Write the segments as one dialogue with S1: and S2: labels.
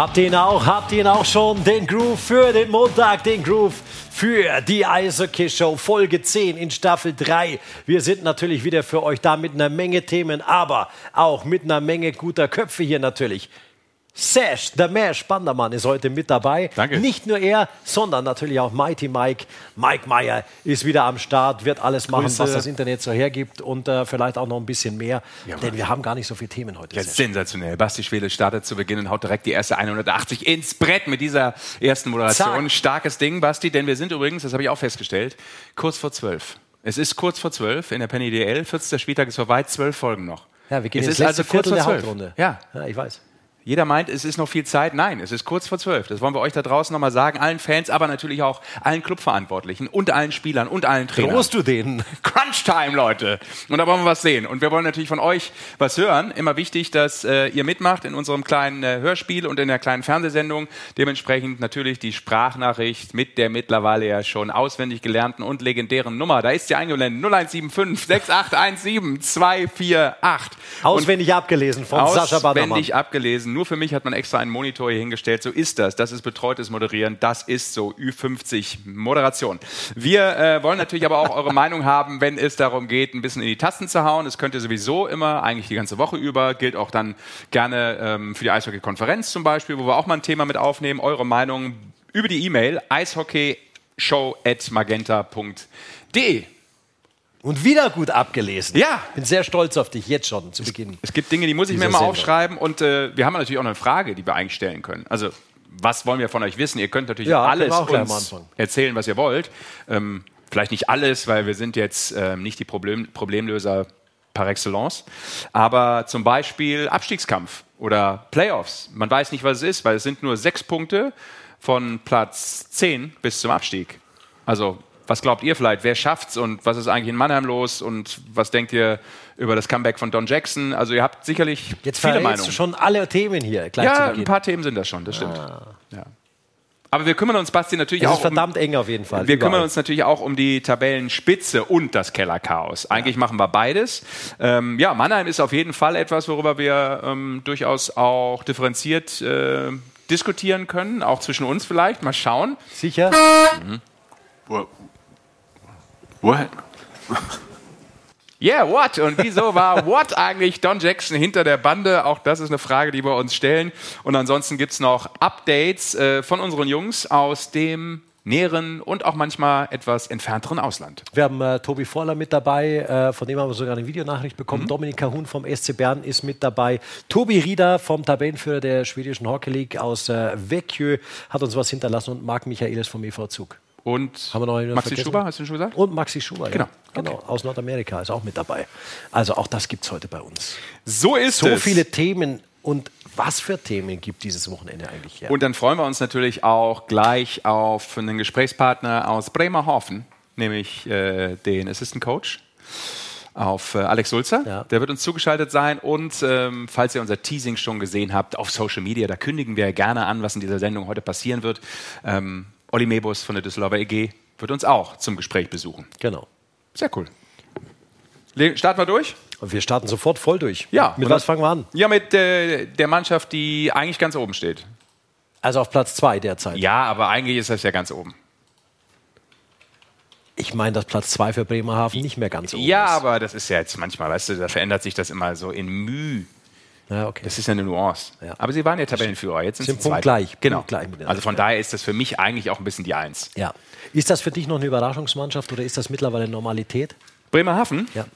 S1: Habt ihr ihn auch? Habt ihr ihn auch schon? Den Groove für den Montag, den Groove für die Eishockey Show Folge 10 in Staffel 3. Wir sind natürlich wieder für euch da mit einer Menge Themen, aber auch mit einer Menge guter Köpfe hier natürlich. Sash, der Mesh Bandermann ist heute mit dabei.
S2: Danke.
S1: Nicht nur er, sondern natürlich auch Mighty Mike. Mike Meyer ist wieder am Start, wird alles machen,
S2: Grüße.
S1: was das Internet so hergibt und äh, vielleicht auch noch ein bisschen mehr,
S2: Jawohl.
S1: denn wir haben gar nicht so viele Themen heute.
S2: Ja, sensationell. Basti Schwede startet zu Beginn und haut direkt die erste 180 ins Brett mit dieser ersten Moderation.
S1: Zack.
S2: Starkes Ding, Basti, denn wir sind übrigens, das habe ich auch festgestellt, kurz vor zwölf. Es ist kurz vor zwölf in der Penny DL. 14. Spieltag ist vorbei, zwölf Folgen noch.
S1: Ja, wir gehen
S2: es
S1: ins
S2: ist also kurz vor
S1: der
S2: zwölf.
S1: Hauptrunde.
S2: Ja,
S1: ja, ich weiß.
S2: Jeder meint, es ist noch viel Zeit. Nein, es ist kurz vor zwölf. Das wollen wir euch da draußen nochmal sagen. Allen Fans, aber natürlich auch allen Clubverantwortlichen und allen Spielern und allen Trainern.
S1: Groß du den?
S2: Crunch Time, Leute. Und da wollen wir was sehen. Und wir wollen natürlich von euch was hören. Immer wichtig, dass äh, ihr mitmacht in unserem kleinen äh, Hörspiel und in der kleinen Fernsehsendung. Dementsprechend natürlich die Sprachnachricht mit der mittlerweile ja schon auswendig gelernten und legendären Nummer. Da ist sie eingeblendet. 0175 6817 248.
S1: Auswendig abgelesen von Sascha Bannermann.
S2: Auswendig abgelesen. Nur für mich hat man extra einen Monitor hier hingestellt. So ist das. Das ist betreutes Moderieren. Das ist so Ü50 Moderation. Wir äh, wollen natürlich aber auch eure Meinung haben, wenn es darum geht, ein bisschen in die Tasten zu hauen. Das könnt ihr sowieso immer, eigentlich die ganze Woche über. Gilt auch dann gerne ähm, für die Eishockey-Konferenz zum Beispiel, wo wir auch mal ein Thema mit aufnehmen. Eure Meinung über die E-Mail eishockeyshow.magenta.de.
S1: Und wieder gut abgelesen.
S2: Ja.
S1: Bin sehr stolz auf dich, jetzt schon zu Beginn.
S2: Es gibt Dinge, die muss ich mir mal aufschreiben und äh, wir haben natürlich auch eine Frage, die wir eigentlich stellen können. Also, was wollen wir von euch wissen? Ihr könnt natürlich
S1: Ja,
S2: alles uns erzählen, was ihr wollt. Ähm, vielleicht nicht alles, weil wir sind jetzt ähm, nicht die Problem Problemlöser par excellence. Aber zum Beispiel Abstiegskampf oder Playoffs. Man weiß nicht, was es ist, weil es sind nur sechs Punkte von Platz 10 bis zum Abstieg. Also, was glaubt ihr vielleicht? Wer schafft's und was ist eigentlich in Mannheim los und was denkt ihr über das Comeback von Don Jackson? Also, ihr habt sicherlich
S1: Jetzt
S2: viele Meinungen.
S1: du schon alle Themen hier
S2: ja, ein paar Themen sind das schon, das stimmt. Ja. Aber wir kümmern uns, Basti, natürlich
S1: Es ist
S2: auch um,
S1: verdammt eng auf jeden Fall.
S2: wir
S1: überall.
S2: kümmern uns natürlich auch um die Tabellenspitze und das Kellerchaos. Eigentlich machen wir beides. Ähm, ja, Mannheim ist auf jeden Fall etwas, worüber wir ähm, durchaus auch differenziert äh, diskutieren können, auch zwischen uns vielleicht. Mal schauen.
S1: Sicher?
S3: What? What?
S2: Yeah, what? Und wieso war what eigentlich Don Jackson hinter der Bande? Auch das ist eine Frage, die wir uns stellen. Und ansonsten gibt's noch Updates äh, von unseren Jungs aus dem näheren und auch manchmal etwas entfernteren Ausland.
S1: Wir haben äh, Tobi Vorler mit dabei, äh, von dem haben wir sogar eine Videonachricht
S2: Mhm.
S1: bekommen. Dominik Kahun vom SC Bern ist mit dabei. Tobi Rieder vom Tabellenführer der schwedischen Hockey League aus äh, Vecchio hat uns was hinterlassen und Marc Michaelis vom EV Zug.
S2: Und
S1: Haben wir noch
S2: Maxi
S1: vergessen?
S2: Schuber, hast du schon gesagt?
S1: Und Maxi Schuber,
S2: Genau.
S1: ja. Genau, aus Nordamerika ist auch mit dabei. Also auch das gibt es heute bei uns.
S2: So ist
S1: So
S2: es.
S1: viele Themen und was für Themen gibt dieses Wochenende eigentlich her?
S2: Und dann freuen wir uns natürlich auch gleich auf einen Gesprächspartner aus Bremerhaven, nämlich äh, den Assistant Coach. Auf äh, Alex Sulzer.
S1: Ja.
S2: Der wird uns zugeschaltet sein. Und ähm, falls ihr unser Teasing schon gesehen habt auf Social Media, da kündigen wir gerne an, was in dieser Sendung heute passieren wird. Ähm, Olli Mebus von der Düsseldorfer EG wird uns auch zum Gespräch besuchen.
S1: genau.
S2: Sehr cool. Starten wir durch?
S1: Wir starten sofort voll durch.
S2: Ja.
S1: Mit was fangen wir an?
S2: Ja, mit äh, der Mannschaft, die eigentlich ganz oben steht.
S1: Also auf Platz zwei derzeit.
S2: Ja, aber eigentlich ist das ja ganz oben.
S1: Ich meine, dass Platz zwei für Bremerhaven nicht mehr ganz oben
S2: Ja,
S1: ist.
S2: aber das ist ja jetzt manchmal, weißt du, da verändert sich das immer so in Mühe.
S1: Ja, okay.
S2: Das ist ja eine Nuance.
S1: Ja.
S2: Aber sie waren ja Tabellenführer. Jetzt sind,
S1: Sind
S2: sie Zweiter.
S1: punktgleich,
S2: Genau.
S1: punktgleich miteinander.
S2: Also von daher ist das für mich eigentlich auch ein bisschen die Eins.
S1: ja. Ist das für dich noch eine Überraschungsmannschaft oder ist das mittlerweile Normalität?
S2: Bremerhaven.
S1: Ja.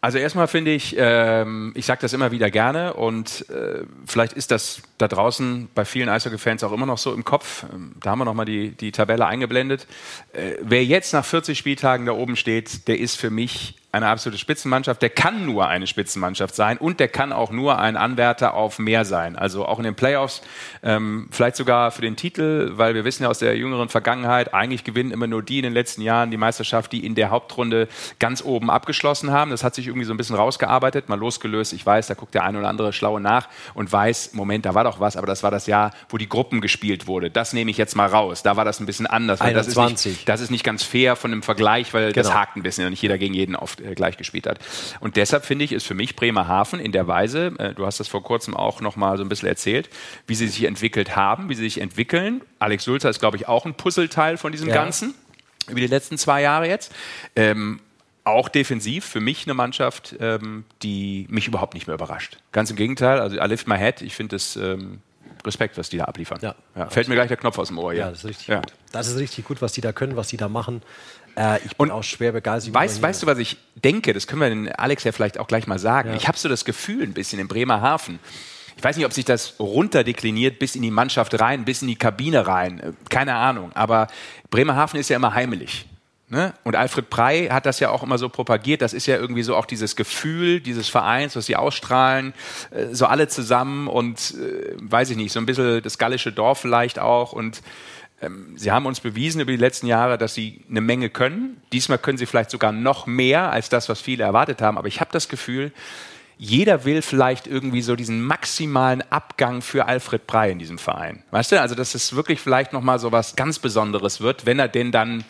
S2: Also erstmal finde ich, ähm, ich sage das immer wieder gerne und äh, vielleicht ist das da draußen bei vielen Eishockey-Fans auch immer noch so im Kopf. Ähm, da haben wir nochmal die, die Tabelle eingeblendet. Äh, wer jetzt nach 40 Spieltagen da oben steht, der ist für mich eine absolute Spitzenmannschaft. Der kann nur eine Spitzenmannschaft sein und der kann auch nur ein Anwärter auf mehr sein. Also auch in den Playoffs, ähm, vielleicht sogar für den Titel, weil wir wissen ja aus der jüngeren Vergangenheit, eigentlich gewinnen immer nur die in den letzten Jahren die Meisterschaft, die in der Hauptrunde ganz oben abgeschlossen haben. Das hat sich irgendwie so ein bisschen rausgearbeitet, mal losgelöst. Ich weiß, da guckt der eine oder andere Schlaue nach und weiß, Moment, da war doch was, aber das war das Jahr, wo die Gruppen gespielt wurde. Das nehme ich jetzt mal raus. Da war das ein bisschen anders. weil Das, ist
S1: 21.
S2: nicht, das ist nicht ganz fair von dem Vergleich, weil das
S1: Genau.
S2: hakt ein bisschen und nicht jeder gegen jeden oft gleich gespielt hat. Und deshalb finde ich, ist für mich Bremerhaven in der Weise, äh, du hast das vor kurzem auch noch mal so ein bisschen erzählt, wie sie sich entwickelt haben, wie sie sich entwickeln. Alex Sulzer ist, glaube ich, auch ein Puzzleteil von diesem ja. Ganzen über die letzten zwei Jahre jetzt. Ähm, auch defensiv für mich eine Mannschaft, ähm, die mich überhaupt nicht mehr überrascht. Ganz im Gegenteil, also I lift my head, ich finde es ähm, Respekt, was die da abliefern. Ja, ja, fällt mir gleich der Knopf aus dem Ohr.
S1: Ja, ja das ist richtig ja. gut. Das ist richtig gut, was die da können, was die da machen. Äh, ich bin Und auch schwer begeistert.
S2: Weißt, weißt du, was ich denke? Das können wir den Alex ja vielleicht auch gleich mal sagen. Ich habe so das Gefühl, ein bisschen in Bremerhaven, ich weiß nicht, ob sich das runterdekliniert bis in die Mannschaft rein, bis in die Kabine rein. Keine Ahnung. Aber Bremerhaven ist ja immer heimelig. Ne? Und Alfred Prey hat das ja auch immer so propagiert. Das ist ja irgendwie so auch dieses Gefühl dieses Vereins, was sie ausstrahlen, äh, so alle zusammen und äh, weiß ich nicht, so ein bisschen das gallische Dorf vielleicht auch. Und sie haben uns bewiesen über die letzten Jahre, dass sie eine Menge können. Diesmal können sie vielleicht sogar noch mehr als das, was viele erwartet haben. Aber ich habe das Gefühl, jeder will vielleicht irgendwie so diesen maximalen Abgang für Alfred Prey in diesem Verein. Weißt du, also dass es wirklich vielleicht nochmal so was ganz Besonderes wird, wenn er denn dann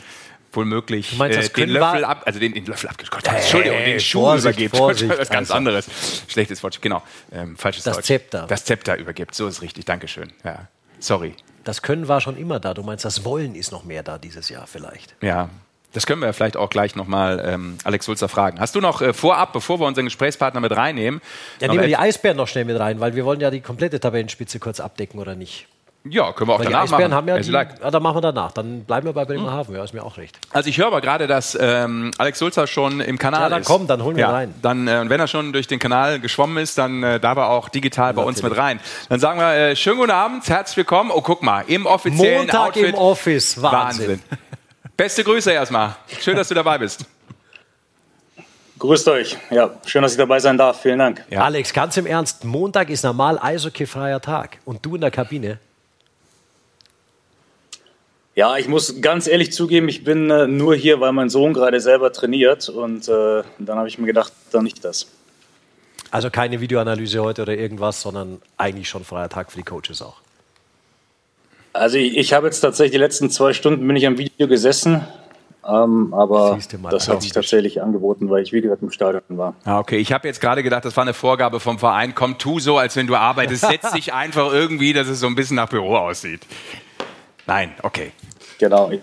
S2: wohl möglich
S1: äh, den Löffel ab,
S2: also den, den Löffel abgeschüttelt, hey, Entschuldigung, den Schuh Vorsicht, übergibt. Vorsicht, was ganz also. anderes. Schlechtes Wort, genau. Ähm, falsches
S1: das
S2: Deutsch.
S1: Zepter.
S2: Das Zepter übergibt, so ist richtig, Dankeschön. Ja. Sorry.
S1: Das Können war schon immer da. Du meinst, das Wollen ist noch mehr da dieses Jahr vielleicht.
S2: Ja, das können wir ja vielleicht auch gleich nochmal ähm, Alex Sulzer fragen. Hast du noch äh, vorab, bevor wir unseren Gesprächspartner mit reinnehmen?
S1: Ja, nehmen wir die Eisbären noch schnell mit rein, weil wir wollen ja die komplette Tabellenspitze kurz abdecken, oder nicht?
S2: Ja, können wir auch Weil danach
S1: die Eisbären
S2: machen.
S1: Haben ja, die, like. ja, dann machen wir danach. Dann bleiben wir bei Bremerhaven. Ja, ist mir auch recht.
S2: Also ich höre aber gerade, dass ähm, Alex Sulzer schon im Kanal ist. Ja,
S1: dann komm, dann holen wir ja, rein.
S2: Dann, äh, wenn er schon durch den Kanal geschwommen ist, dann äh, darf er auch digital bei uns mit rein. Dann sagen wir, äh, schönen guten Abend, herzlich willkommen. Oh, guck mal, im offiziellen
S1: Montag
S2: Outfit.
S1: im Office, Wahnsinn. Wahnsinn.
S2: Beste Grüße erstmal. Schön, dass du dabei bist.
S4: Grüßt euch. Ja, schön, dass ich dabei sein darf. Vielen Dank.
S1: Ja. Alex, ganz im Ernst, Montag ist normal eishockeyfreier Tag. Und du in der Kabine?
S4: Ja, ich muss ganz ehrlich zugeben, ich bin äh, nur hier, weil mein Sohn gerade selber trainiert und äh, dann habe ich mir gedacht, dann nicht das.
S1: Also keine Videoanalyse heute oder irgendwas, sondern eigentlich schon freier Tag für die Coaches auch.
S4: Also ich, ich habe jetzt tatsächlich die letzten zwei Stunden bin ich am Video gesessen, ähm, aber das hat sich tatsächlich angeboten, weil ich wie gesagt im Stadion war.
S2: Ah, okay, ich habe jetzt gerade gedacht, das war eine Vorgabe vom Verein. Komm, tu so, als wenn du arbeitest. Setz dich einfach irgendwie, dass es so ein bisschen nach Büro aussieht. Nein, okay.
S4: Genau. Ich,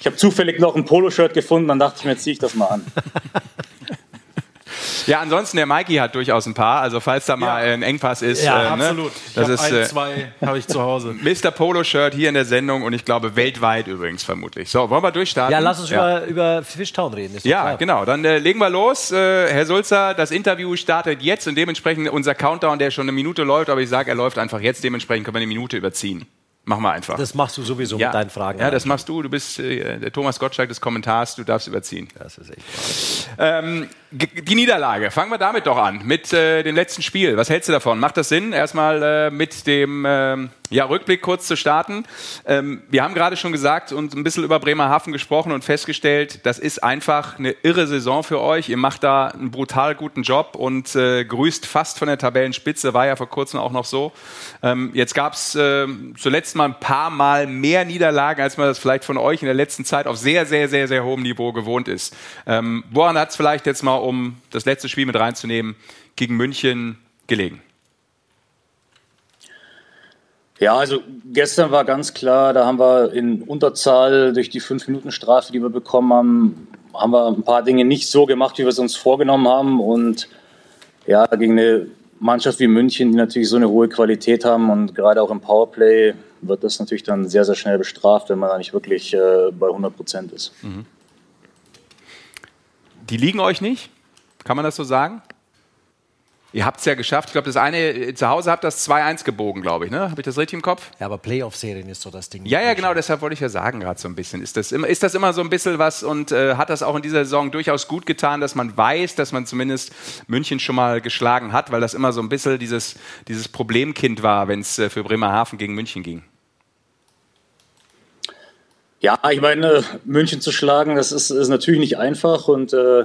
S4: ich habe zufällig noch ein Poloshirt gefunden, dann dachte ich mir, ziehe ich das mal an.
S2: Ja, ansonsten der Mikey hat durchaus ein paar. Also falls da mal ja. ein Engpass ist.
S5: Ja, äh, ne? absolut.
S2: Das ist
S5: ein, äh, zwei habe ich zu Hause.
S2: Mr. Polo-Shirt hier in der Sendung und ich glaube weltweit übrigens vermutlich. So, wollen wir durchstarten?
S1: Ja, lass uns ja. über, über Fishtown reden.
S2: ja, klar. genau. Dann äh, legen wir los. Äh, Herr Sulzer, das Interview startet jetzt und dementsprechend unser Countdown, der schon eine Minute läuft, aber ich sage, er läuft einfach jetzt. Dementsprechend können wir eine Minute überziehen. Machen wir einfach.
S1: Das machst du sowieso
S2: ja.
S1: mit deinen Fragen.
S2: Ja, das machst du. Du bist äh, der Thomas Gottschalk des Kommentars. Du darfst überziehen.
S1: Das ist echt
S2: ähm, Die Niederlage. Fangen wir damit doch an. Mit äh, dem letzten Spiel. Was hältst du davon? Macht das Sinn, erstmal äh, mit dem ähm, ja, Rückblick kurz zu starten. Ähm, wir haben gerade schon gesagt und ein bisschen über Bremerhaven gesprochen und festgestellt, das ist einfach eine irre Saison für euch. Ihr macht da einen brutal guten Job und äh, grüßt fast von der Tabellenspitze, war ja vor kurzem auch noch so. Ähm, jetzt gab es äh, zuletzt mal ein paar Mal mehr Niederlagen, als man das vielleicht von euch in der letzten Zeit auf sehr, sehr, sehr, sehr hohem Niveau gewohnt ist. Ähm, woran hat es vielleicht jetzt mal, um das letzte Spiel mit reinzunehmen, gegen München gelegen?
S4: Ja, also gestern war ganz klar, da haben wir in Unterzahl durch die fünf Minuten Strafe, die wir bekommen haben, haben wir ein paar Dinge nicht so gemacht, wie wir es uns vorgenommen haben. Und ja, gegen eine Mannschaft wie München, die natürlich so eine hohe Qualität haben und gerade auch im Powerplay wird das natürlich dann sehr, sehr schnell bestraft, wenn man da nicht wirklich äh, bei 100 Prozent ist. Mhm.
S2: Die liegen euch nicht? Kann man das so sagen? Ihr habt es ja geschafft. Ich glaube, das eine, zu Hause habt das 2-1 gebogen, glaube ich. Ne? Habe ich das richtig im Kopf?
S1: Ja, aber Playoff-Serien ist so das Ding.
S2: Ja, ja, genau. Deshalb wollte ich ja sagen gerade so ein bisschen. Ist das, immer, ist das immer so ein bisschen was und äh, hat das auch in dieser Saison durchaus gut getan, dass man weiß, dass man zumindest München schon mal geschlagen hat, weil das immer so ein bisschen dieses, dieses Problemkind war, wenn es äh, für Bremerhaven gegen München ging?
S4: Ja, ich meine, München zu schlagen, das ist, ist natürlich nicht einfach und äh,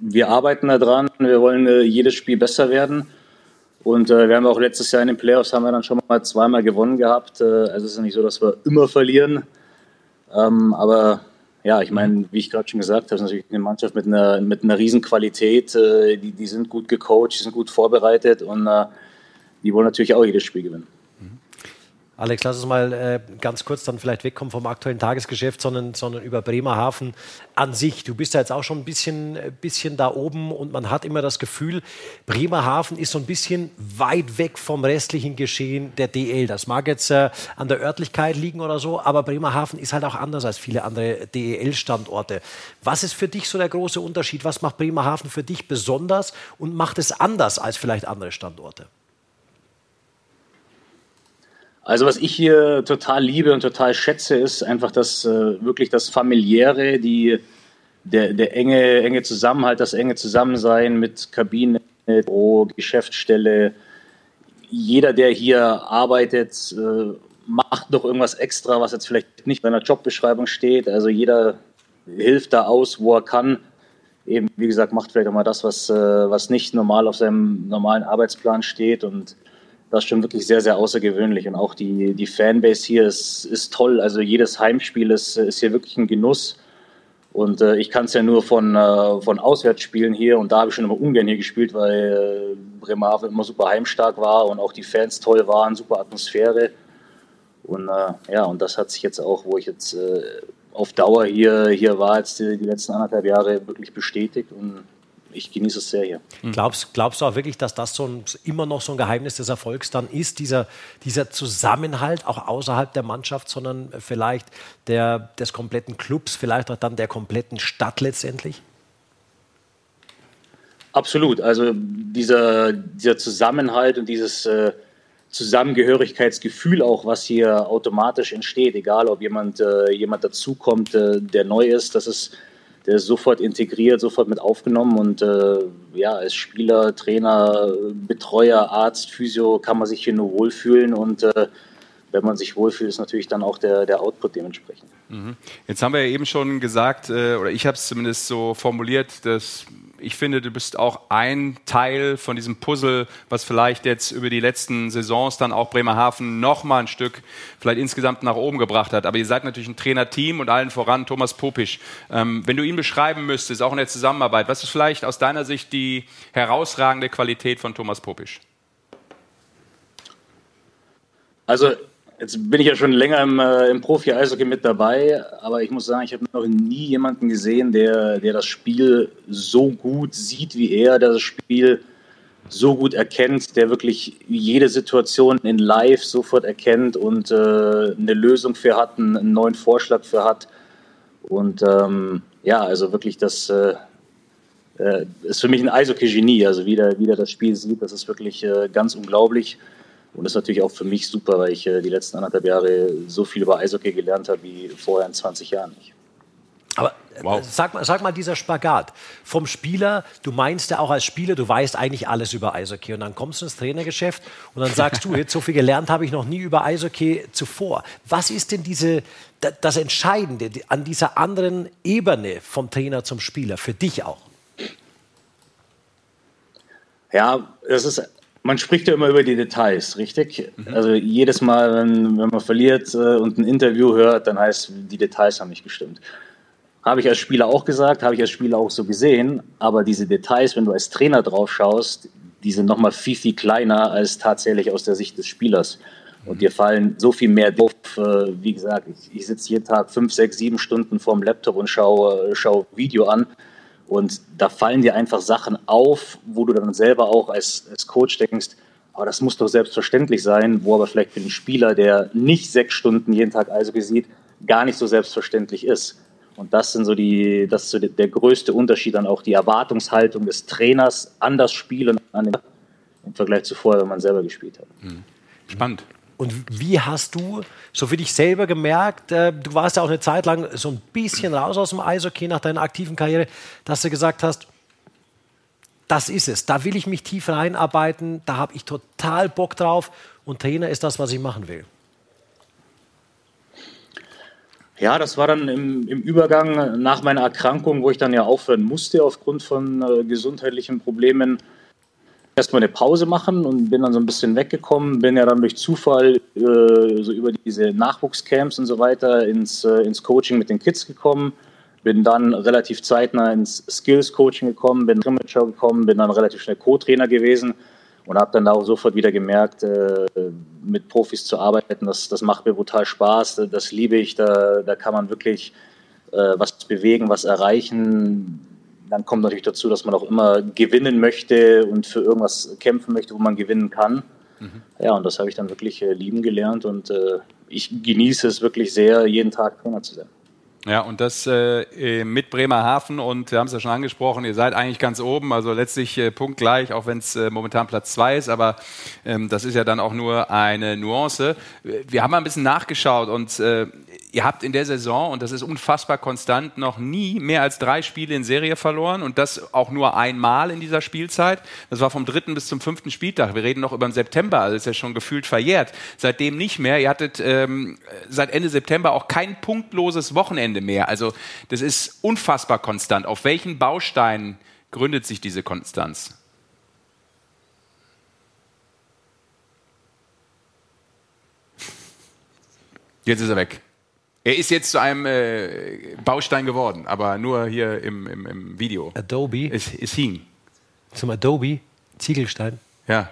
S4: wir arbeiten da dran. Wir wollen äh, jedes Spiel besser werden. Und äh, wir haben auch letztes Jahr in den Playoffs haben wir dann schon mal zweimal gewonnen gehabt. Äh, also es ist nicht so, dass wir immer verlieren. Ähm, aber ja, ich meine, wie ich gerade schon gesagt habe, ist natürlich eine Mannschaft mit einer, mit einer riesen Qualität. Äh, die, die sind gut gecoacht, die sind gut vorbereitet und äh, die wollen natürlich auch jedes Spiel gewinnen.
S1: Alex, lass uns mal äh, ganz kurz dann vielleicht wegkommen vom aktuellen Tagesgeschäft, sondern, sondern über Bremerhaven an sich. Du bist ja jetzt auch schon ein bisschen, äh, bisschen da oben und man hat immer das Gefühl, Bremerhaven ist so ein bisschen weit weg vom restlichen Geschehen der DL. Das mag jetzt äh, an der Örtlichkeit liegen oder so, aber Bremerhaven ist halt auch anders als viele andere DEL-Standorte. Was ist für dich so der große Unterschied? Was macht Bremerhaven für dich besonders und macht es anders als vielleicht andere Standorte?
S4: Also was ich hier total liebe und total schätze, ist einfach das äh, wirklich das familiäre, die der, der enge enge Zusammenhalt, das enge Zusammensein mit Kabine, Büro, Geschäftsstelle. Jeder, der hier arbeitet, äh, macht noch irgendwas extra, was jetzt vielleicht nicht bei einer Jobbeschreibung steht. Also jeder hilft da aus, wo er kann. Eben, wie gesagt, macht vielleicht auch mal das, was, äh, was nicht normal auf seinem normalen Arbeitsplan steht und das ist schon wirklich sehr, sehr außergewöhnlich. Und auch die, die Fanbase hier ist, ist toll. Also jedes Heimspiel ist, ist hier wirklich ein Genuss. Und äh, ich kann es ja nur von, äh, von Auswärtsspielen hier und da habe ich schon immer ungern hier gespielt, weil äh, Bremerhaven immer super heimstark war und auch die Fans toll waren, super Atmosphäre. Und äh, ja, und das hat sich jetzt auch, wo ich jetzt äh, auf Dauer hier, hier war, jetzt die, die letzten anderthalb Jahre wirklich bestätigt. Und ich genieße es sehr hier.
S1: Mhm. Glaubst, glaubst du auch wirklich, dass das so ein, immer noch so ein Geheimnis des Erfolgs dann ist, dieser, dieser Zusammenhalt auch außerhalb der Mannschaft, sondern vielleicht der, des kompletten Clubs, vielleicht auch dann der kompletten Stadt letztendlich?
S4: Absolut. Also dieser, dieser Zusammenhalt und dieses äh, Zusammengehörigkeitsgefühl auch, was hier automatisch entsteht, egal ob jemand, äh, jemand dazukommt, äh, der neu ist, das ist der ist sofort integriert, sofort mit aufgenommen und äh, ja, als Spieler, Trainer, Betreuer, Arzt, Physio kann man sich hier nur wohlfühlen und äh, wenn man sich wohlfühlt, ist natürlich dann auch der, der Output dementsprechend.
S2: Mhm. Jetzt haben wir ja eben schon gesagt, äh, oder ich habe es zumindest so formuliert, dass ich finde, du bist auch ein Teil von diesem Puzzle, was vielleicht jetzt über die letzten Saisons dann auch Bremerhaven noch mal ein Stück vielleicht insgesamt nach oben gebracht hat. Aber ihr seid natürlich ein Trainerteam und allen voran Thomas Popisch. Ähm, wenn du ihn beschreiben müsstest, auch in der Zusammenarbeit, was ist vielleicht aus deiner Sicht die herausragende Qualität von Thomas Popisch?
S4: Also Jetzt bin ich ja schon länger im, äh, im Profi-Eishockey mit dabei, aber ich muss sagen, ich habe noch nie jemanden gesehen, der, der das Spiel so gut sieht wie er, der das Spiel so gut erkennt, der wirklich jede Situation in Live sofort erkennt und äh, eine Lösung für hat, einen, neuen Vorschlag für hat. Und ähm, ja, also wirklich, das äh, äh ist für mich ein Eishockey-Genie. Also wie der, wie der das Spiel sieht, das ist wirklich äh, ganz unglaublich. Und das ist natürlich auch für mich super, weil ich äh, die letzten anderthalb Jahre so viel über Eishockey gelernt habe wie vorher in 20 Jahren nicht.
S1: Aber äh, wow. sag, mal, sag mal, dieser Spagat vom Spieler, du meinst ja auch als Spieler, du weißt eigentlich alles über Eishockey und dann kommst du ins Trainergeschäft und dann sagst du, jetzt so viel gelernt habe ich noch nie über Eishockey zuvor. Was ist denn diese, das Entscheidende an dieser anderen Ebene vom Trainer zum Spieler, für dich auch?
S4: Ja, das ist man spricht ja immer über die Details, richtig? Mhm. Also jedes Mal, wenn, wenn man verliert äh, und ein Interview hört, dann heißt, die Details haben nicht gestimmt. Habe ich als Spieler auch gesagt, habe ich als Spieler auch so gesehen, aber diese Details, wenn du als Trainer drauf schaust, die sind nochmal viel, viel kleiner als tatsächlich aus der Sicht des Spielers. Und dir fallen so viel mehr auf. Äh, wie gesagt, ich, ich sitze jeden Tag fünf, sechs, sieben Stunden vorm Laptop und schaue, schaue Video an. Und da fallen dir einfach Sachen auf, wo du dann selber auch als, als Coach denkst, aber das muss doch selbstverständlich sein, wo aber vielleicht für den Spieler, der nicht sechs Stunden jeden Tag Eishockey sieht, gar nicht so selbstverständlich ist. Und das sind so die, das ist so der größte Unterschied dann auch die Erwartungshaltung des Trainers an das Spiel und an den, im Vergleich zu vorher, wenn man selber gespielt hat.
S2: Mhm. Spannend.
S1: Und wie hast du so für dich selber gemerkt, äh, du warst ja auch eine Zeit lang so ein bisschen raus aus dem Eishockey nach deiner aktiven Karriere, dass du gesagt hast, das ist es, da will ich mich tief reinarbeiten, da habe ich total Bock drauf und Trainer ist das, was ich machen will.
S4: Ja, das war dann im, im, Übergang nach meiner Erkrankung, wo ich dann ja aufhören musste aufgrund von äh, gesundheitlichen Problemen erstmal eine Pause machen und bin dann so ein bisschen weggekommen, bin ja dann durch Zufall äh, so über diese Nachwuchscamps und so weiter ins, äh, ins Coaching mit den Kids gekommen bin dann relativ zeitnah ins Skills-Coaching gekommen, bin Trimmager gekommen, bin dann relativ schnell Co-Trainer gewesen und habe dann auch sofort wieder gemerkt, äh, mit Profis zu arbeiten, das, das macht mir brutal Spaß, das liebe ich, da, da kann man wirklich äh, was bewegen, was erreichen. Dann kommt natürlich dazu, dass man auch immer gewinnen möchte und für irgendwas kämpfen möchte, wo man gewinnen kann. Mhm. Ja, und das habe ich dann wirklich äh, lieben gelernt und äh, ich genieße es wirklich sehr, jeden Tag Trainer zu sein.
S2: Ja, und das äh, mit Bremerhaven und wir haben es ja schon angesprochen, ihr seid eigentlich ganz oben, also letztlich äh, punktgleich, auch wenn es äh, momentan Platz zwei ist, aber ähm, das ist ja dann auch nur eine Nuance. Wir haben mal ein bisschen nachgeschaut und äh, ihr habt in der Saison, und das ist unfassbar konstant, noch nie mehr als drei Spiele in Serie verloren und das auch nur einmal in dieser Spielzeit. Das war vom dritten bis zum fünften Spieltag. Wir reden noch über den September, also ist ja schon gefühlt verjährt. Seitdem nicht mehr. Ihr hattet ähm, seit Ende September auch kein punktloses Wochenende mehr. Also das ist unfassbar konstant. Auf welchen Bausteinen gründet sich diese Konstanz? Jetzt ist er weg. Er ist jetzt zu einem äh, Baustein geworden, aber nur hier im, im, im Video.
S1: Adobe.
S2: Es, es hing.
S1: Zum Adobe, Ziegelstein.
S2: Ja.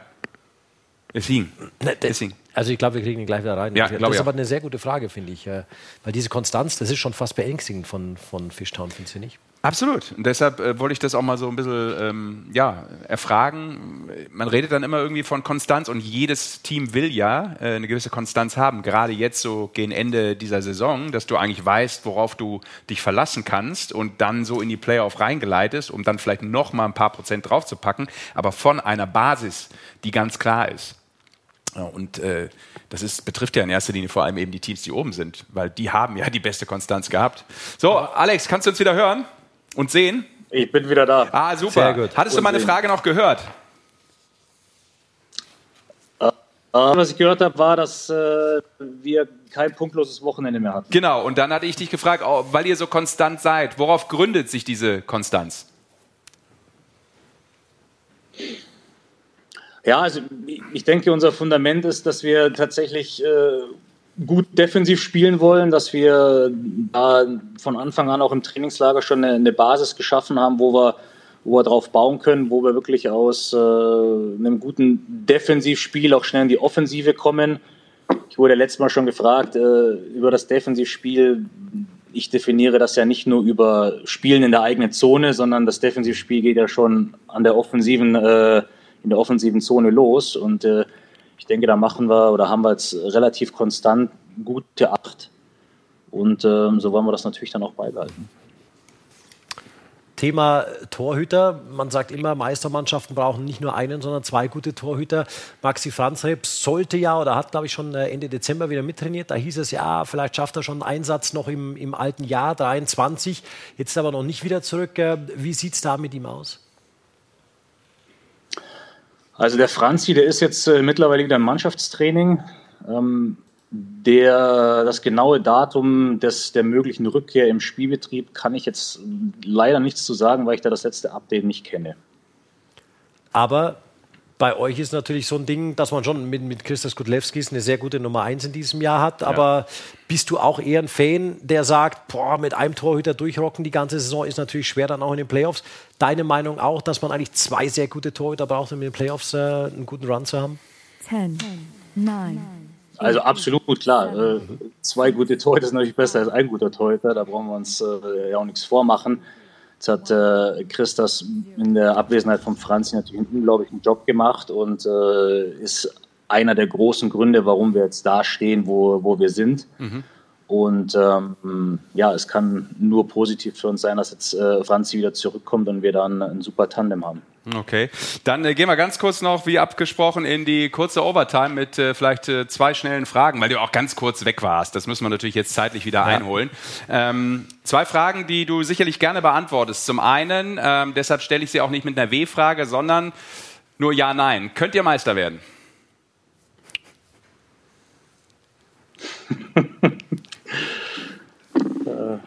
S2: Es hing.
S1: Ne, es hing. Also ich glaube, wir kriegen ihn gleich wieder rein.
S2: Ja,
S1: das ist aber eine sehr gute Frage, finde ich. Weil diese Konstanz, das ist schon fast beängstigend von, von Fishtown, findest du nicht?
S2: Absolut. Und deshalb äh, wollte ich das auch mal so ein bisschen ähm, ja, erfragen. Man redet dann immer irgendwie von Konstanz und jedes Team will ja äh, eine gewisse Konstanz haben. Gerade jetzt so gegen Ende dieser Saison, dass du eigentlich weißt, worauf du dich verlassen kannst und dann so in die Playoff reingeleitest, um dann vielleicht noch mal ein paar Prozent draufzupacken, aber von einer Basis, die ganz klar ist. Und äh, das ist, betrifft ja in erster Linie vor allem eben die Teams, die oben sind, weil die haben ja die beste Konstanz gehabt. So, Alex, kannst du uns wieder hören? Und sehen?
S4: Ich bin wieder da.
S2: Ah, super. Sehr gut. Hattest du meine Frage noch gehört?
S4: Äh, was ich gehört habe, war, dass äh, wir kein punktloses Wochenende mehr hatten.
S2: Genau, und dann hatte ich dich gefragt, oh, weil ihr so konstant seid, worauf gründet sich diese Konstanz?
S4: Ja, also ich denke, unser Fundament ist, dass wir tatsächlich äh, gut defensiv spielen wollen, dass wir da von Anfang an auch im Trainingslager schon eine, eine Basis geschaffen haben, wo wir, wo wir drauf bauen können, wo wir wirklich aus äh, einem guten Defensivspiel auch schnell in die Offensive kommen. Ich wurde letztes Mal schon gefragt äh, über das Defensivspiel. Ich definiere das ja nicht nur über Spielen in der eigenen Zone, sondern das Defensivspiel geht ja schon an der offensiven, äh, in der offensiven Zone los und äh, ich denke, da machen wir oder haben wir jetzt relativ konstant gute Acht. Und ähm, so wollen wir das natürlich dann auch beibehalten.
S1: Thema Torhüter. Man sagt immer, Meistermannschaften brauchen nicht nur einen, sondern zwei gute Torhüter. Maxi Franzrebs sollte ja oder hat, glaube ich, schon äh, Ende Dezember wieder mittrainiert. Da hieß es ja, vielleicht schafft er schon einen Einsatz noch im, im alten Jahr, 23. Jetzt aber noch nicht wieder zurück. Äh, wie sieht es da mit ihm aus?
S4: Also der Franzi, der ist jetzt äh, mittlerweile wieder im Mannschaftstraining. Ähm, der, das genaue Datum des, der möglichen Rückkehr im Spielbetrieb kann ich jetzt leider nichts zu sagen, weil ich da das letzte Update nicht kenne.
S1: Aber bei euch ist natürlich so ein Ding, dass man schon mit, mit Christos Kudlewskis eine sehr gute Nummer 1 in diesem Jahr hat. Aber ja. bist du auch eher ein Fan, der sagt, boah, mit einem Torhüter durchrocken die ganze Saison ist natürlich schwer dann auch in den Playoffs. Deine Meinung auch, dass man eigentlich zwei sehr gute Torhüter braucht, um in den Playoffs äh, einen guten Run zu haben? 10, 9.
S4: Also absolut klar. Äh, zwei gute Torhüter sind natürlich besser als ein guter Torhüter. Da brauchen wir uns äh, ja auch nichts vormachen. Jetzt hat äh, Christas in der Abwesenheit von Franzi natürlich einen unglaublichen Job gemacht und äh, ist einer der großen Gründe, warum wir jetzt da stehen, wo, wo wir sind. Mhm. Und ähm, ja, es kann nur positiv für uns sein, dass jetzt äh, Franzi wieder zurückkommt und wir dann ein super Tandem haben.
S2: Okay, dann äh, gehen wir ganz kurz noch, wie abgesprochen, in die kurze Overtime mit äh, vielleicht äh, zwei schnellen Fragen, weil du auch ganz kurz weg warst. Das müssen wir natürlich jetzt zeitlich wieder ja. einholen. Ähm, zwei Fragen, die du sicherlich gerne beantwortest. Zum einen, ähm, deshalb stelle ich sie auch nicht mit einer W-Frage, sondern nur Ja, Nein. Könnt ihr Meister werden?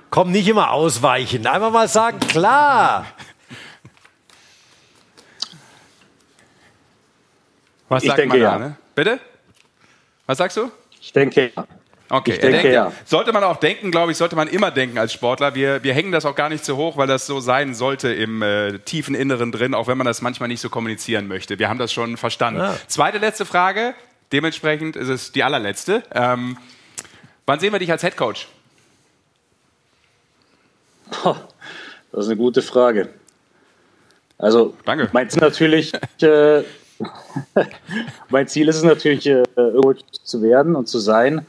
S1: Komm, nicht immer ausweichen. Einfach mal sagen, klar.
S2: Was ich sagt denke, man da, ja. ne? Bitte? Was sagst du?
S4: Ich denke ja.
S2: Okay,
S4: Ich denke,
S2: denkt,
S4: ja.
S2: Sollte man auch denken, glaube ich, sollte man immer denken als Sportler. Wir, wir hängen das auch gar nicht so hoch, weil das so sein sollte im äh, tiefen Inneren drin, auch wenn man das manchmal nicht so kommunizieren möchte. Wir haben das schon verstanden.
S1: Ja.
S2: Zweite letzte Frage, dementsprechend ist es die allerletzte. Ähm, wann sehen wir dich als Headcoach?
S4: Das ist eine gute Frage. Also,
S2: Danke.
S4: mein Ziel natürlich, äh, mein Ziel ist es natürlich, äh, irgendwo zu werden und zu sein.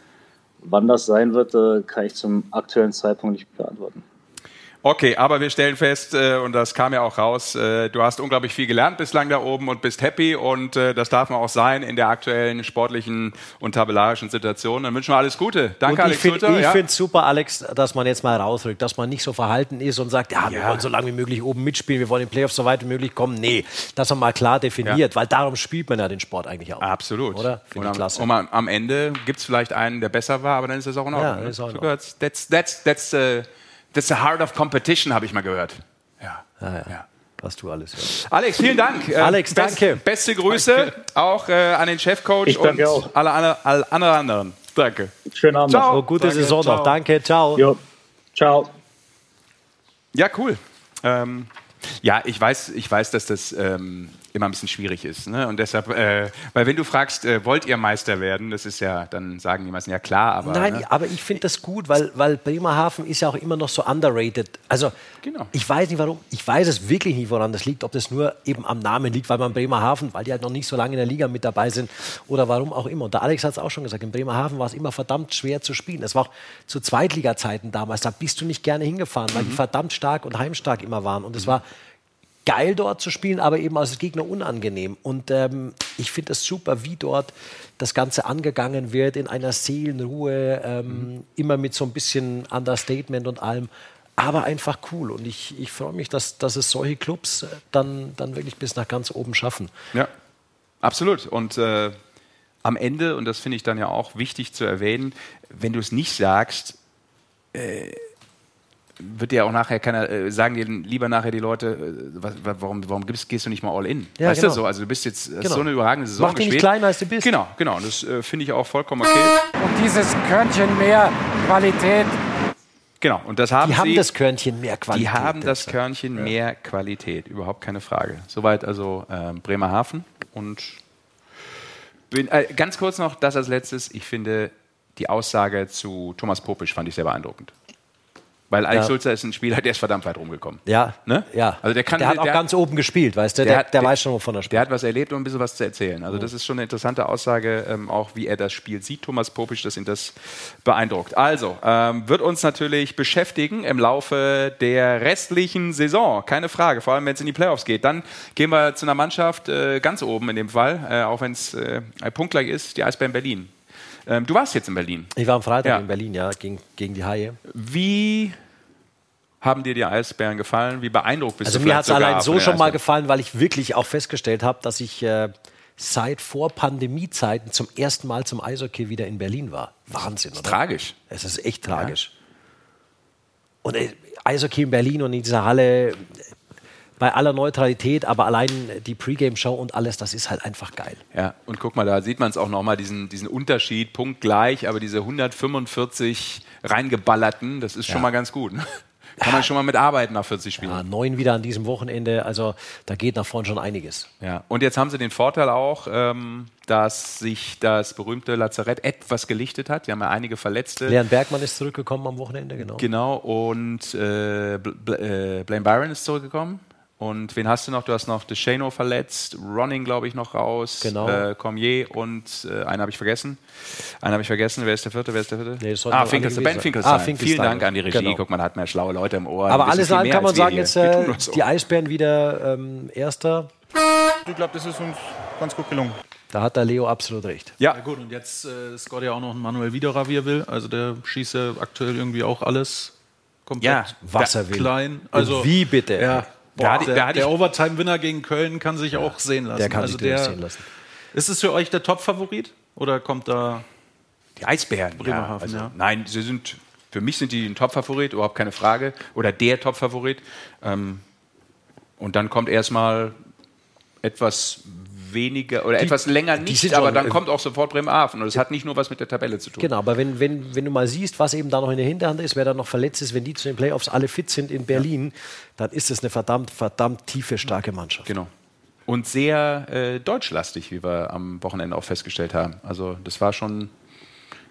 S4: Wann das sein wird, äh, kann ich zum aktuellen Zeitpunkt nicht beantworten.
S2: Okay, aber wir stellen fest, äh, und das kam ja auch raus, äh, du hast unglaublich viel gelernt bislang da oben und bist happy und äh, das darf man auch sein in der aktuellen sportlichen und tabellarischen Situation. Dann wünschen wir alles Gute. Danke,
S1: Und
S2: Alex
S1: ich finde
S2: Sulter. Ja.
S1: es super, Alex, dass man jetzt mal rausrückt, dass man nicht so verhalten ist und sagt, ja, wir
S2: Ja.
S1: wollen so lange wie möglich oben mitspielen, wir wollen in den Playoffs so weit wie möglich kommen. Nee, dass man mal klar definiert, weil darum spielt man ja den Sport eigentlich auch.
S2: Absolut.
S1: Oder?
S2: Und
S1: Finde ich
S2: am,
S1: klasse.
S2: und am, am Ende gibt es vielleicht einen, der besser war, aber dann ist das auch in Ordnung.
S1: Ja,
S2: ne?
S1: ist auch in
S2: So
S1: Ordnung.
S2: gehört's. That's, that's, that's, the, that's the heart of competition, habe ich mal gehört. Ja. ja.
S1: Was du alles hörst.
S2: Alex, vielen Dank. Äh,
S1: Alex, danke.
S2: Beste Grüße auch äh, an den Chefcoach und
S4: danke auch.
S2: alle, alle, alle, alle anderen. Danke.
S4: Schönen Abend.
S2: Ciao.
S4: noch.
S1: Oh, gute
S2: Danke,
S1: Saison
S2: ciao.
S1: noch. Danke, ciao.
S4: Jo. Ciao.
S2: Ja, cool. Ähm, ja, ich weiß, ich weiß, dass das ähm, immer ein bisschen schwierig ist. Ne? Und deshalb, äh, weil wenn du fragst, äh, wollt ihr Meister werden, das ist ja, dann sagen die meisten ja klar, aber.
S1: Nein,
S2: ne?
S1: aber ich finde das gut, weil, weil Bremerhaven ist ja auch immer noch so underrated. Also
S2: Genau.
S1: ich weiß nicht warum, ich weiß es wirklich nicht, woran das liegt, ob das nur eben am Namen liegt, weil man Bremerhaven, weil die halt noch nicht so lange in der Liga mit dabei sind oder warum auch immer. Und der Alex hat es auch schon gesagt, in Bremerhaven war es immer verdammt schwer zu spielen. Es war auch zu Zweitliga-Zeiten damals, da bist du nicht gerne hingefahren, weil die verdammt stark und heimstark immer waren. Und es war geil dort zu spielen, aber eben als Gegner unangenehm. Und ähm, ich finde es super, wie dort das Ganze angegangen wird, in einer Seelenruhe, ähm, immer mit so ein bisschen Understatement und allem. Aber einfach cool. Und ich, ich freue mich, dass, dass es solche Clubs äh, dann, dann wirklich bis nach ganz oben schaffen.
S2: Ja, absolut. Und äh, am Ende, und das finde ich dann ja auch wichtig zu erwähnen, wenn du es nicht sagst, äh, wird dir auch nachher keiner, äh, sagen dir lieber nachher die Leute, äh, was, wa- warum, warum gibst, gehst du nicht mal all in?
S1: Ja,
S2: weißt
S1: genau.
S2: du so? Also du bist jetzt
S1: Genau.
S2: so eine überragende Saison
S1: Mach dich nicht kleiner, als du bist.
S2: Genau, genau. Und das äh, finde ich auch vollkommen okay.
S6: Und dieses Körnchen mehr Qualität
S2: Genau. Und das haben
S1: Die haben
S2: sie.
S1: das Körnchen mehr Qualität.
S2: Die haben das. Körnchen mehr Qualität, überhaupt keine Frage. Soweit also ähm, Bremerhaven. Und bin, äh, ganz kurz noch das als letztes. Ich finde die Aussage zu Thomas Popisch fand ich sehr beeindruckend. Weil Alex
S1: Ja.
S2: Sulzer ist ein Spieler, der ist verdammt weit rumgekommen.
S1: Ja,
S2: Ne?
S1: ja.
S2: Also der kann-
S1: der hat auch
S2: der-
S1: ganz oben gespielt, weißt du? Der,
S2: hat-
S1: der, weiß schon, wovon er spricht.
S2: Der hat was erlebt und ein bisschen was zu erzählen. Also das ist schon eine interessante Aussage, ähm, auch wie er das Spiel sieht, Thomas Popisch, dass ihn das beeindruckt. Also, ähm, wird uns natürlich beschäftigen im Laufe der restlichen Saison. Keine Frage, vor allem wenn es in die Playoffs geht. Dann gehen wir zu einer Mannschaft äh, ganz oben in dem Fall, äh, auch wenn es äh, punktgleich ist, die Eisbären Berlin. Ähm, du warst jetzt in Berlin.
S1: Ich war am Freitag
S2: Ja.
S1: in Berlin, ja, gegen, gegen die Haie.
S2: Wie haben dir die Eisbären gefallen? Wie beeindruckt bist
S1: Also
S2: du
S1: mir
S2: vielleicht
S1: hat es allein so schon mal gefallen, weil ich wirklich auch festgestellt habe, dass ich äh, seit vor Pandemiezeiten zum ersten Mal zum Eishockey wieder in Berlin war. Wahnsinn, oder?
S2: Tragisch.
S1: Es ist echt tragisch. Und äh, Eishockey in Berlin und in dieser Halle, bei aller Neutralität, aber allein die Pre-Game-Show und alles, das ist halt einfach geil.
S2: Ja, und guck mal, da sieht man es auch nochmal, diesen, diesen Unterschied, punktgleich, aber diese 145 reingeballerten, das ist schon
S1: Ja.
S2: mal ganz gut. Ne? Kann man schon mal mitarbeiten nach 40 Spielen.
S1: Ja, neun wieder an diesem Wochenende, also da geht nach vorn schon einiges.
S2: Ja. Und jetzt haben sie den Vorteil auch, ähm, dass sich das berühmte Lazarett etwas gelichtet hat. Die haben ja einige Verletzte.
S1: Leon Bergmann ist zurückgekommen am Wochenende, genau.
S2: Genau, und äh, Bl Bl äh, Blaine Byron ist zurückgekommen. Und wen hast du noch? Du hast noch DeShano verletzt, Ronning, glaube ich, noch raus,
S1: Genau.
S2: äh, Cormier und äh, einen habe ich vergessen. Einen habe ich vergessen. Wer ist der vierte? Wer ist der vierte?
S1: Nee,
S2: ah, Finkelstein. Ben Finkelstein.
S1: sein. Ah, Finkelstein.
S2: Vielen Dank an die Regie.
S1: Genau.
S2: Guck mal, hat man ja schlaue Leute im Ohr.
S1: Aber alles in allem
S2: mehr
S1: kann man sagen,
S2: hier.
S1: jetzt äh, die Eisbären wieder ähm, Erster.
S5: Ich glaube, das ist uns ganz gut gelungen.
S1: Da hat der Leo absolut recht.
S2: Ja,
S5: Ja gut, und jetzt äh, ist Scott ja auch noch ein Manuel Widerer, wie er will. Also der schießt ja aktuell irgendwie auch alles komplett
S2: Ja,
S1: Was er will.
S5: klein. Also
S1: Wie bitte?
S5: Ja,
S2: Da
S5: der,
S2: da
S5: der
S2: ich-
S5: Overtime-Winner gegen Köln kann sich auch sehen lassen.
S1: Der kann
S5: also
S1: sich durchsehen lassen.
S5: Ist es für euch der Top-Favorit? Oder kommt da
S2: Die Eisbären.
S5: Bremerhaven,
S2: ja, also,
S5: ja.
S2: Nein, sie sind, für mich sind die ein Top-Favorit, überhaupt keine Frage. Oder der Top-Favorit. Ähm, und dann kommt erstmal etwas weniger oder etwas länger
S1: die
S2: nicht, aber
S1: schon-
S2: dann kommt auch sofort Bremerhaven. Und es hat nicht nur was mit der Tabelle zu tun.
S1: Genau, aber wenn, wenn, wenn du mal siehst, was eben da noch in der Hinterhand ist, wer da noch verletzt ist, wenn die zu den Playoffs alle fit sind in Berlin, dann ist es eine verdammt, verdammt tiefe, starke Mannschaft.
S2: Genau. Und sehr äh, deutschlastig, wie wir am Wochenende auch festgestellt haben. Also das war schon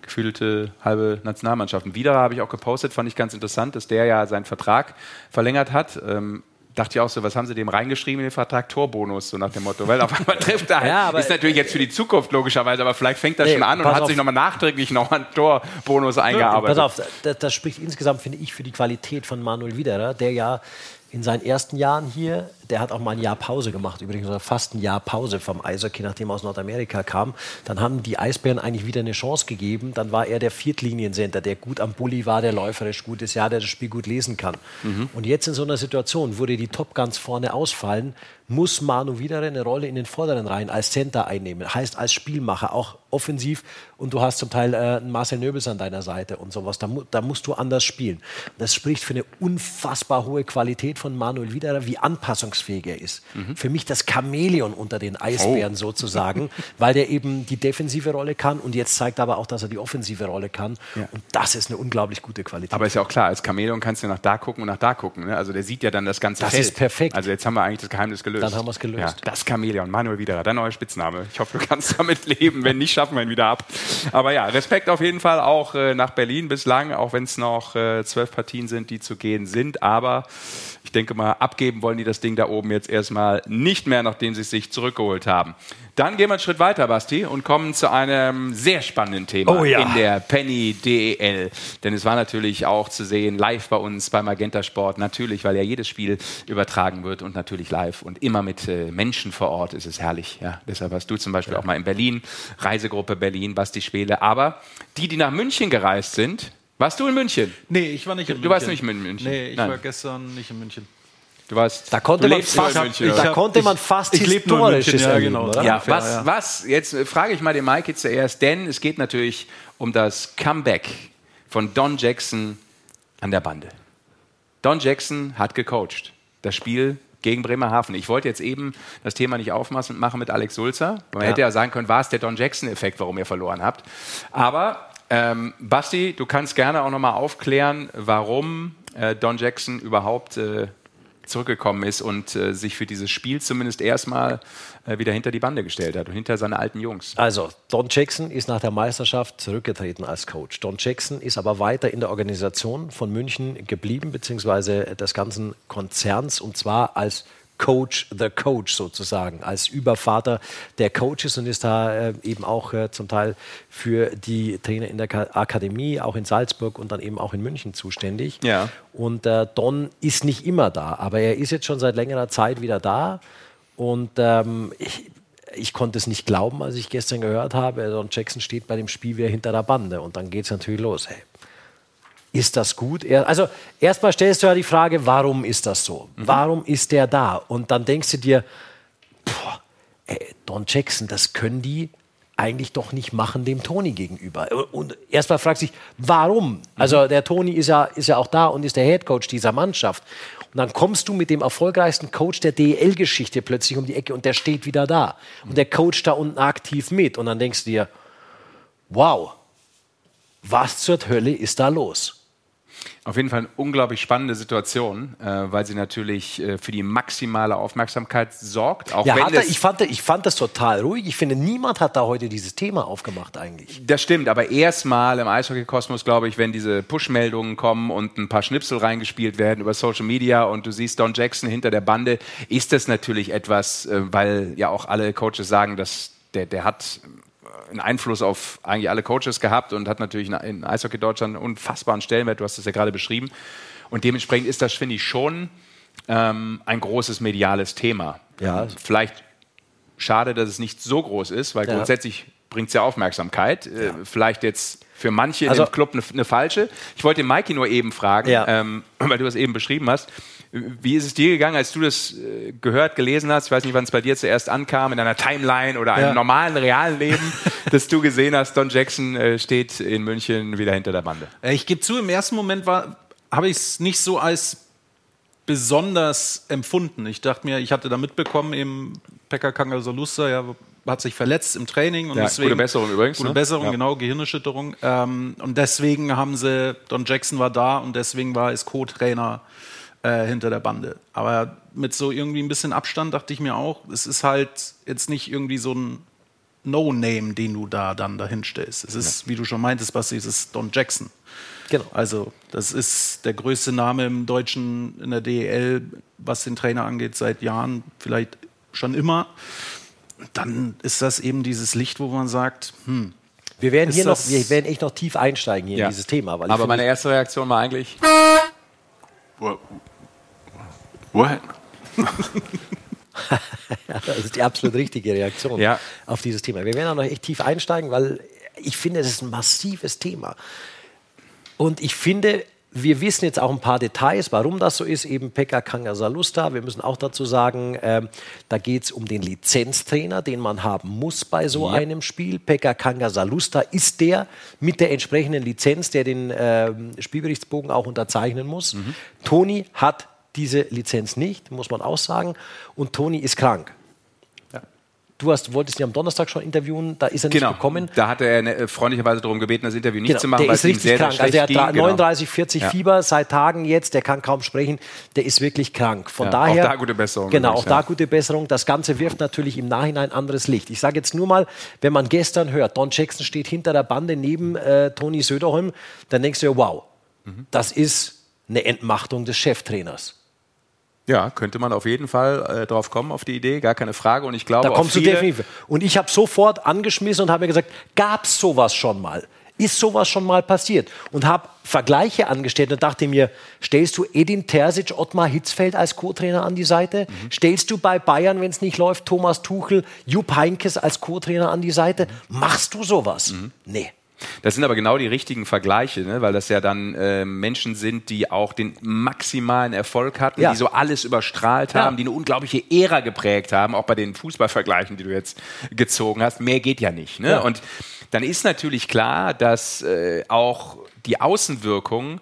S2: gefühlte halbe Nationalmannschaft. Und wieder habe ich auch gepostet, fand ich ganz interessant, dass der ja seinen Vertrag verlängert hat. Ähm, dachte ich auch so, was haben sie dem reingeschrieben in den Vertrag? Torbonus, so nach dem Motto. Weil auf einmal trifft er.
S1: Ja, aber-
S2: ist natürlich jetzt für die Zukunft logischerweise, aber vielleicht fängt das
S1: Nee,
S2: schon an und hat
S1: auf.
S2: sich nochmal nachträglich noch einen Torbonus eingearbeitet.
S1: Pass auf, das, das spricht insgesamt, finde ich, für die Qualität von Manuel Widerer, der ja in seinen ersten Jahren hier, der hat auch mal ein Jahr Pause gemacht, übrigens oder fast ein Jahr Pause vom Eishockey, nachdem er aus Nordamerika kam. Dann haben die Eisbären eigentlich wieder eine Chance gegeben. Dann war er der Viertliniensender, der gut am Bulli war, der läuferisch gut ist, ja, der das Spiel gut lesen kann. Und jetzt in so einer Situation, wo dir die Top Guns vorne ausfallen, muss Manu Widerer eine Rolle in den vorderen Reihen als Center einnehmen. Heißt als Spielmacher, auch offensiv. Und du hast zum Teil äh, einen Marcel Nöbels an deiner Seite und sowas. Da, mu da musst du anders spielen. Das spricht für eine unfassbar hohe Qualität von Manuel Widerer, wie anpassungsfähig er ist. Für mich das Chamäleon unter den Eisbären sozusagen, weil der eben die defensive Rolle kann und jetzt zeigt aber auch, dass er die offensive Rolle kann. Und das ist eine unglaublich gute Qualität.
S2: Aber ist ja auch klar, als Chamäleon kannst du nach da gucken und nach da gucken. Ne? Also der sieht ja dann das ganze
S1: Das
S2: Feld.
S1: ist perfekt.
S2: Also jetzt haben wir eigentlich das Geheimnis gelöst.
S1: Dann haben wir's gelöst.
S2: Ja, das Chamäleon, Manuel Widerer, dein neuer Spitzname. Ich hoffe, du kannst damit leben. Wenn nicht, schaffen wir ihn wieder ab. Aber ja, Respekt auf jeden Fall auch äh, nach Berlin bislang, auch wenn es noch äh, zwölf Partien sind, die zu gehen sind. Aber ich denke mal, abgeben wollen die das Ding da oben jetzt erstmal nicht mehr, nachdem sie es sich zurückgeholt haben. Dann gehen wir einen Schritt weiter, Basti, und kommen zu einem sehr spannenden Thema
S1: Oh ja.
S2: in der Penny DEL. Denn es war natürlich auch zu sehen, live bei uns bei Magenta Sport. Natürlich, weil ja jedes Spiel übertragen wird und natürlich live und immer mit äh, Menschen vor Ort ist es herrlich. Ja, deshalb warst du zum Beispiel auch mal in Berlin, Reisegruppe Berlin, Basti Schwele. Aber die, die nach München gereist sind, warst du in München?
S5: Nee, ich war nicht in München.
S2: Du warst nicht in München?
S5: Nee, ich
S2: Nein.
S5: war gestern nicht in München.
S2: Du warst.
S1: Da konnte
S2: du
S1: man fast-
S2: München,
S1: ich? Da konnte man fast
S5: ich lebe nur in
S1: Historisches
S5: München, ja,
S1: erleben,
S5: genau.
S1: oder?
S2: Ja, was,
S5: ja.
S2: was, jetzt äh, frage ich mal den Mikey zuerst, denn es geht natürlich um das Comeback von Don Jackson an der Bande. Don Jackson hat gecoacht. Das Spiel gegen Bremerhaven. Ich wollte jetzt eben das Thema nicht aufmachen machen mit Alex Sulzer. Man
S1: Ja.
S2: hätte ja sagen können, war es der Don Jackson-Effekt, warum ihr verloren habt. Aber ähm, Basti, du kannst gerne auch nochmal aufklären, warum äh, Don Jackson überhaupt äh, zurückgekommen ist und äh, sich für dieses Spiel zumindest erstmal äh, wieder hinter die Bande gestellt hat und hinter seine alten Jungs.
S1: Also, Don Jackson ist nach der Meisterschaft zurückgetreten als Coach. Don Jackson ist aber weiter in der Organisation von München geblieben, beziehungsweise des ganzen Konzerns, und zwar als the Coach sozusagen, als Übervater der Coaches und ist da äh, eben auch äh, zum Teil für die Trainer in der Ka Akademie, auch in Salzburg und dann eben auch in München zuständig.
S2: Ja.
S1: Und äh, Don ist nicht immer da, aber er ist jetzt schon seit längerer Zeit wieder da. Und ähm, ich, ich konnte es nicht glauben, als ich gestern gehört habe, Don Jackson steht bei dem Spiel wieder hinter der Bande. Und dann geht es natürlich los. Hey, ist das gut? Also erstmal stellst du ja die Frage, warum ist das so? Warum ist der da? Und dann denkst du dir, boah, ey, Don Jackson, das können die eigentlich doch nicht machen dem Toni gegenüber. Und erstmal fragst du dich, warum? Also der Toni ist ja, ist ja auch da und ist der Headcoach dieser Mannschaft. Und dann kommst du mit dem erfolgreichsten Coach der DEL-Geschichte plötzlich um die Ecke und der steht wieder da. Und der coacht da unten aktiv mit. Und dann denkst du dir, wow, was zur Hölle ist da los?
S2: Auf jeden Fall eine unglaublich spannende Situation, äh, weil sie natürlich äh, für die maximale Aufmerksamkeit sorgt. Auch
S1: Ja,
S2: wenn
S1: er, ich, fand, ich fand das total ruhig. Ich finde, niemand hat da heute dieses Thema aufgemacht eigentlich.
S2: Das stimmt, aber erstmal im Eishockey-Kosmos, glaube ich, wenn diese Push-Meldungen kommen und ein paar Schnipsel reingespielt werden über Social Media und du siehst Don Jackson hinter der Bande, ist das natürlich etwas, äh, weil ja auch alle Coaches sagen, dass der, der hat einen Einfluss auf eigentlich alle Coaches gehabt und hat natürlich in- Eishockey Deutschland einen unfassbaren Stellenwert, du hast es ja gerade beschrieben. Und dementsprechend ist das, finde ich, schon ähm, ein großes mediales Thema.
S1: Ja.
S2: Vielleicht schade, dass es nicht so groß ist, weil
S1: Ja.
S2: grundsätzlich bringt es ja Aufmerksamkeit. Äh, vielleicht jetzt für manche
S1: Also-
S2: dem Club eine, eine falsche. Ich wollte Mikey nur eben fragen,
S1: Ja.
S2: ähm, weil du das eben beschrieben hast. Wie ist es dir gegangen, als du das äh, gehört, gelesen hast? Ich weiß nicht, wann es bei dir zuerst ankam, in deiner Timeline oder einem
S1: Ja.
S2: normalen, realen Leben, dass du gesehen hast, Don Jackson äh, steht in München wieder hinter der Bande.
S5: Äh, Ich gebe zu, im ersten Moment war- habe ich es nicht so als besonders empfunden. Ich dachte mir, ich hatte da mitbekommen, eben Pekka Kangasalusta ja, hat sich verletzt im Training. Und
S2: Ja,
S5: deswegen,
S2: gute Besserung übrigens,
S5: Gute
S2: ne?
S5: Besserung,
S2: Ja.
S5: genau, Gehirnerschütterung. Ähm, und deswegen haben sie, Don Jackson war da und deswegen war es Co-Trainer äh, hinter der Bande. Aber mit so irgendwie ein bisschen Abstand dachte ich mir auch, es ist halt jetzt nicht irgendwie so ein No-Name, den du da dann dahin stellst. Es ist, wie du schon meintest, Basti, es ist Don Jackson.
S1: Genau.
S5: Also, das ist der größte Name im Deutschen in der DEL, was den Trainer angeht, seit Jahren, vielleicht schon immer. Dann ist das eben dieses Licht, wo man sagt, hm,
S1: Wir werden hier noch, wir werden echt noch tief einsteigen hier
S2: Ja.
S1: in dieses Thema.
S2: Aber meine erste Reaktion war eigentlich,
S3: What? What?
S1: Das ist die absolut richtige Reaktion
S2: Ja.
S1: auf dieses Thema. Wir werden auch noch echt tief einsteigen, weil ich finde, es ist ein massives Thema. Und ich finde, wir wissen jetzt auch ein paar Details, warum das so ist. Eben Pekka Kangasalusta. Wir müssen auch dazu sagen, ähm, da geht es um den Lizenztrainer, den man haben muss bei so einem Spiel. Pekka Kangasalusta ist der mit der entsprechenden Lizenz, der den ähm, Spielberichtsbogen auch unterzeichnen muss. Toni hat diese Lizenz nicht, muss man auch sagen. Und Toni ist krank. Du hast, wolltest ihn am Donnerstag schon interviewen, da ist er nicht
S2: genau,
S1: gekommen.
S2: da hat er äh, freundlicherweise darum gebeten, das Interview nicht
S1: Genau,
S2: zu machen,
S1: der
S2: weil
S1: ist
S2: es ihm
S1: richtig
S2: sehr, sehr
S1: krank.
S2: schlecht
S1: Also er hat
S2: ging.
S1: dra-
S2: Genau.
S1: 39, 40
S2: Ja.
S1: Fieber seit Tagen jetzt, der kann kaum sprechen, der ist wirklich krank. Von
S2: Ja,
S1: daher,
S2: auch da gute Besserung
S1: Genau,
S2: übrigens,
S1: auch da
S2: ja.
S1: gute Besserung. Das Ganze wirft natürlich im Nachhinein anderes Licht. Ich sage jetzt nur mal, wenn man gestern hört, Don Jackson steht hinter der Bande neben äh, Toni Söderholm, dann denkst du ja, wow,
S2: Mhm.
S1: das ist eine Entmachtung des Cheftrainers.
S2: Ja, könnte man auf jeden Fall äh, drauf kommen, auf die Idee, gar keine Frage. Und ich glaube,
S1: Da kommst du definitiv. Und ich habe sofort angeschmissen und habe mir gesagt, gab es sowas schon mal? Ist sowas schon mal passiert? Und habe Vergleiche angestellt und dachte mir, stellst du Edin Terzic, Ottmar Hitzfeld als Co-Trainer an die Seite?
S2: Mhm.
S1: Stellst du bei Bayern, wenn es nicht läuft, Thomas Tuchel, Jupp Heinkes als Co-Trainer an die Seite? Machst du sowas?
S2: Mhm.
S1: Nee.
S2: Das sind aber genau die richtigen Vergleiche, ne? weil das ja dann äh, Menschen sind, die auch den maximalen Erfolg hatten,
S1: Ja.
S2: die so alles überstrahlt
S1: Ja.
S2: haben, die eine unglaubliche Ära geprägt haben, auch bei den Fußballvergleichen, die du jetzt gezogen hast. Mehr geht ja nicht. Ne?
S1: Ja.
S2: Und dann ist natürlich klar, dass äh, auch die Außenwirkung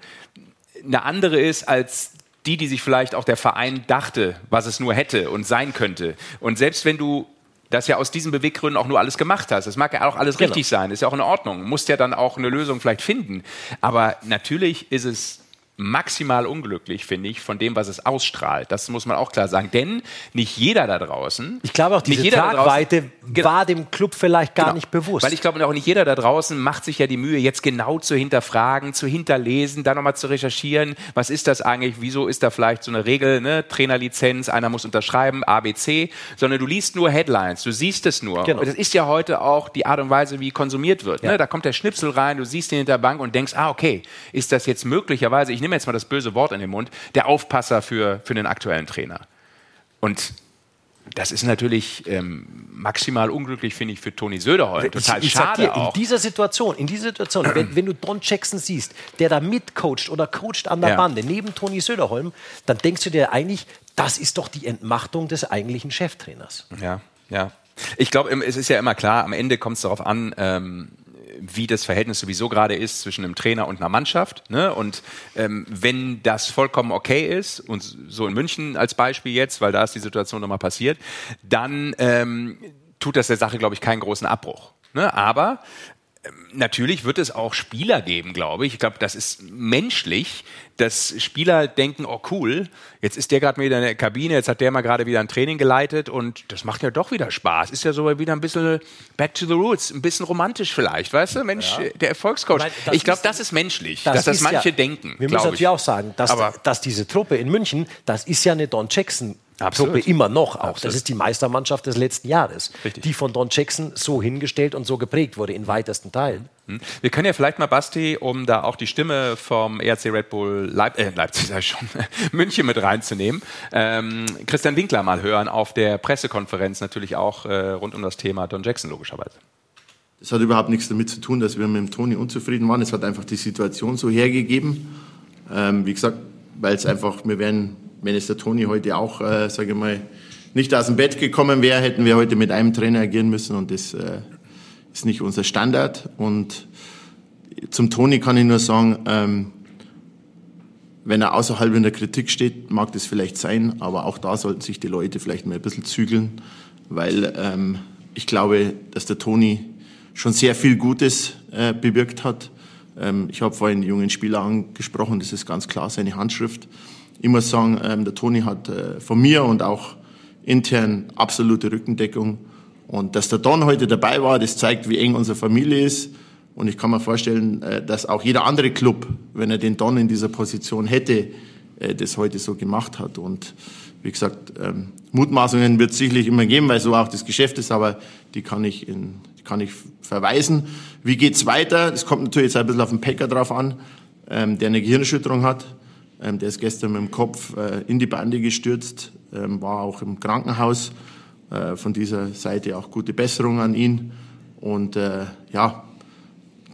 S2: eine andere ist als die, die sich vielleicht auch der Verein dachte, was es nur hätte und sein könnte. Und selbst wenn du das ja aus diesen Beweggründen auch nur alles gemacht hast, das mag ja auch alles
S1: Genau.
S2: richtig sein, ist ja auch in Ordnung, musst ja dann auch eine Lösung vielleicht finden. Aber natürlich ist es maximal unglücklich, finde ich, von dem, was es ausstrahlt. Das muss man auch klar sagen. Denn nicht jeder da draußen.
S1: Ich glaube auch, diese
S2: draußen-
S1: Tragweite
S2: Genau.
S1: war dem Club vielleicht gar
S2: Genau.
S1: nicht bewusst.
S2: Weil ich glaube, auch nicht jeder da draußen macht sich ja die Mühe, jetzt genau zu hinterfragen, zu hinterlesen, dann nochmal zu recherchieren. Was ist das eigentlich? Wieso ist da vielleicht so eine Regel, ne? Trainerlizenz, einer muss unterschreiben, ABC, sondern du liest nur Headlines, du siehst es nur.
S1: Genau.
S2: Und das ist ja heute auch die Art und Weise, wie konsumiert wird.
S1: Ja.
S2: Ne? Da kommt der Schnipsel rein, du siehst ihn hinter der Bank und denkst, ah, okay, ist das jetzt möglicherweise, ich nehme jetzt mal das böse Wort in den Mund, der Aufpasser für, für den aktuellen Trainer. Und das ist natürlich ähm, maximal unglücklich, finde ich, für Toni Söderholm. Total
S1: ich, ich
S2: schade
S1: dir,
S2: auch.
S1: In dieser Situation, in dieser Situation, wenn, wenn du Don Jackson siehst, der da mitcoacht oder coacht an der
S2: Ja.
S1: Bande neben Toni Söderholm, dann denkst du dir eigentlich, das ist doch die Entmachtung des eigentlichen Cheftrainers.
S2: Ja, ja. Ich glaube, es ist ja immer klar, am Ende kommt es darauf an, ähm, wie das Verhältnis sowieso gerade ist zwischen einem Trainer und einer Mannschaft. Ne? Und ähm, wenn das vollkommen okay ist, und so in München als Beispiel jetzt, weil da ist die Situation nochmal passiert, dann ähm, tut das der Sache, glaube ich, keinen großen Abbruch. Ne? Aber Natürlich wird es auch Spieler geben, glaube ich. Ich glaube, das ist menschlich, dass Spieler denken, oh cool, jetzt ist der gerade wieder in der Kabine, jetzt hat der mal gerade wieder ein Training geleitet und das macht ja doch wieder Spaß. Ist ja so wieder ein bisschen back to the roots, ein bisschen romantisch vielleicht, weißt du? Mensch, der Erfolgscoach.
S1: Ich das
S2: glaube, das ist menschlich, dass das manche
S1: ja,
S2: denken.
S1: Wir müssen natürlich
S2: ich.
S1: auch sagen, dass, dass diese Truppe in München, das ist ja eine Don Jackson.
S2: Absolut.
S1: Truppe immer noch auch.
S2: Absolut.
S1: Das ist die Meistermannschaft des letzten Jahres,
S2: Richtig.
S1: die von Don Jackson so hingestellt und so geprägt wurde, in weitesten Teilen.
S2: Hm? Wir können ja vielleicht mal, Basti, um da auch die Stimme vom ERC Red Bull Leip äh, Leipzig, sag ich schon, München mit reinzunehmen, ähm, Christian Winkler mal hören auf der Pressekonferenz natürlich auch äh, rund um das Thema Don Jackson logischerweise.
S7: Das hat überhaupt nichts damit zu tun, dass wir mit dem Toni unzufrieden waren. Es hat einfach die Situation so hergegeben. Ähm, wie gesagt, weil es einfach, wir wären, wenn es der Toni heute auch, äh, sage ich mal, nicht aus dem Bett gekommen wäre, hätten wir heute mit einem Trainer agieren müssen und das äh, ist nicht unser Standard. Und zum Toni kann ich nur sagen, ähm, wenn er außerhalb in der Kritik steht, mag das vielleicht sein, aber auch da sollten sich die Leute vielleicht mal ein bisschen zügeln. weil ähm, ich glaube, dass der Toni schon sehr viel Gutes äh, bewirkt hat. Ähm, ich habe vorhin die jungen Spieler angesprochen, das ist ganz klar seine Handschrift. Ich muss sagen, ähm, der Toni hat äh, von mir und auch intern absolute Rückendeckung. Und dass der Don heute dabei war, das zeigt, wie eng unsere Familie ist. Und ich kann mir vorstellen, äh, dass auch jeder andere Club, wenn er den Don in dieser Position hätte, äh, das heute so gemacht hat. Und wie gesagt, ähm, Mutmaßungen wird es sicherlich immer geben, weil so auch das Geschäft ist, aber die kann ich, in, die kann ich verweisen. Wie geht's weiter? Das kommt natürlich jetzt ein bisschen auf den Packer drauf an, ähm, der eine Gehirnerschütterung hat. Ähm, der ist gestern mit dem Kopf äh, in die Bande gestürzt, war auch im Krankenhaus. Von dieser Seite auch gute Besserung an ihn. Und ja,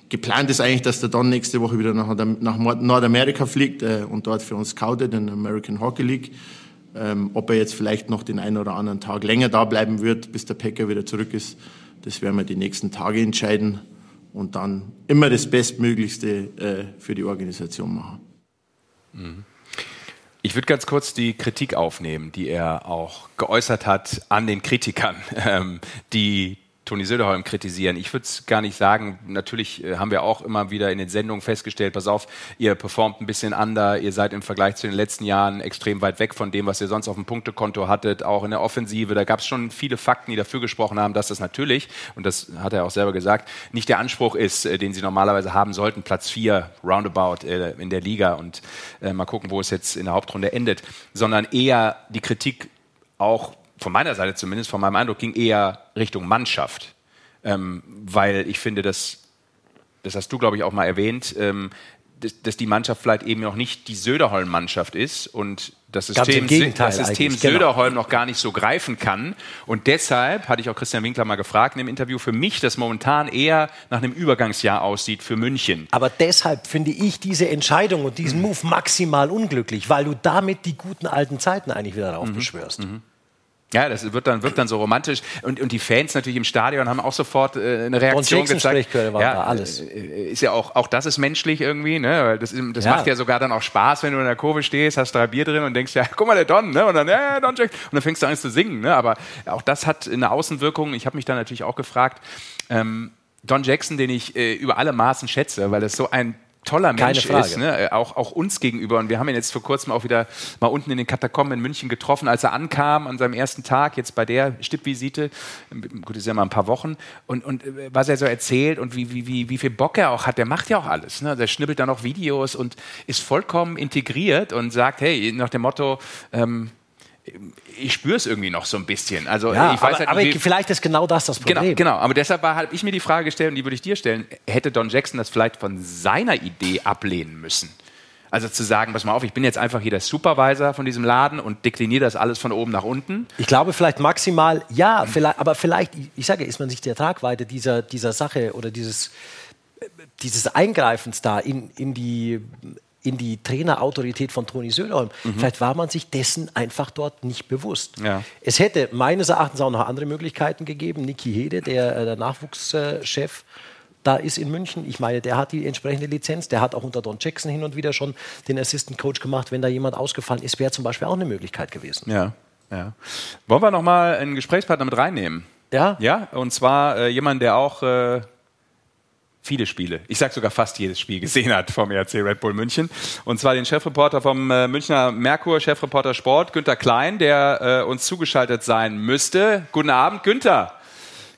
S7: Geplant ist eigentlich, dass der Don nächste Woche wieder nach, nach Nordamerika fliegt äh, und dort für uns scoutet in der American Hockey League. Ähm, ob er jetzt vielleicht noch den einen oder anderen Tag länger da bleiben wird, bis der Packer wieder zurück ist, das werden wir die nächsten Tage entscheiden und dann immer das Bestmöglichste äh, für die Organisation machen.
S2: Ich würde ganz kurz die Kritik aufnehmen, die er auch geäußert hat an den Kritikern, ähm, die Toni Söderholm kritisieren. Ich würde es gar nicht sagen. Natürlich äh, haben wir auch immer wieder in den Sendungen festgestellt, pass auf, ihr performt ein bisschen anders, ihr seid im Vergleich zu den letzten Jahren extrem weit weg von dem, was ihr sonst auf dem Punktekonto hattet, auch in der Offensive. Da gab es schon viele Fakten, die dafür gesprochen haben, dass das natürlich, und das hat er auch selber gesagt, nicht der Anspruch ist, äh, den sie normalerweise haben sollten, Platz vier roundabout äh, in der Liga und mal gucken, wo es jetzt in der Hauptrunde endet, sondern eher die Kritik auch von meiner Seite zumindest, von meinem Eindruck, ging eher Richtung Mannschaft. Ähm, weil ich finde, dass, das hast du, glaube ich, auch mal erwähnt, ähm, dass, dass, die Mannschaft vielleicht eben noch nicht die Söderholm-Mannschaft ist und das System, das System genau. Söderholm noch gar nicht so greifen kann. Und deshalb hatte ich auch Christian Winkler mal gefragt in dem Interview, für mich, das momentan eher nach einem Übergangsjahr aussieht für München.
S1: Aber deshalb finde ich diese Entscheidung und diesen Move maximal unglücklich, weil du damit die guten alten Zeiten eigentlich wieder darauf mhm. beschwörst. Mhm.
S2: Ja, das wird dann, wird dann so romantisch. Und, und die Fans natürlich im Stadion haben auch sofort äh, eine Reaktion gezeigt.
S1: War ja, da alles.
S2: Äh, ist ja auch, auch das ist menschlich irgendwie, ne? Das, das ja. macht ja sogar dann auch Spaß, wenn du in der Kurve stehst, hast drei Bier drin und denkst, ja, guck mal, der Don, ne? Und dann, ja, Don Jack. Und dann fängst du an zu singen, ne? Aber auch das hat eine Außenwirkung. Ich habe mich dann natürlich auch gefragt, ähm, Don Jackson, den ich äh, über alle Maßen schätze, weil das so ein toller Mensch ist, ne? Äh, auch, auch uns gegenüber. Und wir haben ihn jetzt vor kurzem auch wieder mal unten in den Katakomben in München getroffen, als er ankam an seinem ersten Tag, jetzt bei der Stippvisite. Gut, das ist ja mal ein paar Wochen. Und, und äh, was er so erzählt und wie, wie, wie, wie viel Bock er auch hat, der macht ja auch alles. Ne? Der schnibbelt dann auch Videos und ist vollkommen integriert und sagt, hey, nach dem Motto, ähm, ich spüre es irgendwie noch so ein bisschen. Also
S1: ja, ich weiß aber, halt, aber wie, vielleicht ist genau das das
S2: Problem. Genau, genau. aber deshalb habe ich mir die Frage gestellt und die würde ich dir stellen: Hätte Don Jackson das vielleicht von seiner Idee ablehnen müssen? Also zu sagen, pass mal auf, ich bin jetzt einfach hier der Supervisor von diesem Laden und dekliniere das alles von oben nach unten.
S1: Ich glaube vielleicht maximal, ja, vielleicht, aber vielleicht, ich sage, ist man sich der Tragweite dieser, dieser Sache oder dieses, dieses Eingreifens da in, in die in die Trainerautorität von Toni Söderholm. Mhm. Vielleicht war man sich dessen einfach dort nicht bewusst. Ja. Es hätte meines Erachtens auch noch andere Möglichkeiten gegeben. Niki Hede, der, äh, der Nachwuchschef, da ist in München. Ich meine, der hat die entsprechende Lizenz. Der hat auch unter Don Jackson hin und wieder schon den Assistant Coach gemacht. Wenn da jemand ausgefallen ist, wäre zum Beispiel auch eine Möglichkeit gewesen.
S2: Ja, ja. Wollen wir noch mal einen Gesprächspartner mit reinnehmen?
S1: Ja.
S2: Ja, und zwar äh, jemand, der auch äh, viele Spiele, ich sage sogar fast jedes Spiel gesehen hat vom RC Red Bull München. Und zwar den Chefreporter vom äh, Münchner Merkur, Chefreporter Sport, Günter Klein, der äh, uns zugeschaltet sein müsste. Guten Abend, Günther.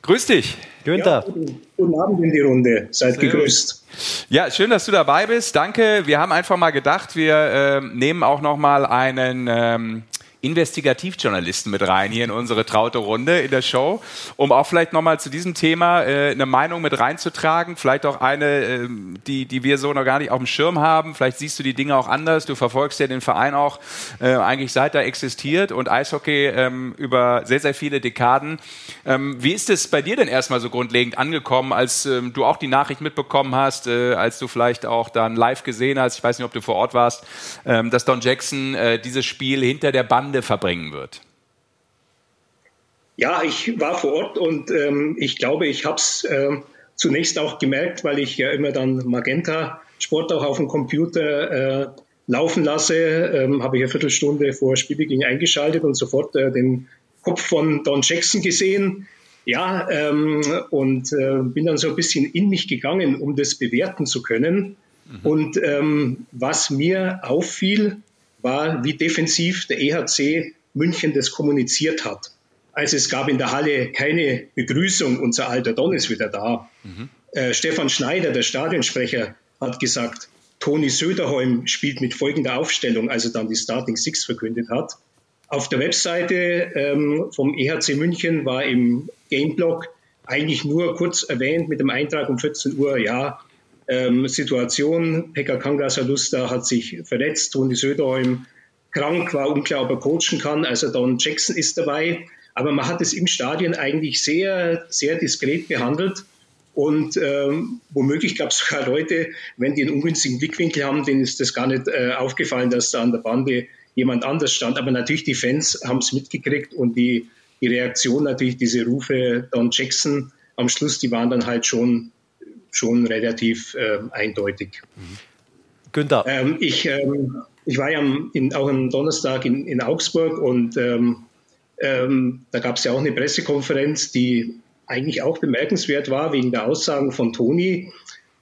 S2: Grüß dich.
S8: Günther. Ja, guten, guten, Abend in die Runde. Seid Sehr gegrüßt.
S2: Ja, schön, dass du dabei bist. Danke. Wir haben einfach mal gedacht, wir äh, nehmen auch noch mal einen ähm, Investigativjournalisten mit rein hier in unsere traute Runde in der Show, um auch vielleicht nochmal zu diesem Thema äh, eine Meinung mit reinzutragen, vielleicht auch eine, äh, die, die wir so noch gar nicht auf dem Schirm haben. Vielleicht siehst du die Dinge auch anders. Du verfolgst ja den Verein auch äh, eigentlich seit er existiert und Eishockey ähm, über sehr, sehr viele Dekaden. Ähm, wie ist es bei dir denn erstmal so grundlegend angekommen, als ähm, du auch die Nachricht mitbekommen hast, äh, als du vielleicht auch dann live gesehen hast, ich weiß nicht, ob du vor Ort warst, ähm, dass Don Jackson äh, dieses Spiel hinter der Band Bande verbringen wird?
S8: Ja, ich war vor Ort und ähm, ich glaube, ich habe es äh, zunächst auch gemerkt, weil ich ja immer dann Magenta Sport auch auf dem Computer äh, laufen lasse, ähm, habe ich eine Viertelstunde vor Spielbeginn eingeschaltet und sofort äh, den Kopf von Don Jackson gesehen. Ja, ähm, und äh, bin dann so ein bisschen in mich gegangen, um das bewerten zu können. Mhm. Und ähm, was mir auffiel, war, wie defensiv der EHC München das kommuniziert hat. Also es gab in der Halle keine Begrüßung, unser alter Don ist wieder da. Mhm. Äh, Stefan Schneider, der Stadionsprecher, hat gesagt, Toni Söderholm spielt mit folgender Aufstellung, also dann die Starting Six verkündet hat. Auf der Webseite ähm, vom EHC München war im Gameblog eigentlich nur kurz erwähnt mit dem Eintrag um 14 Uhr, ja, ähm, Situation, Pekka Kangasalusta hat sich verletzt, Toni Söderholm krank, war unklar, ob er coachen kann, also Don Jackson ist dabei. Aber man hat es im Stadion eigentlich sehr, sehr diskret behandelt. Und ähm, womöglich gab es sogar Leute, wenn die einen ungünstigen Blickwinkel haben, denen ist das gar nicht äh, aufgefallen, dass da an der Bande jemand anders stand. Aber natürlich die Fans haben es mitgekriegt und die, die Reaktion natürlich, diese Rufe Don Jackson am Schluss, die waren dann halt schon, schon relativ äh, eindeutig. Mhm.
S1: Günther.
S8: Ähm, ich, ähm, ich war ja am, in, auch am Donnerstag in, in Augsburg und ähm, ähm da gab es ja auch eine Pressekonferenz, die eigentlich auch bemerkenswert war wegen der Aussagen von Toni,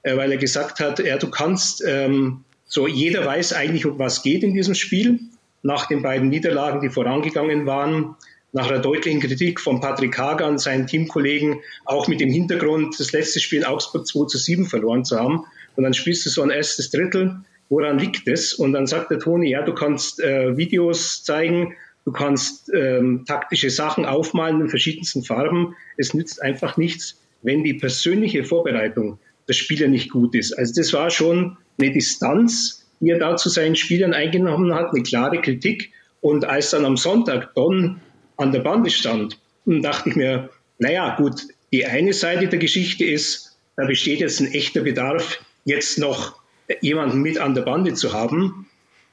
S8: äh, weil er gesagt hat, ja, du kannst, ähm, so jeder weiß eigentlich, um was geht in diesem Spiel nach den beiden Niederlagen, die vorangegangen waren, nach einer deutlichen Kritik von Patrick Hagan, seinen Teamkollegen, auch mit dem Hintergrund, das letzte Spiel in Augsburg 2 zu 7 verloren zu haben. Und dann spielst du so ein erstes Drittel. Woran liegt es? Und dann sagt der Toni, ja, du kannst äh, Videos zeigen, du kannst ähm, taktische Sachen aufmalen in verschiedensten Farben. Es nützt einfach nichts, wenn die persönliche Vorbereitung der Spieler nicht gut ist. Also das war schon eine Distanz, die er da zu seinen Spielern eingenommen hat, eine klare Kritik. Und als dann am Sonntag Don an der Bande stand, dachte ich mir, naja, gut, die eine Seite der Geschichte ist, da besteht jetzt ein echter Bedarf, jetzt noch jemanden mit an der Bande zu haben.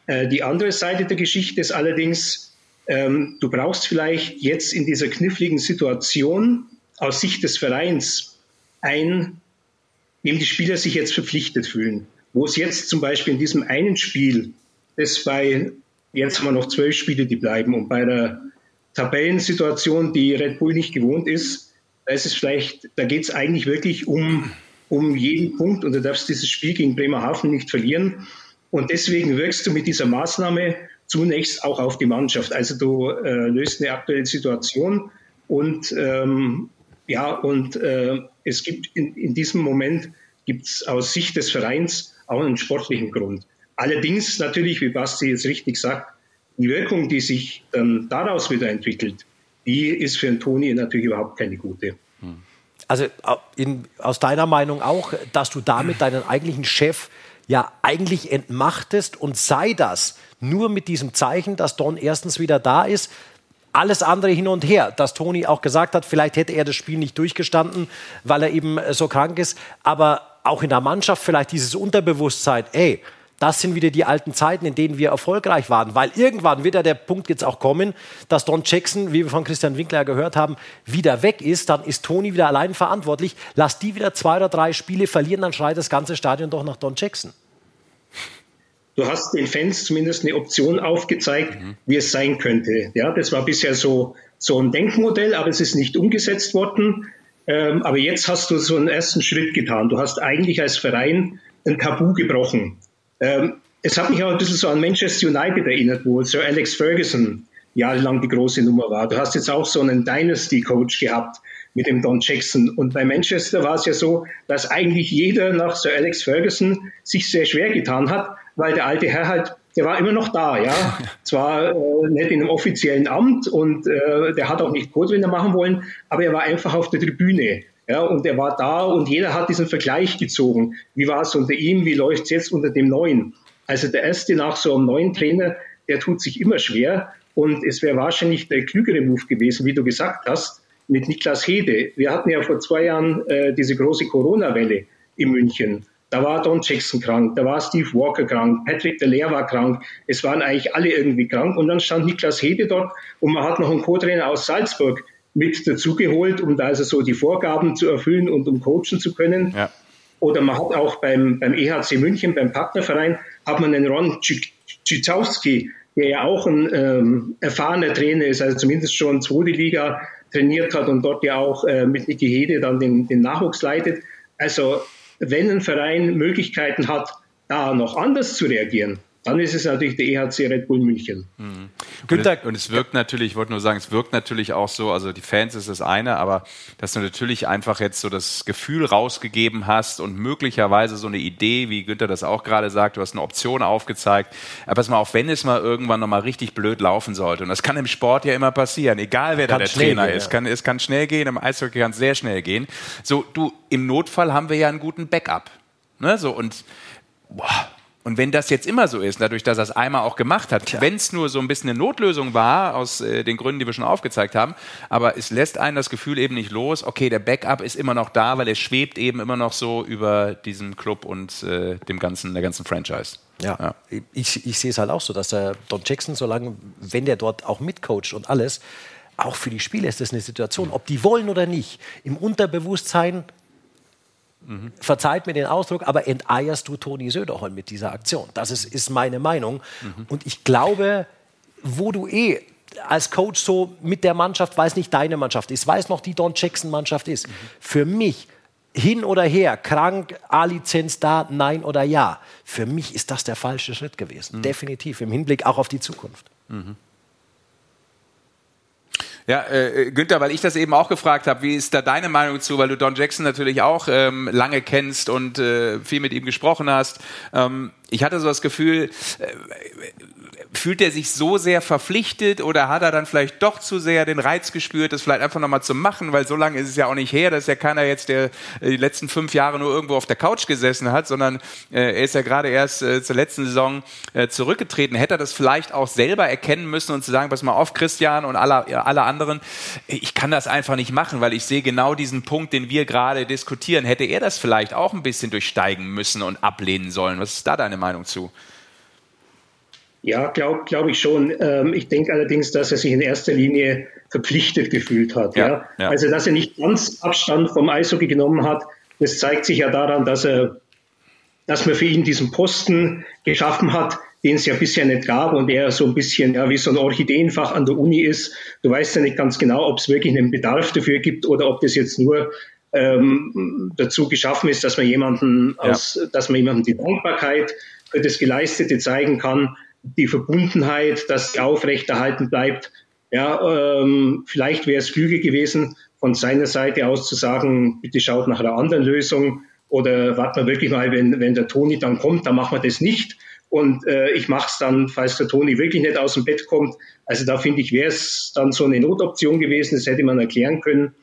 S8: Äh, die andere Seite der Geschichte ist allerdings, ähm, du brauchst vielleicht jetzt in dieser kniffligen Situation aus Sicht des Vereins ein, dem die Spieler sich jetzt verpflichtet fühlen wo es jetzt zum Beispiel in diesem einen Spiel, das bei, jetzt haben wir noch zwölf Spiele, die bleiben, und bei der Tabellensituation, die Red Bull nicht gewohnt ist, da ist es vielleicht, da geht es eigentlich wirklich um, um jeden Punkt und du darfst dieses Spiel gegen Bremerhaven nicht verlieren. Und deswegen wirkst du mit dieser Maßnahme zunächst auch auf die Mannschaft. Also du äh, löst eine aktuelle Situation und ähm, ja, und äh, es gibt in, in diesem Moment gibt es aus Sicht des Vereins auch einen sportlichen Grund. Allerdings natürlich, wie Basti jetzt richtig sagt, die Wirkung, die sich dann daraus wieder entwickelt, die ist für einen Toni natürlich überhaupt keine gute.
S1: Also in, aus deiner Meinung auch, dass du damit deinen eigentlichen Chef ja eigentlich entmachtest und sei das nur mit diesem Zeichen, dass Don erstens wieder da ist, alles andere hin und her, dass Toni auch gesagt hat, vielleicht hätte er das Spiel nicht durchgestanden, weil er eben so krank ist, aber auch in der Mannschaft vielleicht dieses Unterbewusstsein, ey, das sind wieder die alten Zeiten, in denen wir erfolgreich waren. Weil irgendwann wird ja der Punkt jetzt auch kommen, dass Don Jackson, wie wir von Christian Winkler gehört haben, wieder weg ist. Dann ist Toni wieder allein verantwortlich. Lass die wieder zwei oder drei Spiele verlieren, dann schreit das ganze Stadion doch nach Don Jackson.
S8: Du hast den Fans zumindest eine Option aufgezeigt, mhm. wie es sein könnte. Ja, das war bisher so, so ein Denkmodell, aber es ist nicht umgesetzt worden. Ähm, aber jetzt hast du so einen ersten Schritt getan. Du hast eigentlich als Verein ein Tabu gebrochen. Ähm, es hat mich auch ein bisschen so an Manchester United erinnert, wo Sir Alex Ferguson jahrelang die große Nummer war. Du hast jetzt auch so einen Dynasty-Coach gehabt mit dem Don Jackson. Und bei Manchester war es ja so, dass eigentlich jeder nach Sir Alex Ferguson sich sehr schwer getan hat, weil der alte Herr halt der war immer noch da, ja. Zwar äh, nicht in einem offiziellen Amt und äh, der hat auch nicht Co-Trainer machen wollen, aber er war einfach auf der Tribüne. Ja, und er war da und jeder hat diesen Vergleich gezogen. Wie war es unter ihm? Wie läuft es jetzt unter dem neuen? Also der erste nach so einem neuen Trainer, der tut sich immer schwer. Und es wäre wahrscheinlich der klügere Move gewesen, wie du gesagt hast, mit Niklas Hede. Wir hatten ja vor zwei Jahren äh, diese große Corona-Welle in München. Da war Don Jackson krank, da war Steve Walker krank, Patrick Delaire war krank. Es waren eigentlich alle irgendwie krank. Und dann stand Niklas Hede dort und man hat noch einen Co-Trainer aus Salzburg mit dazugeholt, um da also so die Vorgaben zu erfüllen und um coachen zu können. Ja. Oder man hat auch beim, beim EHC München, beim Partnerverein, hat man einen Ron Tschitschowski der ja auch ein ähm, erfahrener Trainer ist, also zumindest schon zweite Liga trainiert hat und dort ja auch äh, mit Niki Hede dann den, den Nachwuchs leitet. Also wenn ein Verein Möglichkeiten hat, da noch anders zu reagieren, dann ist es natürlich der EHC Red Bull München.
S2: Mhm. Und, es, und es wirkt natürlich, ich wollte nur sagen, es wirkt natürlich auch so, also die Fans ist das eine, aber dass du natürlich einfach jetzt so das Gefühl rausgegeben hast und möglicherweise so eine Idee, wie Günther das auch gerade sagt, du hast eine Option aufgezeigt, aber pass mal auf, wenn es mal irgendwann nochmal richtig blöd laufen sollte, und das kann im Sport ja immer passieren, egal wer da der Trainer gehen, ist, ja. kann, es kann schnell gehen, im Eishockey kann es sehr schnell gehen. So, du, im Notfall haben wir ja einen guten Backup. Ne, so, und boah, und wenn das jetzt immer so ist, dadurch, dass er es einmal auch gemacht hat, wenn es nur so ein bisschen eine Notlösung war, aus äh, den Gründen, die wir schon aufgezeigt haben, aber es lässt einen das Gefühl eben nicht los, okay, der Backup ist immer noch da, weil er schwebt eben immer noch so über diesen Club und äh, dem ganzen, der ganzen Franchise.
S1: Ja, ja. Ich, ich sehe es halt auch so, dass der Don Jackson, solange, wenn der dort auch mitcoacht und alles, auch für die Spieler ist das eine Situation, ob die wollen oder nicht, im Unterbewusstsein Mhm. Verzeiht mir den Ausdruck, aber enteierst du Toni Söderholm mit dieser Aktion? Das ist, ist meine Meinung. Mhm. Und ich glaube, wo du eh als Coach so mit der Mannschaft, weiß nicht deine Mannschaft ist, weiß noch die Don Jackson Mannschaft ist. Mhm. Für mich hin oder her, krank, A-Lizenz da, nein oder ja. Für mich ist das der falsche Schritt gewesen. Mhm. Definitiv, im Hinblick auch auf die Zukunft. Mhm.
S2: Ja, äh, Günther, weil ich das eben auch gefragt habe, wie ist da deine Meinung zu, weil du Don Jackson natürlich auch ähm, lange kennst und äh, viel mit ihm gesprochen hast. Ähm, ich hatte so das Gefühl, äh, fühlt er sich so sehr verpflichtet oder hat er dann vielleicht doch zu sehr den Reiz gespürt, das vielleicht einfach nochmal zu machen, weil so lange ist es ja auch nicht her, dass ja keiner jetzt, der äh, die letzten fünf Jahre nur irgendwo auf der Couch gesessen hat, sondern äh, er ist ja gerade erst zur letzten Saison zurückgetreten. Hätte er das vielleicht auch selber erkennen müssen und zu sagen, pass mal auf, Christian und alle, alle anderen, ich kann das einfach nicht machen, weil ich sehe genau diesen Punkt, den wir gerade diskutieren. Hätte er das vielleicht auch ein bisschen durchsteigen müssen und ablehnen sollen? Was ist da deine Meinung zu?
S8: Ja, glaube glaub ich schon. Ähm, ich denke allerdings, dass er sich in erster Linie verpflichtet gefühlt hat. Ja, ja? ja, Also, dass er nicht ganz Abstand vom Eishockey genommen hat, das zeigt sich ja daran, dass er, dass man für ihn diesen Posten geschaffen hat, den es ja bisher nicht gab und er so ein bisschen ja, wie so ein Orchideenfach an der Uni ist. Du weißt ja nicht ganz genau, ob es wirklich einen Bedarf dafür gibt oder ob das jetzt nur ähm, dazu geschaffen ist, dass man jemanden aus, ja. dass man jemandem die Dankbarkeit für das Geleistete zeigen kann die Verbundenheit, dass sie aufrechterhalten bleibt. Ja, ähm, vielleicht wäre es Flüge gewesen, von seiner Seite aus zu sagen, bitte schaut nach einer anderen Lösung oder warten wir wirklich mal, wenn, wenn der Toni dann kommt, dann machen wir das nicht. Und äh, ich mache es dann, falls der Toni wirklich nicht aus dem Bett kommt. Also da finde ich, wäre es dann so eine Notoption gewesen, das hätte man erklären können.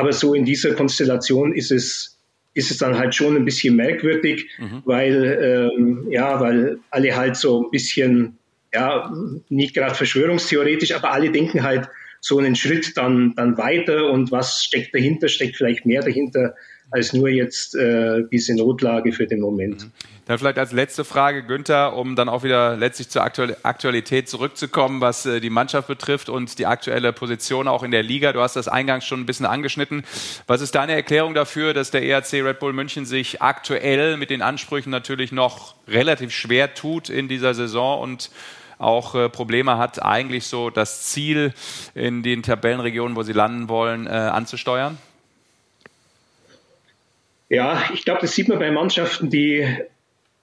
S8: Aber so in dieser Konstellation ist es ist es dann halt schon ein bisschen merkwürdig, mhm. weil, ähm, ja, weil alle halt so ein bisschen, ja, nicht gerade verschwörungstheoretisch, aber alle denken halt so einen Schritt dann, dann weiter und was steckt dahinter, steckt vielleicht mehr dahinter als nur jetzt äh, diese Notlage für den Moment. Mhm.
S2: Dann vielleicht als letzte Frage, Günther, um dann auch wieder letztlich zur Aktualität zurückzukommen, was äh, die Mannschaft betrifft und die aktuelle Position auch in der Liga. Du hast das eingangs schon ein bisschen angeschnitten. Was ist deine Erklärung dafür, dass der ERC Red Bull München sich aktuell mit den Ansprüchen natürlich noch relativ schwer tut in dieser Saison und auch äh, Probleme hat, eigentlich so das Ziel in den Tabellenregionen, wo sie landen wollen, äh, anzusteuern?
S8: Ja, ich glaube, das sieht man bei Mannschaften, die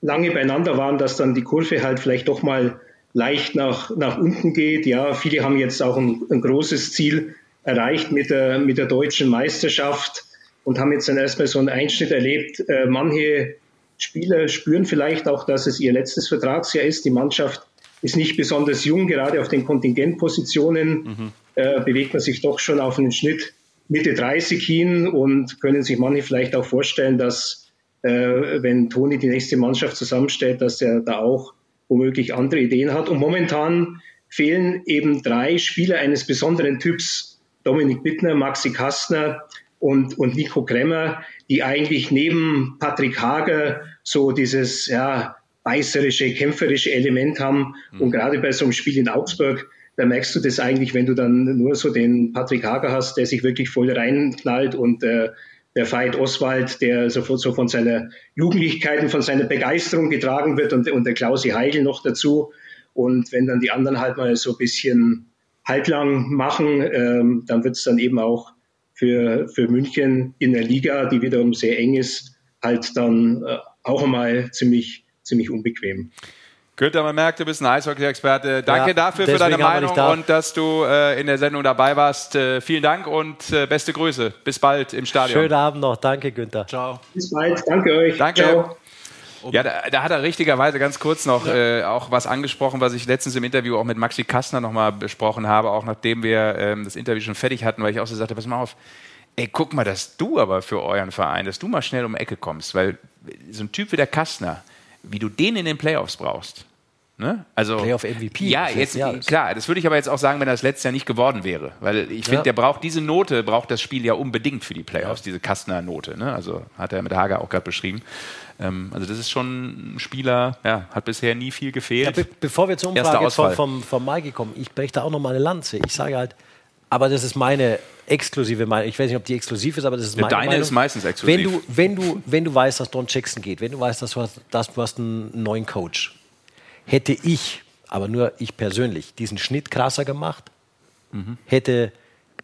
S8: lange beieinander waren, dass dann die Kurve halt vielleicht doch mal leicht nach, nach unten geht. Ja, viele haben jetzt auch ein, ein großes Ziel erreicht mit der, mit der deutschen Meisterschaft und haben jetzt dann erstmal so einen Einschnitt erlebt. Äh, manche Spieler spüren vielleicht auch, dass es ihr letztes Vertragsjahr ist. Die Mannschaft ist nicht besonders jung, gerade auf den Kontingentpositionen mhm. äh, bewegt man sich doch schon auf einen Schnitt Mitte 30 hin und können sich manche vielleicht auch vorstellen, dass äh, wenn Toni die nächste Mannschaft zusammenstellt, dass er da auch womöglich andere Ideen hat. Und momentan fehlen eben drei Spieler eines besonderen Typs, Dominik Bittner, Maxi Kastner und, und Nico Kremmer, die eigentlich neben Patrick Hager so dieses ja, beißerische, kämpferische Element haben. Mhm. Und gerade bei so einem Spiel in Augsburg, da merkst du das eigentlich, wenn du dann nur so den Patrick Hager hast, der sich wirklich voll reinknallt und äh, der Veit Oswald, der so so von seiner Jugendlichkeit und von seiner Begeisterung getragen wird und, und der Klausi Heigl noch dazu. Und wenn dann die anderen halt mal so ein bisschen halblang machen, ähm, dann wird es dann eben auch für, für München in der Liga, die wiederum sehr eng ist, halt dann äh, auch einmal ziemlich, ziemlich unbequem.
S2: Günther, man merkt, du bist ein Eishockey-Experte. Danke ja, dafür für deine Meinung da. und dass du äh, in der Sendung dabei warst. Äh, vielen Dank und äh, beste Grüße. Bis bald im Stadion.
S1: Schönen Abend noch. Danke, Günther.
S8: Ciao. Bis bald. Danke euch.
S2: Danke. Ciao. Ja, da, da, hat er richtigerweise ganz kurz noch ja. äh, auch was angesprochen, was ich letztens im Interview auch mit Maxi Kastner nochmal besprochen habe, auch nachdem wir ähm, das Interview schon fertig hatten, weil ich auch so sagte, pass mal auf, ey, guck mal, dass du aber für euren Verein, dass du mal schnell um die Ecke kommst, weil so ein Typ wie der Kastner, wie du den in den Playoffs brauchst, Ne? Also,
S1: Playoff MVP.
S2: Ja, jetzt, klar, das würde ich aber jetzt auch sagen, wenn er das letztes Jahr nicht geworden wäre. Weil ich finde, ja. der braucht diese Note, braucht das Spiel ja unbedingt für die Playoffs, ja. diese Kastner-Note. Ne? Also hat er mit Hager auch gerade beschrieben. Ähm, also das ist schon ein Spieler, ja, hat bisher nie viel gefehlt. Ja,
S1: be bevor wir zur Umfrage vom, vom, vom Maigi kommen, ich breche da auch noch mal eine Lanze. Ich sage halt, aber das ist meine exklusive Meinung. Ich weiß nicht, ob die exklusiv ist, aber das ist meine
S2: Deine
S1: Meinung.
S2: ist meistens exklusiv.
S1: Wenn du, wenn du, wenn du weißt, dass Don Jackson geht, wenn du weißt, dass du hast, dass du hast einen neuen Coach, hätte ich aber nur ich persönlich, diesen Schnitt krasser gemacht, mhm. hätte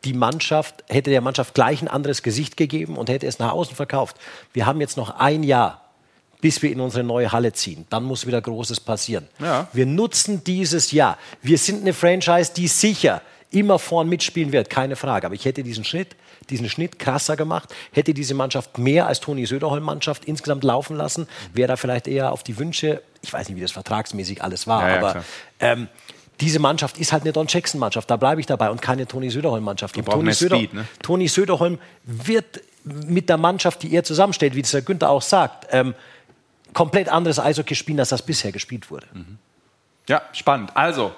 S1: die Mannschaft, hätte der Mannschaft gleich ein anderes Gesicht gegeben und hätte es nach außen verkauft. Wir haben jetzt noch ein Jahr, bis wir in unsere neue Halle ziehen. Dann muss wieder Großes passieren. Ja. Wir nutzen dieses Jahr. Wir sind eine Franchise, die sicher immer vorn mitspielen wird, keine Frage. Aber ich hätte diesen Schnitt, diesen Schnitt krasser gemacht, hätte diese Mannschaft mehr als Toni Söderholm-Mannschaft insgesamt laufen lassen, wäre da vielleicht eher auf die Wünsche, ich weiß nicht, wie das vertragsmäßig alles war, ja, ja, aber ähm, diese Mannschaft ist halt eine Don Jackson-Mannschaft, da bleibe ich dabei und keine Toni Söderholm-Mannschaft. Toni, Söder ne? Toni Söderholm wird mit der Mannschaft, die er zusammenstellt, wie das Herr Günther auch sagt, ähm, komplett anderes Eishockey spielen, als das bisher gespielt wurde. Mhm.
S2: Ja, spannend. Also,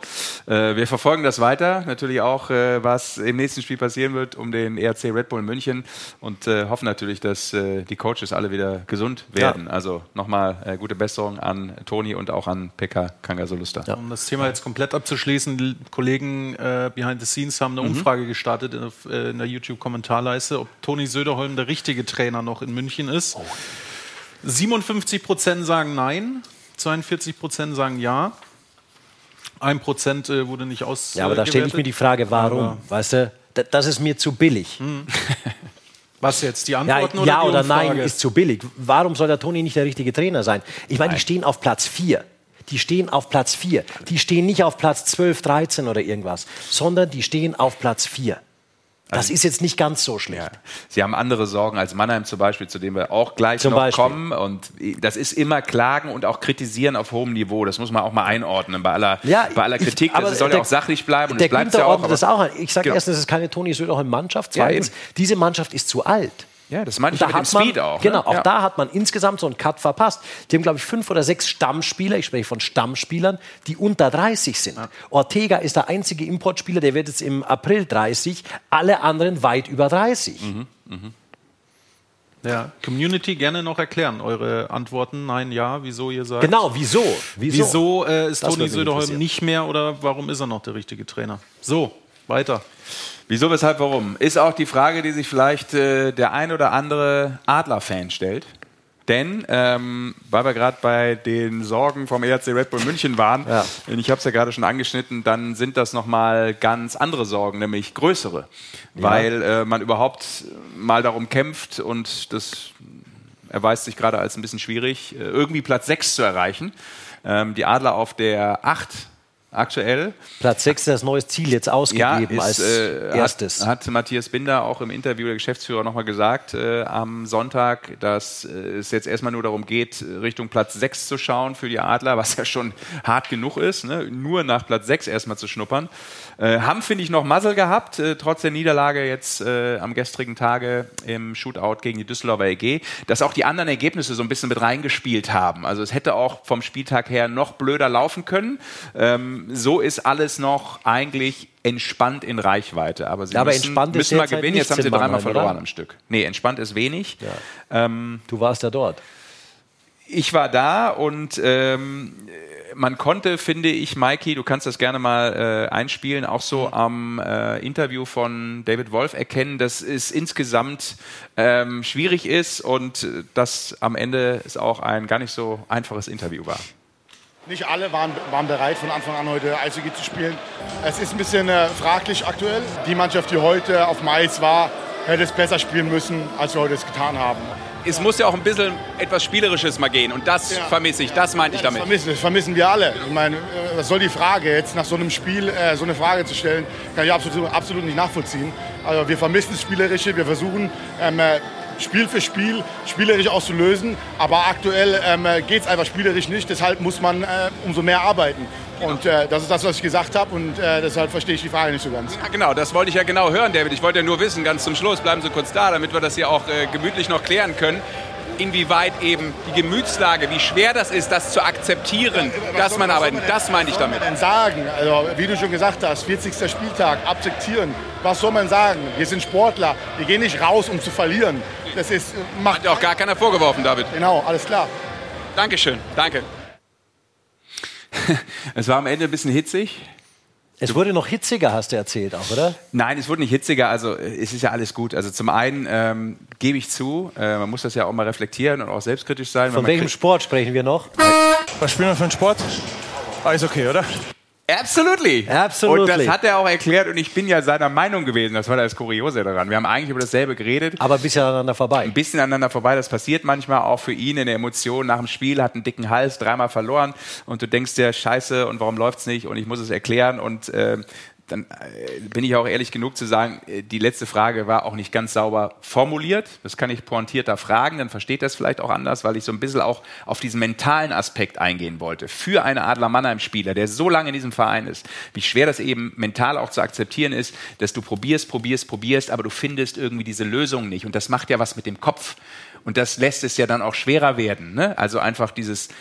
S2: äh, wir verfolgen das weiter. Natürlich auch, äh, was im nächsten Spiel passieren wird um den ERC Red Bull München und äh, hoffen natürlich, dass äh, die Coaches alle wieder gesund werden. Ja. Also nochmal äh, gute Besserung an Toni und auch an Pekka Kangasolusta.
S5: Ja, um das Thema jetzt komplett abzuschließen, die Kollegen äh, Behind the Scenes haben eine mhm. Umfrage gestartet in, in der YouTube-Kommentarleiste, ob Toni Söderholm der richtige Trainer noch in München ist. Oh. 57 Prozent sagen nein, 42 Prozent sagen ja. Ein Prozent äh, wurde nicht aus.
S1: Ja, aber da stelle ich mir die Frage, warum? Aber weißt du, das ist mir zu billig.
S5: Hm. Was jetzt? Die
S1: Antworten ja, oder Ja oder nein ist zu billig. Warum soll der Toni nicht der richtige Trainer sein? Ich meine, die stehen auf Platz 4. Die stehen auf Platz 4. Die stehen nicht auf Platz 12, 13 oder irgendwas, sondern die stehen auf Platz 4. Das also, ist jetzt nicht ganz so schlecht. Ja.
S2: Sie haben andere Sorgen als Mannheim zum Beispiel, zu dem wir auch gleich zum noch Beispiel. kommen. Und das ist immer Klagen und auch Kritisieren auf hohem Niveau. Das muss man auch mal einordnen bei aller, ja, bei aller Kritik. Ich, aber das soll der, ja auch sachlich bleiben. Und
S1: der
S2: bleibt
S1: ja auch. Das auch ich sage genau. erstens, es ist keine Toni Söderholm-Mannschaft. Zweitens, ja, diese Mannschaft ist zu alt.
S2: Ja, das meine ich da mit dem Speed auch.
S1: Genau, ne? auch ja. da hat man insgesamt so einen Cut verpasst. Die haben, glaube ich, fünf oder sechs Stammspieler, ich spreche von Stammspielern, die unter 30 sind. Ja. Ortega ist der einzige Importspieler, der wird jetzt im April 30, alle anderen weit über 30. Mhm. Mhm.
S5: Ja, Community gerne noch erklären, eure Antworten. Nein, ja, wieso ihr sagt.
S1: Genau, wieso?
S5: Wieso, wieso äh, ist Toni Söderholm nicht mehr oder warum ist er noch der richtige Trainer? So, weiter.
S2: Wieso, weshalb, warum? Ist auch die Frage, die sich vielleicht äh, der ein oder andere Adler-Fan stellt. Denn, ähm, weil wir gerade bei den Sorgen vom ERC Red Bull München waren, ja. ich habe es ja gerade schon angeschnitten, dann sind das nochmal ganz andere Sorgen, nämlich größere. Ja. Weil äh, man überhaupt mal darum kämpft und das erweist sich gerade als ein bisschen schwierig, äh, irgendwie Platz 6 zu erreichen. Ähm, die Adler auf der 8 aktuell.
S1: Platz 6 ist das neue Ziel jetzt ausgegeben ja, ist, als äh, erstes.
S2: Hat, hat, Matthias Binder auch im Interview der Geschäftsführer nochmal gesagt äh, am Sonntag, dass äh, es jetzt erstmal nur darum geht, Richtung Platz 6 zu schauen für die Adler, was ja schon hart genug ist, ne? nur nach Platz 6 erstmal zu schnuppern. Äh, haben, finde ich, noch Muzzle gehabt, äh, trotz der Niederlage jetzt äh, am gestrigen Tage im Shootout gegen die Düsseldorfer EG, dass auch die anderen Ergebnisse so ein bisschen mit reingespielt haben. Also es hätte auch vom Spieltag her noch blöder laufen können. Ähm, so ist alles noch eigentlich entspannt in Reichweite. Aber sie
S1: aber
S2: müssen, müssen mal gewinnen. Jetzt haben sie dreimal verloren oder? am Stück. Nee, entspannt ist wenig.
S1: Ja. Ähm, du warst ja dort.
S2: Ich war da und ähm, man konnte, finde ich, Mikey, du kannst das gerne mal äh, einspielen, auch so am äh, Interview von David Wolf erkennen, dass es insgesamt ähm, schwierig ist und äh, dass am Ende es auch ein gar nicht so einfaches Interview war.
S9: Nicht alle waren, waren bereit, von Anfang an heute Eishockey zu spielen. Es ist ein bisschen äh, fraglich aktuell. Die Mannschaft, die heute auf dem Eis war, hätte es besser spielen müssen, als wir heute es getan haben.
S2: Es muss ja auch ein bisschen etwas Spielerisches mal gehen. Und das
S9: Ja.
S2: vermisse ich. Das meinte ich
S9: Das
S2: damit.
S9: vermissen, das vermissen wir alle. Ich meine, äh, was soll die Frage jetzt nach so einem Spiel, äh, so eine Frage zu stellen, kann ich absolut, absolut nicht nachvollziehen. Also wir vermissen das Spielerische, wir versuchen ähm, äh, Spiel für Spiel spielerisch auszulösen, aber aktuell ähm, geht es einfach spielerisch nicht, deshalb muss man äh, umso mehr arbeiten. Und äh, das ist das, was ich gesagt habe und äh, deshalb verstehe ich die Frage nicht so ganz.
S2: Ja, genau, das wollte ich ja genau hören, David. Ich wollte ja nur wissen, ganz zum Schluss, bleiben Sie kurz da, damit wir das hier auch äh, gemütlich noch klären können. Inwieweit eben die Gemütslage, wie schwer das ist, das zu akzeptieren, dass man arbeitet. Das meinte ich damit.
S9: denn sagen? Also, wie du schon gesagt hast, 40. Spieltag, akzeptieren. Was soll man sagen? Wir sind Sportler. Wir gehen nicht raus, um zu verlieren. Das ist, macht
S2: Hat ja auch gar keiner vorgeworfen, David.
S9: Genau, alles klar.
S2: Dankeschön, danke. es war am Ende ein bisschen hitzig.
S1: Es wurde noch hitziger, hast du erzählt auch, oder?
S2: Nein, es wurde nicht hitziger. Also es ist ja alles gut. Also zum einen ähm, gebe ich zu, äh, man muss das ja auch mal reflektieren und auch selbstkritisch sein.
S1: Von welchem Sport sprechen wir noch?
S10: Was spielen wir für einen Sport? Alles okay, oder?
S2: Absolutely.
S1: Absolutely.
S2: Und das hat er auch erklärt und ich bin ja seiner Meinung gewesen. Das war das Kuriose daran. Wir haben eigentlich über dasselbe geredet.
S1: Aber ein bisschen aneinander vorbei.
S2: Ein bisschen aneinander vorbei. Das passiert manchmal auch für ihn in der Emotion nach dem Spiel, hat einen dicken Hals, dreimal verloren und du denkst dir, scheiße, und warum läuft's nicht? Und ich muss es erklären und äh, dann äh, bin ich auch ehrlich genug zu sagen, äh, die letzte Frage war auch nicht ganz sauber formuliert. Das kann ich pointierter fragen, dann versteht das vielleicht auch anders, weil ich so ein bisschen auch auf diesen mentalen Aspekt eingehen wollte. Für einen Adler Mannheim-Spieler, der so lange in diesem Verein ist, wie schwer das eben mental auch zu akzeptieren ist, dass du probierst, probierst, probierst, aber du findest irgendwie diese Lösung nicht. Und das macht ja was mit dem Kopf. Und das lässt es ja dann auch schwerer werden. Ne? Also einfach dieses äh,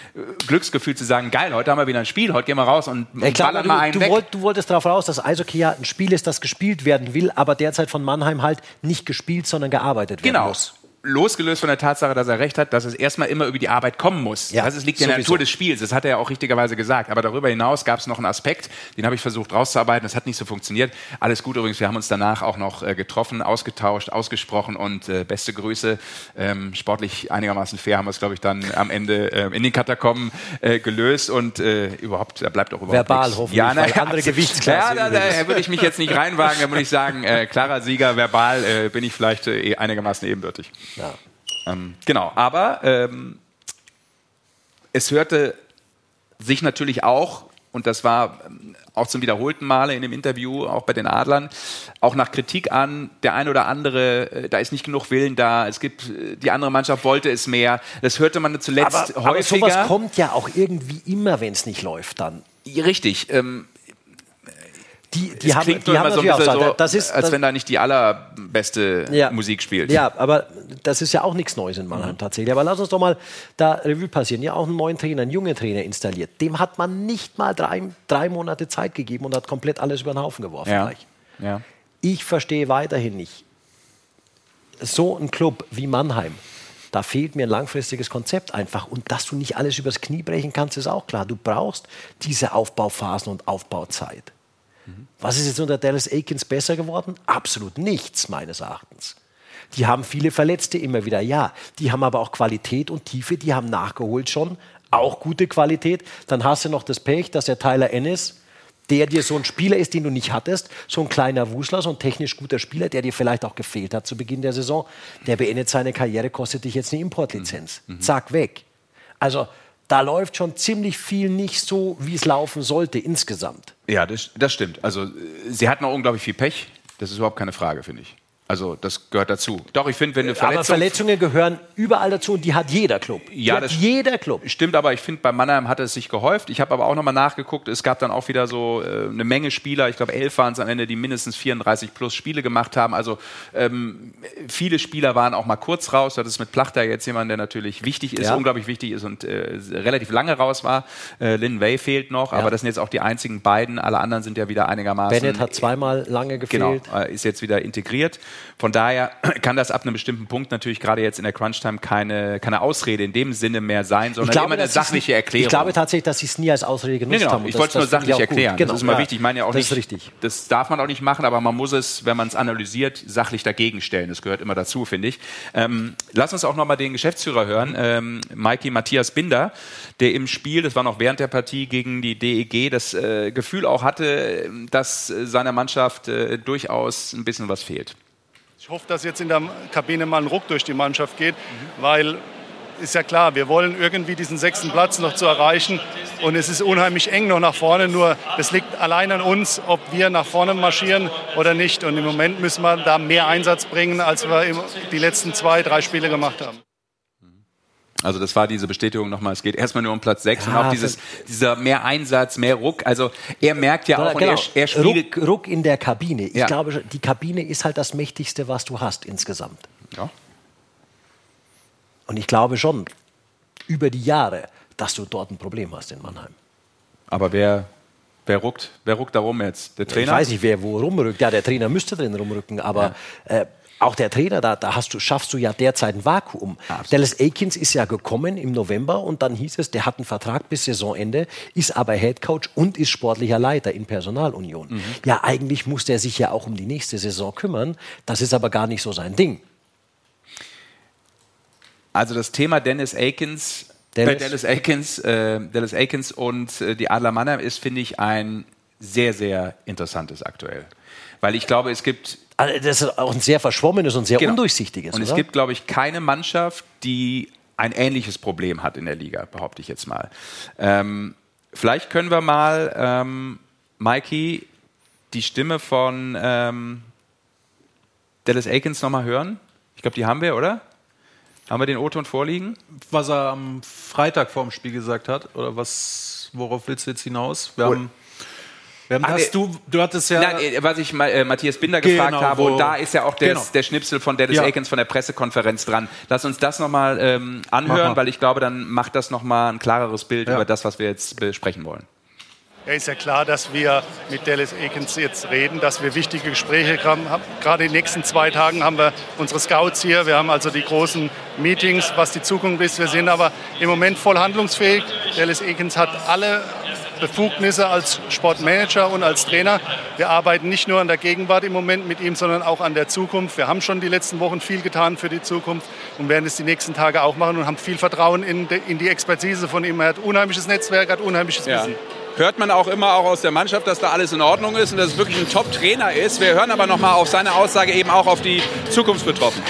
S2: Glücksgefühl zu sagen, geil, heute haben wir wieder ein Spiel, heute gehen wir raus und,
S1: Ja, klar,
S2: ballern
S1: du,
S2: mal einen
S1: du,
S2: weg.
S1: wollt, du wolltest darauf raus, dass Eishockey ja ein Spiel ist, das gespielt werden will, aber derzeit von Mannheim halt nicht gespielt, sondern gearbeitet werden
S2: Genau.
S1: muss.
S2: Losgelöst von der Tatsache, dass er recht hat, dass es erstmal immer über die Arbeit kommen muss.
S1: Ja,
S2: das liegt in der. Natur des Spiels. Das hat er ja auch richtigerweise gesagt. Aber darüber hinaus gab es noch einen Aspekt, den habe ich versucht rauszuarbeiten. Das hat nicht so funktioniert. Alles gut übrigens. Wir haben uns danach auch noch äh, getroffen, ausgetauscht, ausgesprochen und äh, beste Grüße. Ähm, sportlich einigermaßen fair haben wir es, glaube ich, dann am Ende äh, in den Katakomben äh, gelöst und äh, überhaupt, da bleibt auch überhaupt
S1: Verbal
S2: nichts.
S1: hoffentlich,
S2: Ja, na,
S1: weil andere. Gewichtsklasse
S2: Ja, da, da würde ich mich jetzt nicht reinwagen. Da würde ich sagen, äh, klarer Sieger, verbal äh, bin ich vielleicht äh, eh einigermaßen ebenbürtig.
S1: Ja.
S2: Ähm, genau, aber ähm, es hörte sich natürlich auch, und das war ähm, auch zum wiederholten Male in dem Interview, auch bei den Adlern, auch nach Kritik an, der ein oder andere, äh, da ist nicht genug Willen da, es gibt, äh, die andere Mannschaft wollte es mehr. Das hörte man zuletzt
S1: Aber, aber
S2: häufiger.
S1: sowas kommt ja auch irgendwie immer, wenn es nicht läuft dann.
S2: Richtig. Ähm,
S1: Die,
S2: es
S1: die haben,
S2: klingt
S1: die haben
S2: immer so ein bisschen
S1: auch
S2: so,
S1: das ist,
S2: als
S1: das,
S2: wenn da nicht die allerbeste
S1: ja,
S2: Musik spielt.
S1: Ja, aber das ist ja auch nichts Neues in Mannheim tatsächlich. Aber lass uns doch mal da Revue passieren. Ja, auch einen neuen Trainer, einen jungen Trainer installiert. Dem hat man nicht mal drei, drei Monate Zeit gegeben und hat komplett alles über den Haufen geworfen.
S2: Ja. ja.
S1: Ich verstehe weiterhin nicht. So ein Club wie Mannheim, da fehlt mir ein langfristiges Konzept einfach. Und dass du nicht alles übers Knie brechen kannst, ist auch klar. Du brauchst diese Aufbauphasen und Aufbauzeit. Was ist jetzt unter Dallas Aikens besser geworden? Absolut nichts, meines Erachtens. Die haben viele Verletzte immer wieder, ja. Die haben aber auch Qualität und Tiefe, die haben nachgeholt schon. Auch gute Qualität. Dann hast du noch das Pech, dass der Tyler Ennis, der dir so ein Spieler ist, den du nicht hattest, so ein kleiner Wusler, so ein technisch guter Spieler, der dir vielleicht auch gefehlt hat zu Beginn der Saison, der beendet seine Karriere, kostet dich jetzt eine Importlizenz. Zack, weg. Also da läuft schon ziemlich viel nicht so, wie es laufen sollte insgesamt.
S2: Ja, das, das stimmt. Also äh, sie hatten auch unglaublich viel Pech. Das ist überhaupt keine Frage, finde ich. Also das gehört dazu. Doch, ich finde, wenn eine
S1: Aber
S2: Verletzung...
S1: Verletzungen gehören überall dazu und die hat jeder Club. Die
S2: Ja,
S1: hat jeder Club.
S2: Stimmt, aber ich finde, bei Mannheim hat es sich gehäuft. Ich habe aber auch nochmal nachgeguckt. Es gab dann auch wieder so äh, eine Menge Spieler. Ich glaube, elf waren es am Ende, die mindestens 34 plus Spiele gemacht haben. Also ähm, viele Spieler waren auch mal kurz raus. Das ist mit Plachter jetzt jemand, der natürlich wichtig ist,
S1: Ja.
S2: unglaublich wichtig ist und äh, relativ lange raus war. Äh, Lin Way fehlt noch, aber das sind jetzt auch die einzigen beiden. Alle anderen sind ja wieder einigermaßen
S1: Bennett hat zweimal lange
S2: Genau,
S1: gefehlt.
S2: äh, ist jetzt wieder integriert. Von daher kann das ab einem bestimmten Punkt natürlich gerade jetzt in der Crunch-Time keine, keine Ausrede in dem Sinne mehr sein, sondern
S1: glaube,
S2: immer eine sachliche Erklärung.
S1: Ich glaube tatsächlich, dass sie es nie als Ausrede genutzt
S2: genau.
S1: haben.
S2: Ich wollte es nur sachlich erklären.
S1: Genau,
S2: das ist immer
S1: ja.
S2: wichtig. Ich meine ja auch
S1: das
S2: nicht,
S1: ist richtig.
S2: das darf man auch nicht machen, aber man muss es, wenn man es analysiert, sachlich dagegen stellen. Das gehört immer dazu, finde ich. Ähm, lass uns auch nochmal den Geschäftsführer hören, ähm, Mikey Matthias Binder, der im Spiel, das war noch während der Partie gegen die DEG, das äh, Gefühl auch hatte, dass seiner Mannschaft äh, durchaus ein bisschen was fehlt.
S11: Ich hoffe, dass jetzt in der Kabine mal ein Ruck durch die Mannschaft geht, weil ist ja klar, wir wollen irgendwie diesen sechsten Platz noch zu erreichen. Und es ist unheimlich eng noch nach vorne, nur das liegt allein an uns, ob wir nach vorne marschieren oder nicht. Und im Moment müssen wir da mehr Einsatz bringen, als wir die letzten zwei, drei Spiele gemacht haben.
S2: Also das war diese Bestätigung nochmal, es geht erstmal nur um Platz 6 und
S1: Ja,
S2: auch dieses, dieser mehr Einsatz, mehr Ruck. Also er merkt ja auch, und
S1: genau.
S2: er, er spielt,
S1: Ruck, Ruck in der Kabine. Ich
S2: Ja.
S1: glaube, die Kabine ist halt das Mächtigste, was du hast insgesamt.
S2: Ja.
S1: Und ich glaube schon, über die Jahre, dass du dort ein Problem hast in Mannheim.
S2: aber wer, wer ruckt, wer ruckt da rum jetzt? Der Trainer?
S1: Ich weiß nicht, wer wo rumrückt. Ja, der Trainer müsste drin rumrücken, aber äh, auch der Trainer, da, da hast du, schaffst du ja derzeit ein Vakuum. Dallas Aikens ist ja gekommen im November und dann hieß es, der hat einen Vertrag bis Saisonende, ist aber Headcoach und ist sportlicher Leiter in Personalunion.
S2: Mhm.
S1: Ja, eigentlich muss der sich ja auch um die nächste Saison kümmern. Das ist aber gar nicht so sein Ding.
S2: Also das Thema Dennis Aikens,
S1: Dennis?
S2: Äh, Dallas Aikens, äh, Dallas Aikens und äh, die Adler Mannheim ist, finde ich, ein sehr, sehr interessantes aktuell. Weil ich glaube, es gibt
S1: das ist auch ein sehr verschwommenes und sehr
S2: Genau.
S1: undurchsichtiges.
S2: Und es
S1: oder?
S2: gibt, glaube ich, keine Mannschaft, die ein ähnliches Problem hat in der Liga, behaupte ich jetzt mal. Ähm, vielleicht können wir mal, ähm, Mikey, die Stimme von ähm, Dallas Aikens nochmal hören. Ich glaube, die haben wir, oder? Haben wir den O-Ton vorliegen?
S5: Was er am Freitag vor dem Spiel gesagt hat, oder was, worauf willst du jetzt hinaus? Wir haben, wir haben Das,
S2: nee.
S5: du, du hattest ja.
S2: Nein, äh, was ich äh, Matthias Binder
S5: Genau,
S2: gefragt habe,
S5: wo-
S2: und da ist ja auch der,
S5: Genau.
S2: der Schnipsel von Dennis
S5: Ja.
S2: Aikens von der Pressekonferenz dran. Lass uns das nochmal ähm, anhören,
S5: mal.
S2: weil ich glaube, dann macht das nochmal ein klareres Bild
S5: Ja.
S2: über das, was wir jetzt besprechen wollen.
S11: Ja, ist ja klar, dass wir mit Dallas Aikens jetzt reden, dass wir wichtige Gespräche haben. Hab- Gerade in den nächsten zwei Tagen haben wir unsere Scouts hier. Wir haben also die großen Meetings, was die Zukunft ist. Wir sind aber im Moment voll handlungsfähig. Dallas Aikens hat alle Befugnisse als Sportmanager und als Trainer. Wir arbeiten nicht nur an der Gegenwart im Moment mit ihm, sondern auch an der Zukunft. Wir haben schon die letzten Wochen viel getan für die Zukunft und werden es die nächsten Tage auch machen und haben viel Vertrauen in, die Expertise von ihm. Er hat unheimliches Netzwerk, hat unheimliches
S12: Ja.
S11: Wissen.
S12: Hört man auch immer auch aus der Mannschaft, dass da alles in Ordnung ist und dass es wirklich ein Top-Trainer ist. Wir hören aber noch mal auf seine Aussage eben auch auf die Zukunft betroffen.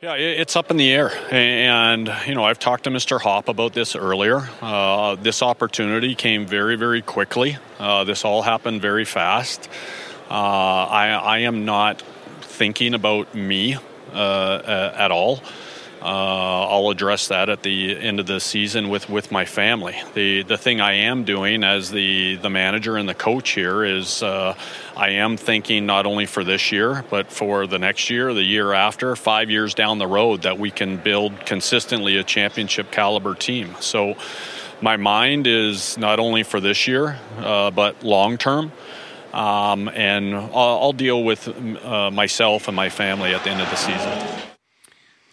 S13: Yeah, it's up in the air. And, you know, I've talked to Mr. Hopp about this earlier. Uh, this opportunity came very, very quickly. Uh, this all happened very fast. Uh, I, I am not thinking about me uh, at all. Uh, I'll address that at the end of the season with, with my family. The the thing I am doing as the the manager and the coach here is uh, I am thinking not only for this year but for the next year, the year after, five years down the road that we can build consistently a championship caliber team. So my mind is not only for this year uh, but long term. Um, and I'll, I'll deal with uh, myself and my family at the end of the season.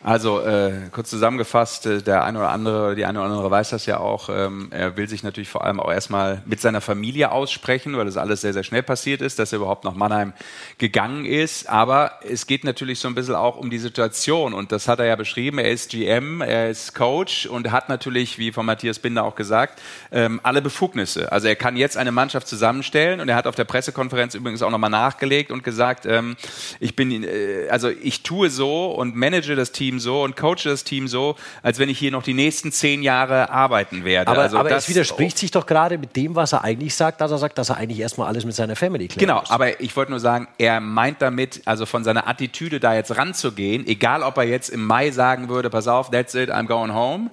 S2: Also äh, kurz zusammengefasst, äh, der eine oder andere, die eine oder andere weiß das ja auch. Ähm, er will sich natürlich vor allem auch erstmal mit seiner Familie aussprechen, weil das alles sehr, sehr schnell passiert ist, dass er überhaupt nach Mannheim gegangen ist. Aber es geht natürlich so ein bisschen auch um die Situation und das hat er ja beschrieben. Er ist GM, er ist Coach und hat natürlich, wie von Matthias Binder auch gesagt, ähm, alle Befugnisse. Also er kann jetzt eine Mannschaft zusammenstellen und er hat auf der Pressekonferenz übrigens auch nochmal nachgelegt und gesagt, ähm, ich bin, äh, also ich tue so und manage das Team so und coache das Team so, als wenn ich hier noch die nächsten zehn Jahre arbeiten werde.
S1: Aber,
S2: also
S1: aber
S2: das,
S1: es widerspricht sich doch gerade mit dem, was er eigentlich sagt, dass er sagt, dass er eigentlich erstmal alles mit seiner Family klärt.
S2: Genau, aber ich wollte nur sagen, er meint damit, also von seiner Attitüde da jetzt ranzugehen, egal ob er jetzt im Mai sagen würde, pass auf, that's it, I'm going home.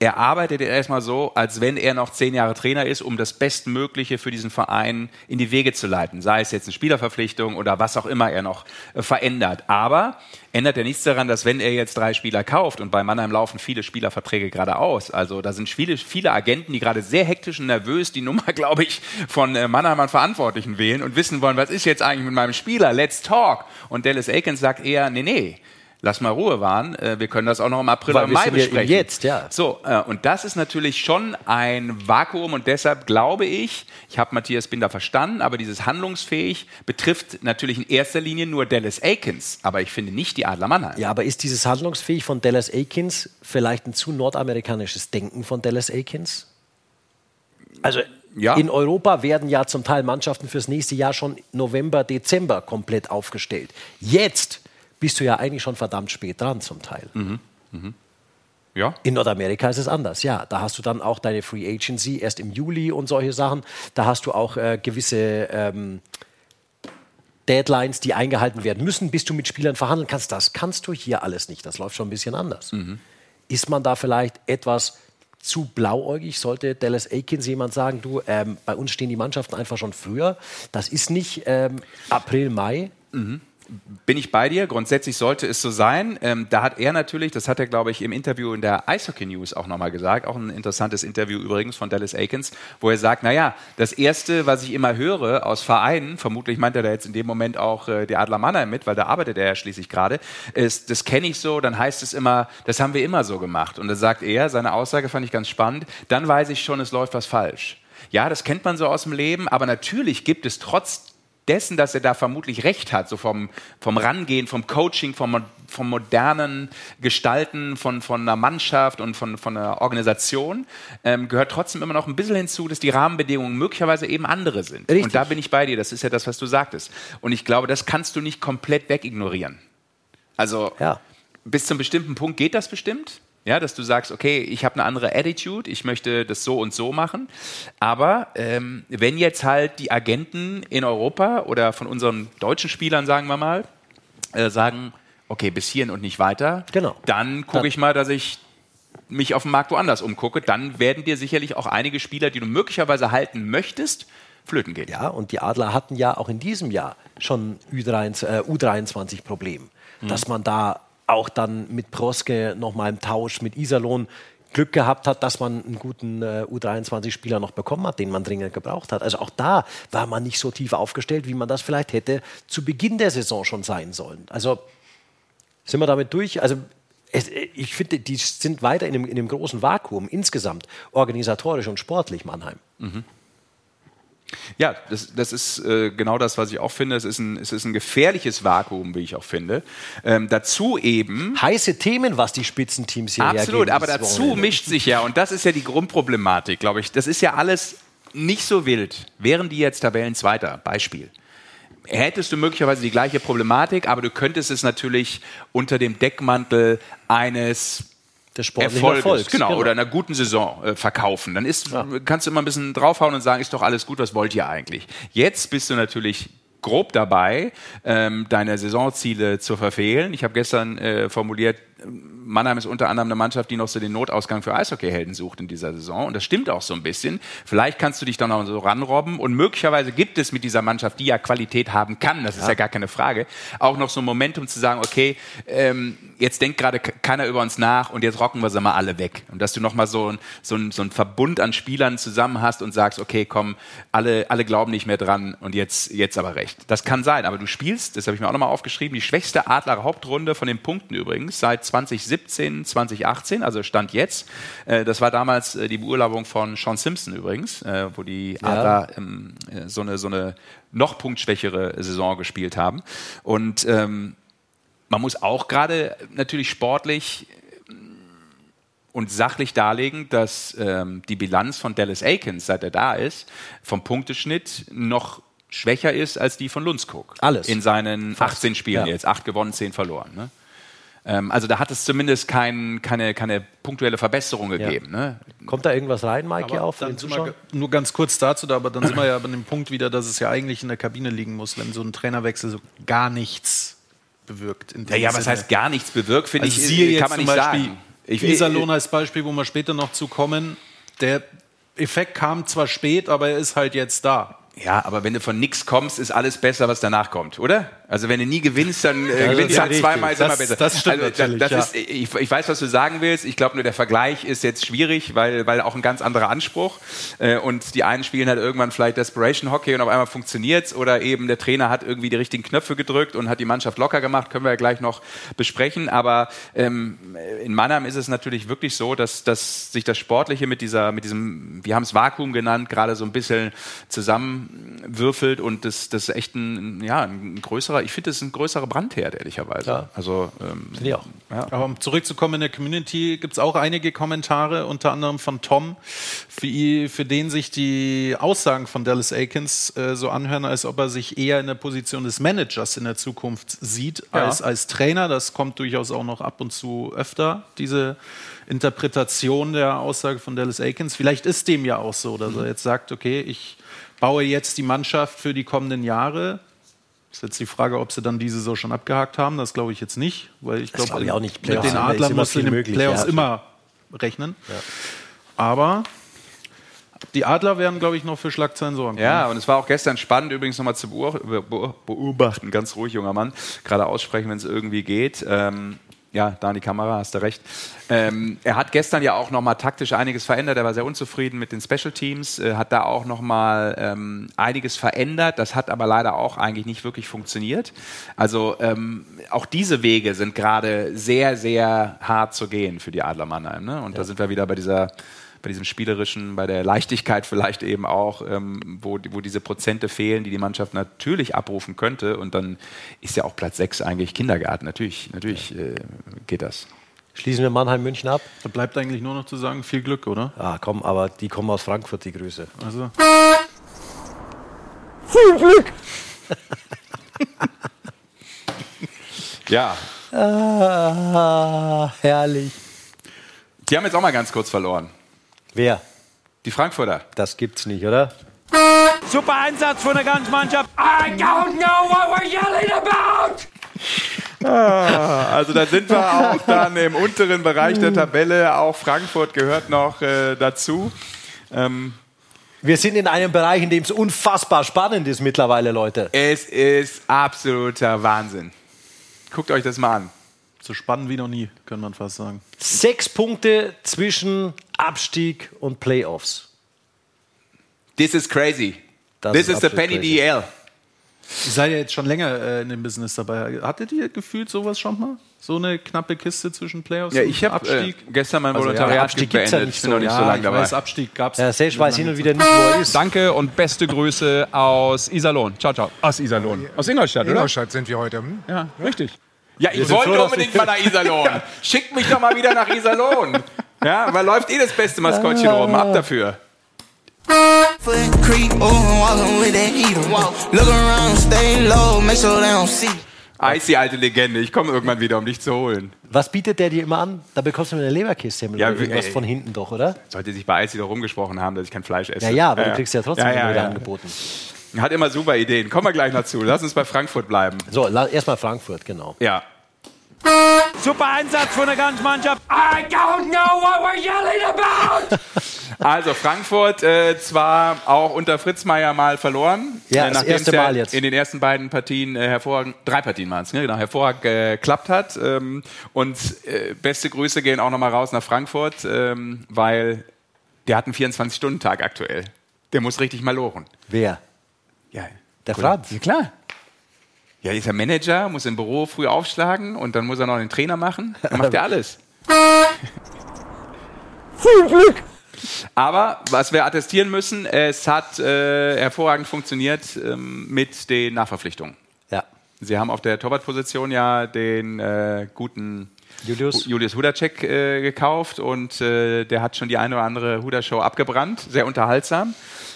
S2: Er arbeitet erstmal so, als wenn er noch zehn Jahre Trainer ist, um das Bestmögliche für diesen Verein in die Wege zu leiten. Sei es jetzt eine Spielerverpflichtung oder was auch immer er noch äh, verändert. Aber ändert ja nichts daran, dass wenn er jetzt drei Spieler kauft und bei Mannheim laufen viele Spielerverträge gerade aus. Also da sind viele, viele Agenten, die gerade sehr hektisch und nervös die Nummer, glaube ich, von äh, Mannheim an Verantwortlichen wählen und wissen wollen, was ist jetzt eigentlich mit meinem Spieler? Let's talk. Und Dallas Aikens sagt eher, nee, nee lass mal Ruhe wahren. Äh, wir können das auch noch im April oder Mai besprechen.
S1: jetzt, ja.
S2: So, äh, und das ist natürlich schon ein Vakuum und deshalb glaube ich, ich habe Matthias Binder verstanden, aber dieses handlungsfähig betrifft natürlich in erster Linie nur Dallas Aikens, aber ich finde nicht die Adler Mannheim.
S1: Ja, aber ist dieses handlungsfähig von Dallas Aikens vielleicht ein zu nordamerikanisches Denken von Dallas Aikens? Also
S2: Ja.
S1: in Europa werden ja zum Teil Mannschaften fürs nächste Jahr schon November, Dezember komplett aufgestellt. Jetzt bist du ja eigentlich schon verdammt spät dran zum Teil.
S2: Ja.
S1: In Nordamerika ist es anders, ja. Da hast du dann auch deine Free Agency erst im Juli und solche Sachen. Da hast du auch äh, gewisse ähm, Deadlines, die eingehalten werden müssen, bis du mit Spielern verhandeln kannst. Das kannst du hier alles nicht. Das läuft schon ein bisschen anders. Ist man da vielleicht etwas zu blauäugig? Sollte Dallas Aikens jemand sagen, du, ähm, bei uns stehen die Mannschaften einfach schon früher. Das ist nicht ähm, April, Mai.
S2: Bin ich bei dir. Grundsätzlich sollte es so sein. Ähm, da hat er natürlich, das hat er, glaube ich, im Interview in der Eishockey News auch nochmal gesagt, auch ein interessantes Interview übrigens von Dallas Aikens, wo er sagt, naja, das Erste, was ich immer höre aus Vereinen, vermutlich meint er da jetzt in dem Moment auch äh, die Adler Mannheim mit, weil da arbeitet er ja schließlich gerade, ist, das kenne ich so, dann heißt es immer, das haben wir immer so gemacht. Und da sagt er, seine Aussage fand ich ganz spannend, dann weiß ich schon, es läuft was falsch. Ja, das kennt man so aus dem Leben, aber natürlich gibt es trotz dessen, dass er da vermutlich recht hat, so vom, vom Rangehen, vom Coaching, vom, vom modernen Gestalten von, von einer Mannschaft und von, von einer Organisation, ähm, gehört trotzdem immer noch ein bisschen hinzu, dass die Rahmenbedingungen möglicherweise eben andere sind.
S1: Richtig.
S2: Und da bin ich bei dir, das ist ja das, was du sagtest. Und ich glaube, das kannst du nicht komplett wegignorieren. Also
S1: Ja.
S2: bis zum bestimmten Punkt geht das bestimmt. Ja, dass du sagst, okay, ich habe eine andere Attitude, ich möchte das so und so machen. Aber ähm, wenn jetzt halt die Agenten in Europa oder von unseren deutschen Spielern, sagen wir mal, äh, sagen, okay, bis hierhin und nicht weiter,
S1: Genau.
S2: dann gucke ich mal, dass ich mich auf dem Markt woanders umgucke. Dann werden dir sicherlich auch einige Spieler, die du möglicherweise halten möchtest, flöten gehen.
S1: Ja, und die Adler hatten ja auch in diesem Jahr schon U23, äh, U23-Problem. Dass man da auch dann mit Proske nochmal im Tausch mit Iserlohn Glück gehabt hat, dass man einen guten äh, U23-Spieler noch bekommen hat, den man dringend gebraucht hat. Also auch da war man nicht so tief aufgestellt, wie man das vielleicht hätte zu Beginn der Saison schon sein sollen. Also sind wir damit durch? Also es, ich finde, die sind weiter in einem, in einem großen Vakuum insgesamt, organisatorisch und sportlich, Mannheim.
S2: Ja, das, das ist äh, genau das, was ich auch finde. Es ist ein, es ist ein gefährliches Vakuum, wie ich auch finde. Ähm, dazu eben.
S1: Heiße Themen, was die Spitzenteams hier
S2: Absolut,
S1: hergeben
S2: aber dazu
S1: Wochenende.
S2: mischt sich ja, und das ist ja die Grundproblematik, glaube ich. Das ist ja alles nicht so wild. Wären die jetzt Tabellenzweiter, Beispiel. Hättest du möglicherweise die gleiche Problematik, aber du könntest es natürlich unter dem Deckmantel eines
S1: des sportlichen
S2: Erfolges,
S1: Erfolgs,
S2: genau,
S1: genau.
S2: oder einer guten Saison äh, verkaufen. Dann ist, kannst du immer ein bisschen draufhauen und sagen, ist doch alles gut, was wollt ihr eigentlich? Jetzt bist du natürlich grob dabei, ähm, deine Saisonziele zu verfehlen. Ich habe gestern äh, formuliert, Mannheim ist unter anderem eine Mannschaft, die noch so den Notausgang für Eishockeyhelden sucht in dieser Saison. Und das stimmt auch so ein bisschen. Vielleicht kannst du dich dann noch so ranrobben. Und möglicherweise gibt es mit dieser Mannschaft, die ja Qualität haben kann, das ist ja gar keine Frage, auch noch so ein Momentum zu sagen, okay, ähm, jetzt denkt gerade ke- keiner über uns nach und jetzt rocken wir sie mal alle weg. Und dass du nochmal so, ein, so, ein, so ein Verbund an Spielern zusammen hast und sagst, okay, komm, alle, alle glauben nicht mehr dran und jetzt, jetzt aber recht. Das kann sein, aber du spielst, das habe ich mir auch nochmal aufgeschrieben, die schwächste Adler Hauptrunde von den Punkten übrigens seit 2017, 2018, also Stand jetzt. Äh, das war damals äh, die Beurlaubung von Sean Simpson übrigens, äh, wo die
S1: Ja.
S2: Adler ähm, äh, so eine, so eine noch punktschwächere Saison gespielt haben. Und ähm, man muss auch gerade natürlich sportlich und sachlich darlegen, dass ähm, die Bilanz von Dallas Aikens, seit er da ist, vom Punkteschnitt noch schwächer ist als die von Lundskog.
S1: Alles.
S2: In seinen
S1: Fast,
S2: 18 Spielen
S1: ja.
S2: jetzt. Acht gewonnen, zehn verloren. Ne? Ähm, also da hat es zumindest kein, keine, keine punktuelle Verbesserung gegeben. Ne?
S1: Kommt da irgendwas rein, Mike, hier
S5: Aber
S1: auf den Zuschauer?
S5: nur ganz kurz dazu, da, aber dann sind wir ja an dem Punkt wieder, dass es ja eigentlich in der Kabine liegen muss, wenn so ein Trainerwechsel so gar nichts bewirkt.
S2: Ja, ja, was heißt gar nichts bewirkt, finde
S5: Also
S2: ich, kann
S5: jetzt
S2: man
S5: zum
S2: nicht
S5: Beispiel
S2: sagen. Ich,
S5: Iserlohn als Beispiel, wo wir später noch zu kommen. Der Effekt kam zwar spät, aber er ist halt jetzt da.
S2: Ja, aber wenn du von nix kommst, ist alles besser, was danach kommt, oder? Also wenn du nie gewinnst, dann äh,
S5: Ja,
S2: gewinnst du halt zweimal, ist immer besser.
S5: das stimmt
S2: also,
S5: natürlich,
S2: das
S5: ja.
S2: ist, ich, ich weiß, was du sagen willst. Ich glaube nur, der Vergleich ist jetzt schwierig, weil, weil auch ein ganz anderer Anspruch. Äh, und die einen spielen halt irgendwann vielleicht Desperation Hockey und auf einmal funktioniert's oder eben der Trainer hat irgendwie die richtigen Knöpfe gedrückt und hat die Mannschaft locker gemacht. Können wir ja gleich noch besprechen. Aber ähm, in Mannheim ist es natürlich wirklich so, dass, dass sich das Sportliche mit dieser, mit diesem, wir haben es Vakuum genannt, gerade so ein bisschen zusammenwürfelt und das, das ist echt ein, ja, ein größerer, ich finde, das ist ein größerer Brandherd, ehrlicherweise.
S5: Ja.
S2: Also, ähm,
S1: Finde ich auch.
S2: Ja.
S5: Aber um zurückzukommen in der Community gibt es auch einige Kommentare, unter anderem von Tom, für, für den sich die Aussagen von Dallas Aikens äh, so anhören, als ob er sich eher in der Position des Managers in der Zukunft sieht
S2: Ja.
S5: als als Trainer. Das kommt durchaus auch noch ab und zu öfter, diese Interpretation der Aussage von Dallas Aikens. Vielleicht ist dem ja auch so, dass er jetzt sagt, okay, ich baue jetzt die Mannschaft für die kommenden Jahre. Ist jetzt die Frage, ob sie dann diese Saison schon abgehakt haben. Das glaube ich jetzt nicht, weil ich glaube,
S1: nicht.
S5: mit
S1: Playoffs
S5: den Adlern
S1: immer
S5: musst du in den
S1: möglich,
S5: Playoffs
S1: ja.
S5: immer rechnen. Aber die Adler werden, glaube ich, noch für Schlagzeilen sorgen.
S2: Ja, und es war auch gestern spannend, übrigens nochmal zu beob- be- beobachten, ganz ruhig, junger Mann, gerade aussprechen, wenn es irgendwie geht. Ähm, ja, da in die Kamera, hast du recht. Ähm, er hat gestern ja auch nochmal taktisch einiges verändert. Er war sehr unzufrieden mit den Special Teams, äh, hat da auch nochmal ähm, einiges verändert. Das hat aber leider auch eigentlich nicht wirklich funktioniert. Also ähm, auch diese Wege sind gerade sehr, sehr hart zu gehen für die Adler Mannheim. Ne? Und da sind wir wieder bei dieser bei diesem spielerischen, bei der Leichtigkeit vielleicht eben auch, ähm, wo, wo diese Prozente fehlen, die die Mannschaft natürlich abrufen könnte. Und dann ist ja auch Platz 6 eigentlich Kindergarten. Natürlich, natürlich äh, geht das.
S1: Schließen wir Mannheim München ab.
S5: Da bleibt eigentlich nur noch zu sagen, viel Glück, oder?
S1: Ah, komm, aber die kommen aus Frankfurt, die Grüße.
S5: Also.
S1: Viel Glück!
S2: Ja,
S1: Ah, herrlich.
S2: die haben jetzt auch mal ganz kurz verloren.
S1: Wer?
S2: Die Frankfurter.
S1: Das gibt's nicht, oder?
S14: Super Einsatz von der ganzen Mannschaft. I don't know what we're yelling about.
S2: Ah, also da sind wir auch dann im unteren Bereich der Tabelle. Auch Frankfurt gehört noch äh, dazu. Ähm,
S1: Wir sind in einem Bereich, in dem es unfassbar spannend ist mittlerweile, Leute.
S2: es ist absoluter Wahnsinn. Guckt euch das mal an.
S5: So spannend wie noch nie, könnte man fast sagen.
S1: Sechs Punkte zwischen Abstieg und Playoffs.
S2: This is crazy.
S1: Das
S2: This
S1: ist
S2: is the Penny
S1: crazy.
S2: DL.
S5: Ihr seid ja jetzt schon länger äh, in dem Business dabei. Hattet ihr gefühlt sowas schon mal? So eine knappe Kiste zwischen Playoffs
S2: Ja,
S5: und
S2: ich habe äh,
S5: Abstieg?
S2: gestern mein
S5: Also, ja,
S2: Volontariat
S1: Abstieg gibt's
S2: beendet.
S1: ja nicht
S2: ich bin
S1: so.
S2: noch nicht
S5: ja,
S2: so lange
S5: ich
S2: dabei.
S5: weiß, Abstieg gab es.
S1: Ja, Sesh weiß hin und wieder nicht, wo er ist.
S12: Danke und beste Grüße aus Iserlohn. Ciao, ciao. Aus Iserlohn. Aus Ingolstadt, oder?
S15: Ingolstadt sind wir heute. Hm?
S12: Ja, richtig.
S2: Ja, ich wollte
S1: froh,
S2: unbedingt mal nach Iserlohn. Schickt mich doch mal wieder nach Iserlohn. Ja, weil läuft eh das beste Maskottchen rum. Ab dafür.
S16: Foot creep, ooh, walking with that heater. Look around, stay low, make sure they don't see.
S2: Eis, die alte Legende. Ich komme irgendwann wieder, um dich zu holen.
S1: Was bietet der dir immer an? Da bekommst du eine Leberkässemmel
S2: Ja,
S1: oder irgendwas
S2: ey.
S1: von hinten doch, oder?
S2: Sollte sich bei Eis wieder rumgesprochen haben, dass ich kein Fleisch esse.
S1: Ja, ja, aber du kriegst ja trotzdem
S2: ja,
S1: immer
S2: ja,
S1: wieder
S2: ja.
S1: angeboten.
S2: Hat immer super Ideen. Kommen wir gleich noch zu. Lass uns bei Frankfurt bleiben.
S1: So, erstmal Frankfurt, genau.
S2: Ja.
S14: Super Einsatz von der ganzen Mannschaft. I don't know what we're yelling about.
S2: Also Frankfurt äh, zwar auch unter Fritz Meier mal verloren.
S1: Ja,
S2: äh,
S1: das erste Mal jetzt.
S2: In den ersten beiden Partien äh, hervorragend, drei Partien waren es, ne? genau, hervorragend äh, geklappt hat. Ähm, und äh, beste Grüße gehen auch nochmal raus nach Frankfurt, ähm, weil der hat einen 24-Stunden-Tag aktuell. Der muss richtig mal lochen.
S1: Wer?
S2: Ja,
S1: Der
S2: cool.
S1: Franz.
S2: Ja, klar. Ja, ist er Manager, muss im Büro früh aufschlagen und dann muss er noch den Trainer machen. Dann macht er alles.
S1: Viel Glück!
S2: Aber was wir attestieren müssen, es hat äh, hervorragend funktioniert ähm, mit den Nachverpflichtungen.
S1: Ja.
S2: Sie haben auf der Torwartposition ja den äh, guten
S1: Julius.
S2: Julius Hudacek äh, gekauft und äh, der hat schon die eine oder andere Huda-Show abgebrannt. Sehr unterhaltsam.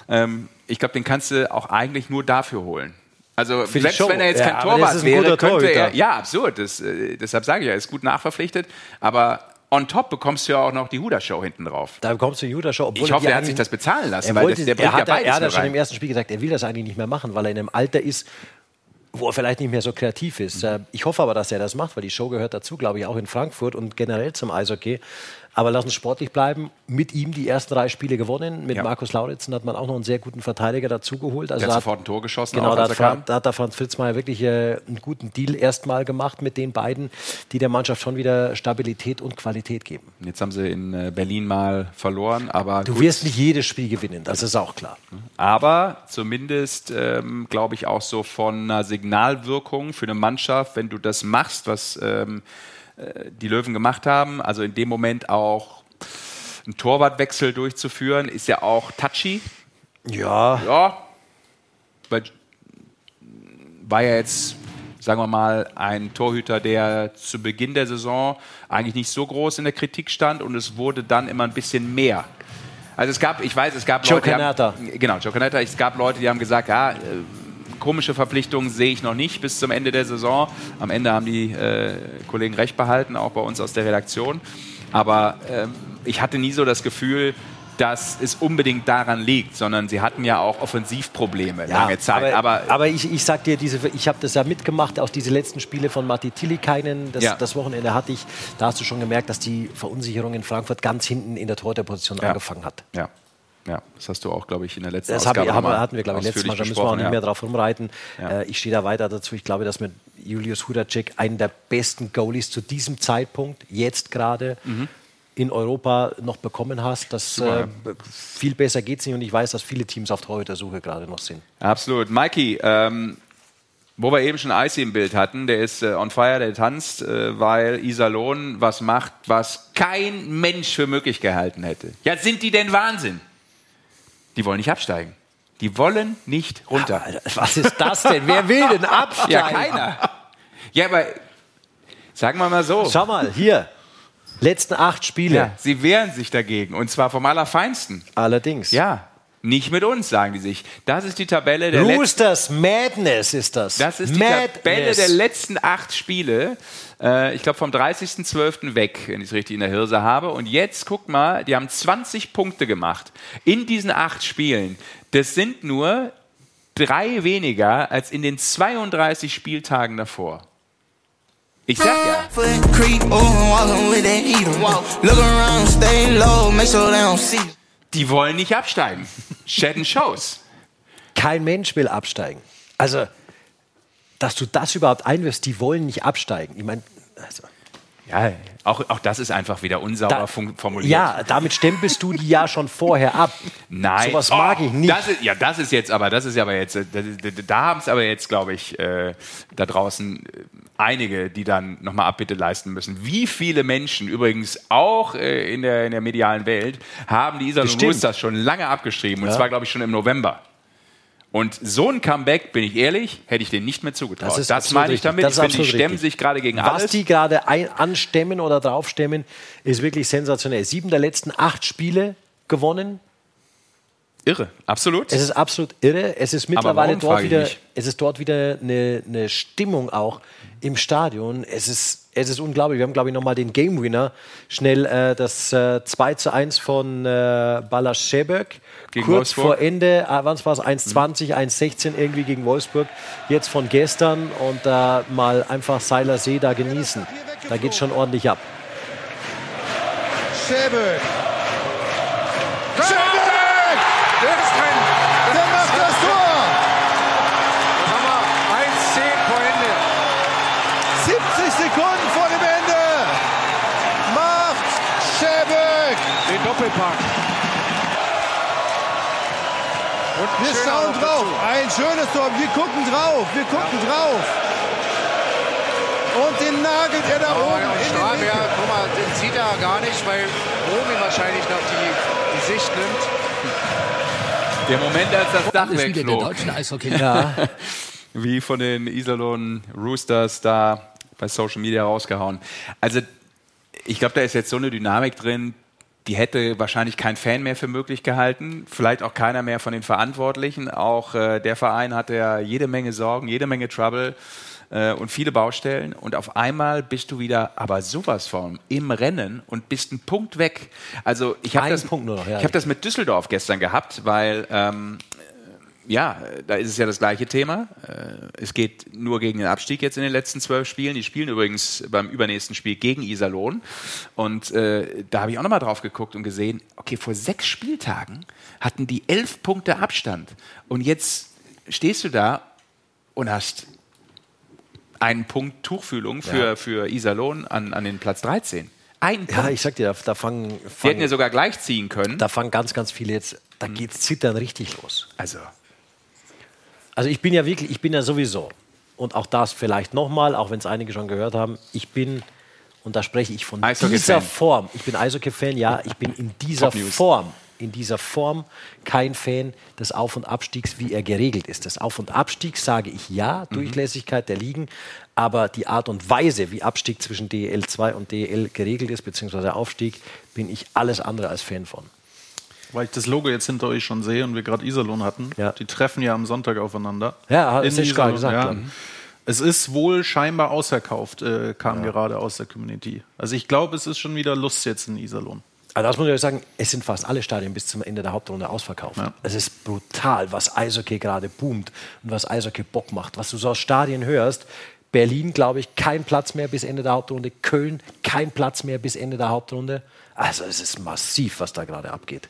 S2: Ähm, ich glaube, den kannst du auch eigentlich nur dafür holen. Also
S1: Für die
S2: selbst wenn er jetzt
S1: Ja,
S2: kein Torwart wäre, könnte er. Ja, absurd. Das, äh, deshalb sage ich ja, er ist gut nachverpflichtet. Aber on top bekommst du ja auch noch die Huda-Show hinten drauf.
S1: Da bekommst du Judah Show. obwohl
S2: Ich hoffe,
S1: die
S2: er hat sich das bezahlen lassen,
S1: Er, wollte,
S2: das, der
S1: er hat,
S2: ja
S1: er hat ja schon
S2: rein.
S1: im ersten Spiel gesagt, er will das eigentlich nicht mehr machen, weil er in einem Alter ist, wo er vielleicht nicht mehr so kreativ ist. Äh, Ich hoffe aber, dass er das macht, weil die Show gehört dazu, glaube ich, auch in Frankfurt und generell zum Eishockey. Aber lass uns sportlich bleiben. Mit ihm die ersten drei Spiele gewonnen. Mit
S2: Ja.
S1: Markus Lauritzen hat man auch noch einen sehr guten Verteidiger dazugeholt. Also
S2: Der hat sofort ein Tor geschossen,
S1: Genau,
S2: auch,
S1: da hat, Fra-
S2: kam.
S1: da hat der Franz Fritzmeier wirklich äh, einen guten Deal erstmal gemacht mit den beiden, die der Mannschaft schon wieder Stabilität und Qualität geben.
S2: Jetzt haben sie in äh, Berlin mal verloren, aber
S1: Du
S2: gut.
S1: wirst nicht jedes Spiel gewinnen, das ist auch klar.
S2: Aber zumindest, ähm, glaube ich, auch so von einer Signalwirkung für eine Mannschaft, wenn du das machst, was ähm, äh, die Löwen gemacht haben, also in dem Moment auch einen Torwartwechsel durchzuführen, ist ja auch touchy.
S1: Ja.
S2: Ja. Weil, war ja jetzt, sagen wir mal, ein Torhüter, der zu Beginn der Saison eigentlich nicht so groß in der Kritik stand und es wurde dann immer ein bisschen mehr. Also es gab, ich weiß, es gab
S1: Joe
S2: Leute, haben, genau, Joe Canetta, es gab Leute, die haben gesagt, ja, äh, komische Verpflichtungen sehe ich noch nicht bis zum Ende der Saison. Am Ende haben die äh, Kollegen recht behalten, auch bei uns aus der Redaktion. Aber ähm, ich hatte nie so das Gefühl, dass es unbedingt daran liegt, sondern sie hatten ja auch Offensivprobleme lange Zeit.
S1: Aber,
S2: Aber,
S1: aber ich, ich sag dir, diese, ich habe das ja mitgemacht, auch diese letzten Spiele von Matti Tillikainen, das,
S2: Ja.
S1: das Wochenende hatte ich, da hast du schon gemerkt, dass die Verunsicherung in Frankfurt ganz hinten in der Torhüterposition
S2: Ja.
S1: angefangen hat.
S2: ja, ja, das hast du auch, glaube ich, in der letzten
S1: Das
S2: Ausgabe nochmal
S1: hatten wir, glaube ich, letztes Mal schon, müssen wir auch nicht
S2: besprochen,
S1: mehr
S2: ja.
S1: drauf rumreiten.
S2: Ja.
S1: Äh, ich stehe da weiter dazu. Ich glaube, dass mit Julius Hudacek einen der besten Goalies zu diesem Zeitpunkt, jetzt gerade,
S2: Mhm.
S1: in Europa noch bekommen hast. Das, äh, viel besser geht es nicht und ich weiß, dass viele Teams auf Torhütersuche gerade noch sind.
S2: Absolut. Mikey, ähm, wo wir eben schon Icy im Bild hatten, der ist äh, on fire, der tanzt, äh, weil Iserlohn was macht, was kein Mensch für möglich gehalten hätte. Ja, sind die denn Wahnsinn? Die wollen nicht absteigen. Die wollen nicht runter.
S1: was ist das denn? Wer will denn absteigen?
S2: Ja, keiner. Ja, aber sagen wir mal so.
S1: Schau mal, hier. Letzten acht Spiele.
S2: Ja, sie wehren sich dagegen und zwar vom Allerfeinsten.
S1: Allerdings.
S2: Ja, nicht mit uns, sagen die sich. Das ist die Tabelle der letzten
S1: Roosters Madness ist das.
S2: Das ist die
S1: Madness.
S2: Tabelle der letzten acht Spiele. Äh, ich glaube vom 30.12. weg, wenn ich es richtig in der Hirse habe. Und jetzt guck mal, die haben 20 Punkte gemacht in diesen acht Spielen. Das sind nur drei weniger als in den 32 Spieltagen davor. Ich sag ja. Die wollen nicht absteigen. Shed Shows.
S1: Kein Mensch will absteigen. Also, dass du das überhaupt einwirfst, die wollen nicht absteigen. Ich meine, also,
S2: Ja, auch, auch das ist einfach wieder unsauber
S1: Da-
S2: formuliert.
S1: ja, damit stempelst du die ja schon vorher ab.
S2: Nein.
S1: Sowas mag
S2: Oh,
S1: ich nicht.
S2: Das ist, ja, das ist jetzt aber, das ist aber jetzt, äh, da, da, haben es aber jetzt, glaube ich, äh, da draußen äh, einige, die dann nochmal Abbitte leisten müssen. Wie viele Menschen, übrigens auch äh, in, der, in der medialen Welt, haben die Iserlohn
S1: Bestimmt.
S2: Roosters schon lange abgeschrieben. Und
S1: Ja.
S2: zwar, glaube ich, schon im November. Und so ein Comeback, bin ich ehrlich, hätte ich denen nicht mehr zugetraut.
S1: Das ist
S2: das meine ich damit.
S1: Das
S2: ich finde, die stemmen
S1: richtig.
S2: sich gerade gegen
S1: Was
S2: alles.
S1: die gerade anstemmen oder draufstemmen, ist wirklich sensationell. Sieben der letzten acht Spiele gewonnen.
S2: Irre, absolut.
S1: Es ist absolut irre. Es ist mittlerweile dort wieder, es ist dort wieder eine, eine Stimmung auch im Stadion. Es ist, es ist unglaublich. Wir haben, glaube ich, nochmal den Game Winner. Schnell äh, das äh, 2 zu 1 von äh, Balaschebek.
S2: Gegen
S1: Kurz
S2: Wolfsburg.
S1: vor Ende, äh, wann war es? 1,20, 1,16 irgendwie gegen Wolfsburg. Jetzt von gestern und da mal einfach Seiler See da genießen. Da geht schon ordentlich ab.
S15: Schäbel. Schäbel!
S14: Der ist drin.
S15: Der macht das Tor!
S14: Dann haben wir 1-10 vor Ende.
S15: 70 Sekunden vor dem Ende macht Schäbel.
S14: Doppelpack. Und ein
S15: Wir schauen drauf.
S14: dazu.
S15: Ein schönes Tor. Wir gucken drauf. Wir gucken drauf. Und den nagelt er da
S14: Oh,
S15: oben
S14: ja,
S15: in
S14: ja,
S15: Winkel.
S14: guck mal, den sieht er gar nicht, weil Romy wahrscheinlich noch die, die Sicht nimmt.
S2: Der Moment, als das Dach
S17: Spiele der
S2: wegflog.
S17: deutschen Eishockey.
S1: Ja.
S2: Wie von den Iserlohn Roosters da bei Social Media rausgehauen. Also, ich glaube, da ist jetzt so eine Dynamik drin, die hätte wahrscheinlich kein Fan mehr für möglich gehalten. Vielleicht auch keiner mehr von den Verantwortlichen. Auch äh, der Verein hatte ja jede Menge Sorgen, jede Menge Trouble äh, und viele Baustellen. Und auf einmal bist du wieder aber sowas von im Rennen und bist ein Punkt weg. Also ich habe das,
S1: Punkt nur noch, ja.
S2: ich hab das mit Düsseldorf gestern gehabt, weil ähm, ja, da ist es ja das gleiche Thema. Äh, es geht nur gegen den Abstieg jetzt in den letzten zwölf Spielen. Die spielen übrigens beim übernächsten Spiel gegen Iserlohn. Und äh, da habe ich auch nochmal drauf geguckt und gesehen, okay, vor sechs Spieltagen hatten die elf Punkte Abstand. Und jetzt stehst du da und hast einen Punkt Tuchfühlung für,
S1: Ja.
S2: für Iserlohn an, an den Platz 13. Ein
S1: Ja,
S2: Punkt.
S1: ich sag dir, da, da fangen,
S2: Die hätten ja sogar gleich ziehen können.
S1: da fangen ganz, ganz viele jetzt, da geht's zittern richtig los.
S2: Also,
S1: Also ich bin ja wirklich, ich bin ja sowieso, und auch das vielleicht nochmal, auch wenn es einige schon gehört haben, ich bin, und da spreche ich von dieser Form, ich bin Eishockey-Fan, ja, ich bin in dieser. Form, in dieser Form kein Fan des Auf- und Abstiegs, wie er geregelt ist. Das Auf- und Abstieg sage ich ja,
S2: Mhm.
S1: Durchlässigkeit der Ligen, aber die Art und Weise, wie Abstieg zwischen DEL 2 und DEL geregelt ist, beziehungsweise Aufstieg, bin ich alles andere als Fan von.
S5: Weil ich das Logo jetzt hinter euch schon sehe und wir gerade Iserlohn hatten. Die treffen ja am Sonntag aufeinander.
S1: Ja, hat- ist gerade gesagt,
S5: ja.
S1: ja.
S5: Es ist wohl scheinbar ausverkauft, äh, kam gerade aus der Community. Also ich glaube, es ist schon wieder Lust jetzt in Iserlohn.
S1: Aber das muss ich euch sagen, es sind fast alle Stadien bis zum Ende der Hauptrunde ausverkauft. Es ist brutal, was Eishockey gerade boomt und was Eishockey Bock macht. Was du so aus Stadien hörst, Berlin, glaube ich, kein Platz mehr bis Ende der Hauptrunde. Köln, kein Platz mehr bis Ende der Hauptrunde. Also es ist massiv, was da gerade abgeht.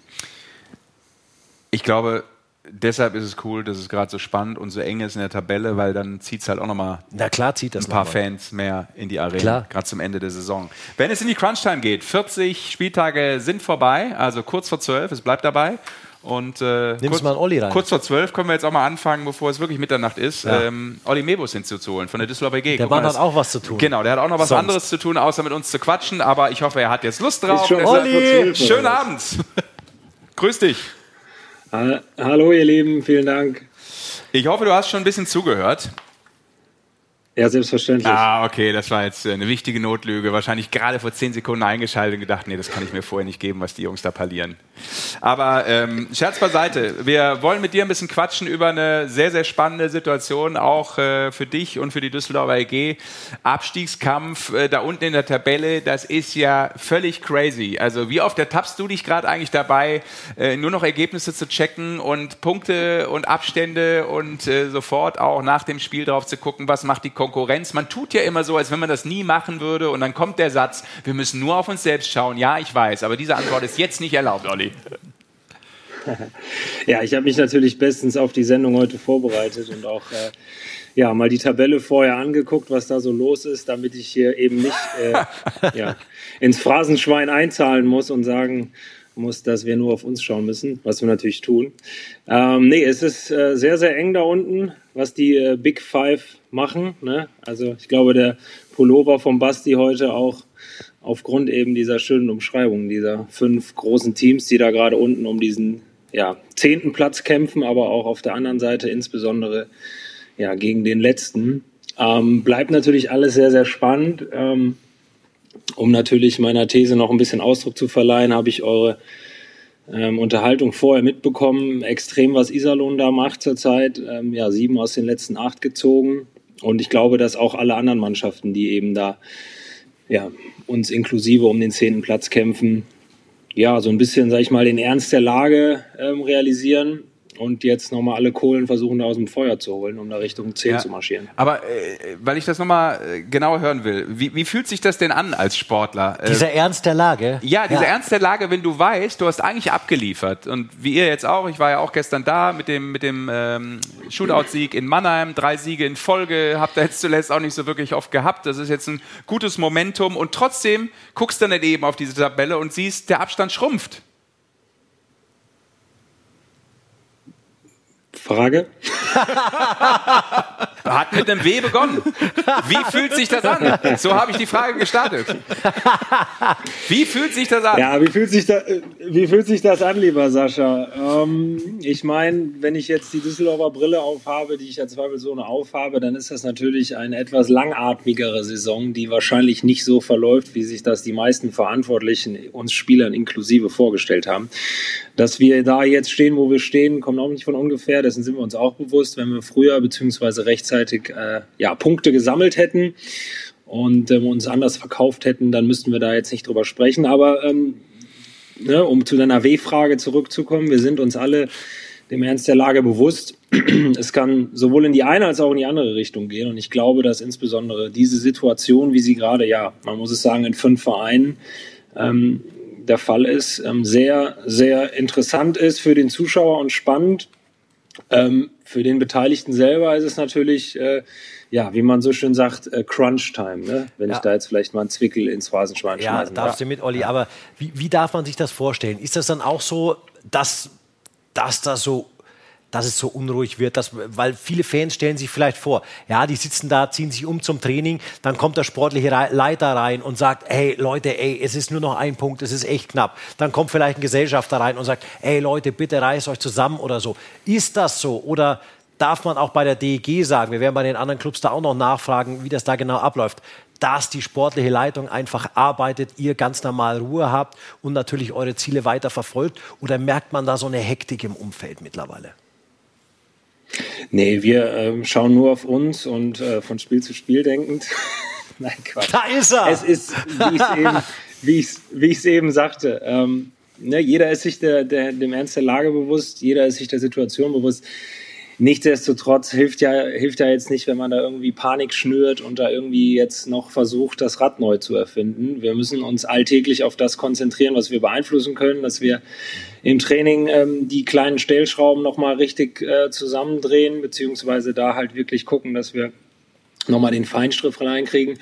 S2: Ich glaube, deshalb ist es cool, dass es gerade so spannend und so eng ist in der Tabelle, weil dann zieht es halt auch nochmal
S1: Na klar zieht das
S2: ein paar. Fans mehr in die Arena, gerade zum Ende der Saison. Wenn es in die Crunch-Time geht, 40 Spieltage sind vorbei, also kurz vor 12, es bleibt dabei. Und äh,
S1: Nimmst mal Olli rein.
S2: kurz vor 12 können wir jetzt auch mal anfangen, bevor es wirklich Mitternacht ist,
S1: Ja.
S2: ähm, Olli Mebus hinzuzuholen von der Düsseldorfer EG.
S1: Der
S2: Guck
S1: Mann hat auch was zu tun.
S2: Genau, der hat auch noch was
S1: Sonst.
S2: anderes zu tun, außer mit uns zu quatschen, aber ich hoffe, er hat jetzt Lust drauf.
S17: Olli! kurz zwölf,
S2: Schönen? Abend. Grüß dich.
S17: Ha- Hallo, ihr Lieben, vielen Dank.
S2: Ich hoffe, du hast schon ein bisschen zugehört.
S17: Ja, selbstverständlich.
S2: Ah, okay, das war jetzt äh, eine wichtige Notlüge. Wahrscheinlich gerade vor zehn Sekunden eingeschaltet und gedacht, nee, das kann ich mir vorher nicht geben, was die Jungs da parlieren. Aber ähm, Scherz beiseite. Wir wollen mit dir ein bisschen quatschen über eine sehr, sehr spannende Situation, auch äh, für dich und für die Düsseldorfer EG. Abstiegskampf äh, da unten in der Tabelle, das ist ja völlig crazy. Also wie oft ertappst du dich gerade eigentlich dabei, äh, nur noch Ergebnisse zu checken und Punkte und Abstände und äh, sofort auch nach dem Spiel drauf zu gucken, was macht die Konkurrenz. Man tut ja immer so, als wenn man das nie machen würde und dann kommt der Satz, wir müssen nur auf uns selbst schauen. Ja, ich weiß, aber diese Antwort ist jetzt nicht erlaubt, Olli.
S17: Ja, ich habe mich natürlich bestens auf die Sendung heute vorbereitet und auch äh, ja, mal die Tabelle vorher angeguckt, was da so los ist, damit ich hier eben nicht äh, ja, ins Phrasenschwein einzahlen muss und sagen muss, dass wir nur auf uns schauen müssen, was wir natürlich tun. Ähm, nee, es ist äh, sehr, sehr eng da unten, was die äh, Big Five machen. Ne? Also ich glaube, der Pullover vom Basti heute auch aufgrund eben dieser schönen Umschreibung dieser fünf großen Teams, die da gerade unten um diesen ja, zehnten Platz kämpfen, aber auch auf der anderen Seite insbesondere ja, gegen den letzten. Ähm, bleibt natürlich alles sehr, sehr spannend. Ähm, um natürlich meiner These noch ein bisschen Ausdruck zu verleihen, habe ich eure ähm, Unterhaltung vorher mitbekommen. Extrem, was Iserlohn da macht zurzeit. Ähm, ja, sieben aus den letzten acht gezogen. Und ich glaube, dass auch alle anderen Mannschaften, die eben da ja, uns inklusive um den zehnten Platz kämpfen, ja, so ein bisschen, sag ich mal, den Ernst der Lage ähm, realisieren und jetzt nochmal alle Kohlen versuchen, da aus dem Feuer zu holen, um da Richtung 10
S2: Ja.
S17: zu marschieren.
S2: Aber äh, weil ich das nochmal äh, genauer hören will, wie, wie fühlt sich das denn an als Sportler? Äh,
S1: Dieser Ernst der Lage.
S2: Ja, dieser Ernst der Lage, wenn du weißt, du hast eigentlich abgeliefert. Und wie ihr jetzt auch, ich war ja auch gestern da mit dem, mit dem ähm, Shootout-Sieg in Mannheim, drei Siege in Folge, habt ihr jetzt zuletzt auch nicht so wirklich oft gehabt. Das ist jetzt ein gutes Momentum. Und trotzdem guckst du dann eben auf diese Tabelle und siehst, der Abstand schrumpft.
S17: Frage?
S2: Hat mit einem W begonnen. Wie fühlt sich das an? So habe ich die Frage gestartet. Wie fühlt sich das an?
S17: Ja, wie fühlt sich, da, wie fühlt sich das an, lieber Sascha? Ähm, ich meine, wenn ich jetzt die Düsseldorfer Brille aufhabe, die ich ja zweifelsohne aufhabe, dann ist das natürlich eine etwas langatmigere Saison, die wahrscheinlich nicht so verläuft, wie sich das die meisten Verantwortlichen uns Spielern inklusive vorgestellt haben. Dass wir da jetzt stehen, wo wir stehen, kommt auch nicht von ungefähr. Dessen sind wir uns auch bewusst. Wenn wir früher beziehungsweise rechtzeitig äh, ja, Punkte gesammelt hätten und ähm, uns anders verkauft hätten, dann müssten wir da jetzt nicht drüber sprechen. Aber ähm, ne, um zu deiner W-Frage zurückzukommen, wir sind uns alle dem Ernst der Lage bewusst. Es kann sowohl in die eine als auch in die andere Richtung gehen. Und ich glaube, dass insbesondere diese Situation, wie sie gerade, ja, man muss es sagen, in fünf Vereinen ähm, der Fall ist, ähm, sehr, sehr interessant ist für den Zuschauer und spannend. Ähm, für den Beteiligten selber ist es natürlich, äh, ja, wie man so schön sagt, äh, Crunch-Time, ne? wenn
S1: Ja.
S17: ich da jetzt vielleicht mal einen Zwickel ins Phrasenschwein
S1: Ja,
S17: schmeißen
S1: darfst du mit, Olli. Aber wie, wie darf man sich das vorstellen? Ist das dann auch so, dass, dass das so dass es so unruhig wird, dass, weil viele Fans stellen sich vielleicht vor, ja, die sitzen da, ziehen sich um zum Training, dann kommt der sportliche Leiter rein und sagt, hey Leute, ey, es ist nur noch ein Punkt, es ist echt knapp. Dann kommt vielleicht ein Gesellschafter rein und sagt, ey Leute, bitte reißt euch zusammen oder so. Ist das so oder darf man auch bei der DEG sagen, wir werden bei den anderen Clubs da auch noch nachfragen, wie das da genau abläuft, dass die sportliche Leitung einfach arbeitet, ihr ganz normal Ruhe habt und natürlich eure Ziele weiter verfolgt? Oder merkt man da so eine Hektik im Umfeld mittlerweile?
S17: Nee, wir ähm, schauen nur auf uns und äh, von Spiel zu Spiel denkend. Nein, Quatsch.
S1: Da ist er!
S17: Es ist, wie ich es eben, wie ich's, wie eben sagte, ähm, ne, jeder ist sich der, der, dem Ernst der Lage bewusst, jeder ist sich der Situation bewusst. Nichtsdestotrotz hilft ja, hilft ja jetzt nicht, wenn man da irgendwie Panik schnürt und da irgendwie jetzt noch versucht, das Rad neu zu erfinden. Wir müssen uns alltäglich auf das konzentrieren, was wir beeinflussen können, dass wir im Training ähm, die kleinen Stellschrauben nochmal richtig äh, zusammendrehen, beziehungsweise da halt wirklich gucken, dass wir nochmal den Feinstriff reinkriegen.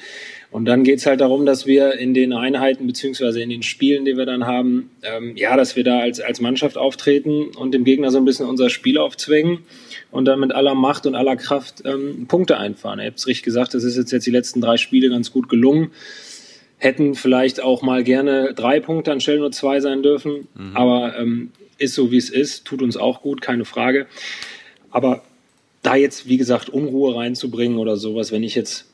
S17: Und dann geht's halt darum, dass wir in den Einheiten beziehungsweise in den Spielen, die wir dann haben, ähm, ja, dass wir da als, als Mannschaft auftreten und dem Gegner so ein bisschen unser Spiel aufzwingen und dann mit aller Macht und aller Kraft ähm, Punkte einfahren. Ihr habt es richtig gesagt, das ist jetzt, jetzt die letzten drei Spiele ganz gut gelungen. Hätten vielleicht auch mal gerne drei Punkte anstelle nur zwei sein dürfen, aber ähm, ist so wie es ist, tut uns auch gut, keine Frage. Aber da jetzt, wie gesagt, Unruhe reinzubringen oder sowas, wenn ich jetzt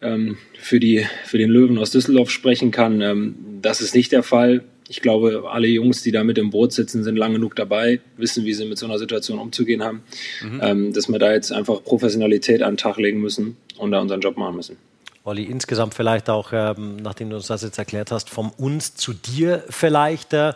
S17: ähm, für, die, für den Löwen aus Düsseldorf sprechen kann, ähm, das ist nicht der Fall. Ich glaube, alle Jungs, die da mit im Boot sitzen, sind lang genug dabei, wissen, wie sie mit so einer Situation umzugehen haben,
S1: Mhm.
S17: ähm, dass wir da jetzt einfach Professionalität an den Tag legen müssen und da unseren Job machen müssen.
S1: Olli, insgesamt vielleicht auch, ähm, nachdem du uns das jetzt erklärt hast, vom uns zu dir vielleicht. Äh,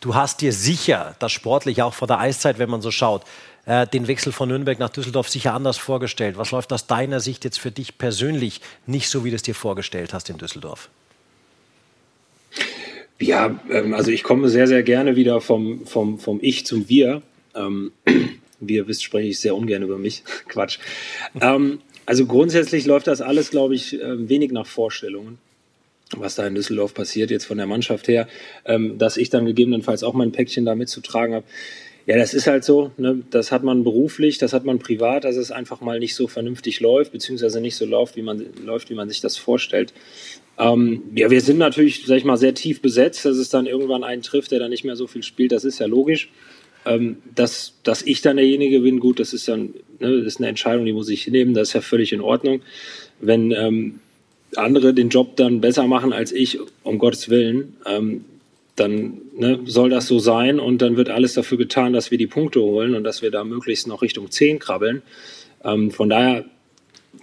S1: du hast dir sicher, das sportlich auch vor der Eiszeit, wenn man so schaut, äh, den Wechsel von Nürnberg nach Düsseldorf sicher anders vorgestellt. Was läuft aus deiner Sicht jetzt für dich persönlich nicht so, wie du es dir vorgestellt hast in Düsseldorf?
S17: Ja, ähm, also ich komme sehr, sehr gerne wieder vom, vom, vom Ich zum Wir. Ähm, wie ihr wisst, spreche ich sehr ungern über mich. Quatsch. Ähm, also grundsätzlich läuft das alles, glaube ich, ähm, wenig nach Vorstellungen, was da in Düsseldorf passiert, jetzt von der Mannschaft her, ähm, dass ich dann gegebenenfalls auch mein Päckchen da mitzutragen habe. Ja, das ist halt so. Ne? Das hat man beruflich, das hat man privat, dass es einfach mal nicht so vernünftig läuft, beziehungsweise nicht so läuft, wie man, läuft, wie man sich das vorstellt. Ähm, ja, wir sind natürlich, sag ich mal, sehr tief besetzt, dass es dann irgendwann einen trifft, der dann nicht mehr so viel spielt. Das ist ja logisch. Ähm, dass, dass ich dann derjenige bin, gut, das ist dann ne, ist eine Entscheidung, die muss ich nehmen. Das ist ja völlig in Ordnung. Wenn ähm, andere den Job dann besser machen als ich, um Gottes Willen, ähm, dann ne, soll das so sein und dann wird alles dafür getan, dass wir die Punkte holen und dass wir da möglichst noch Richtung 10 krabbeln. Ähm, von daher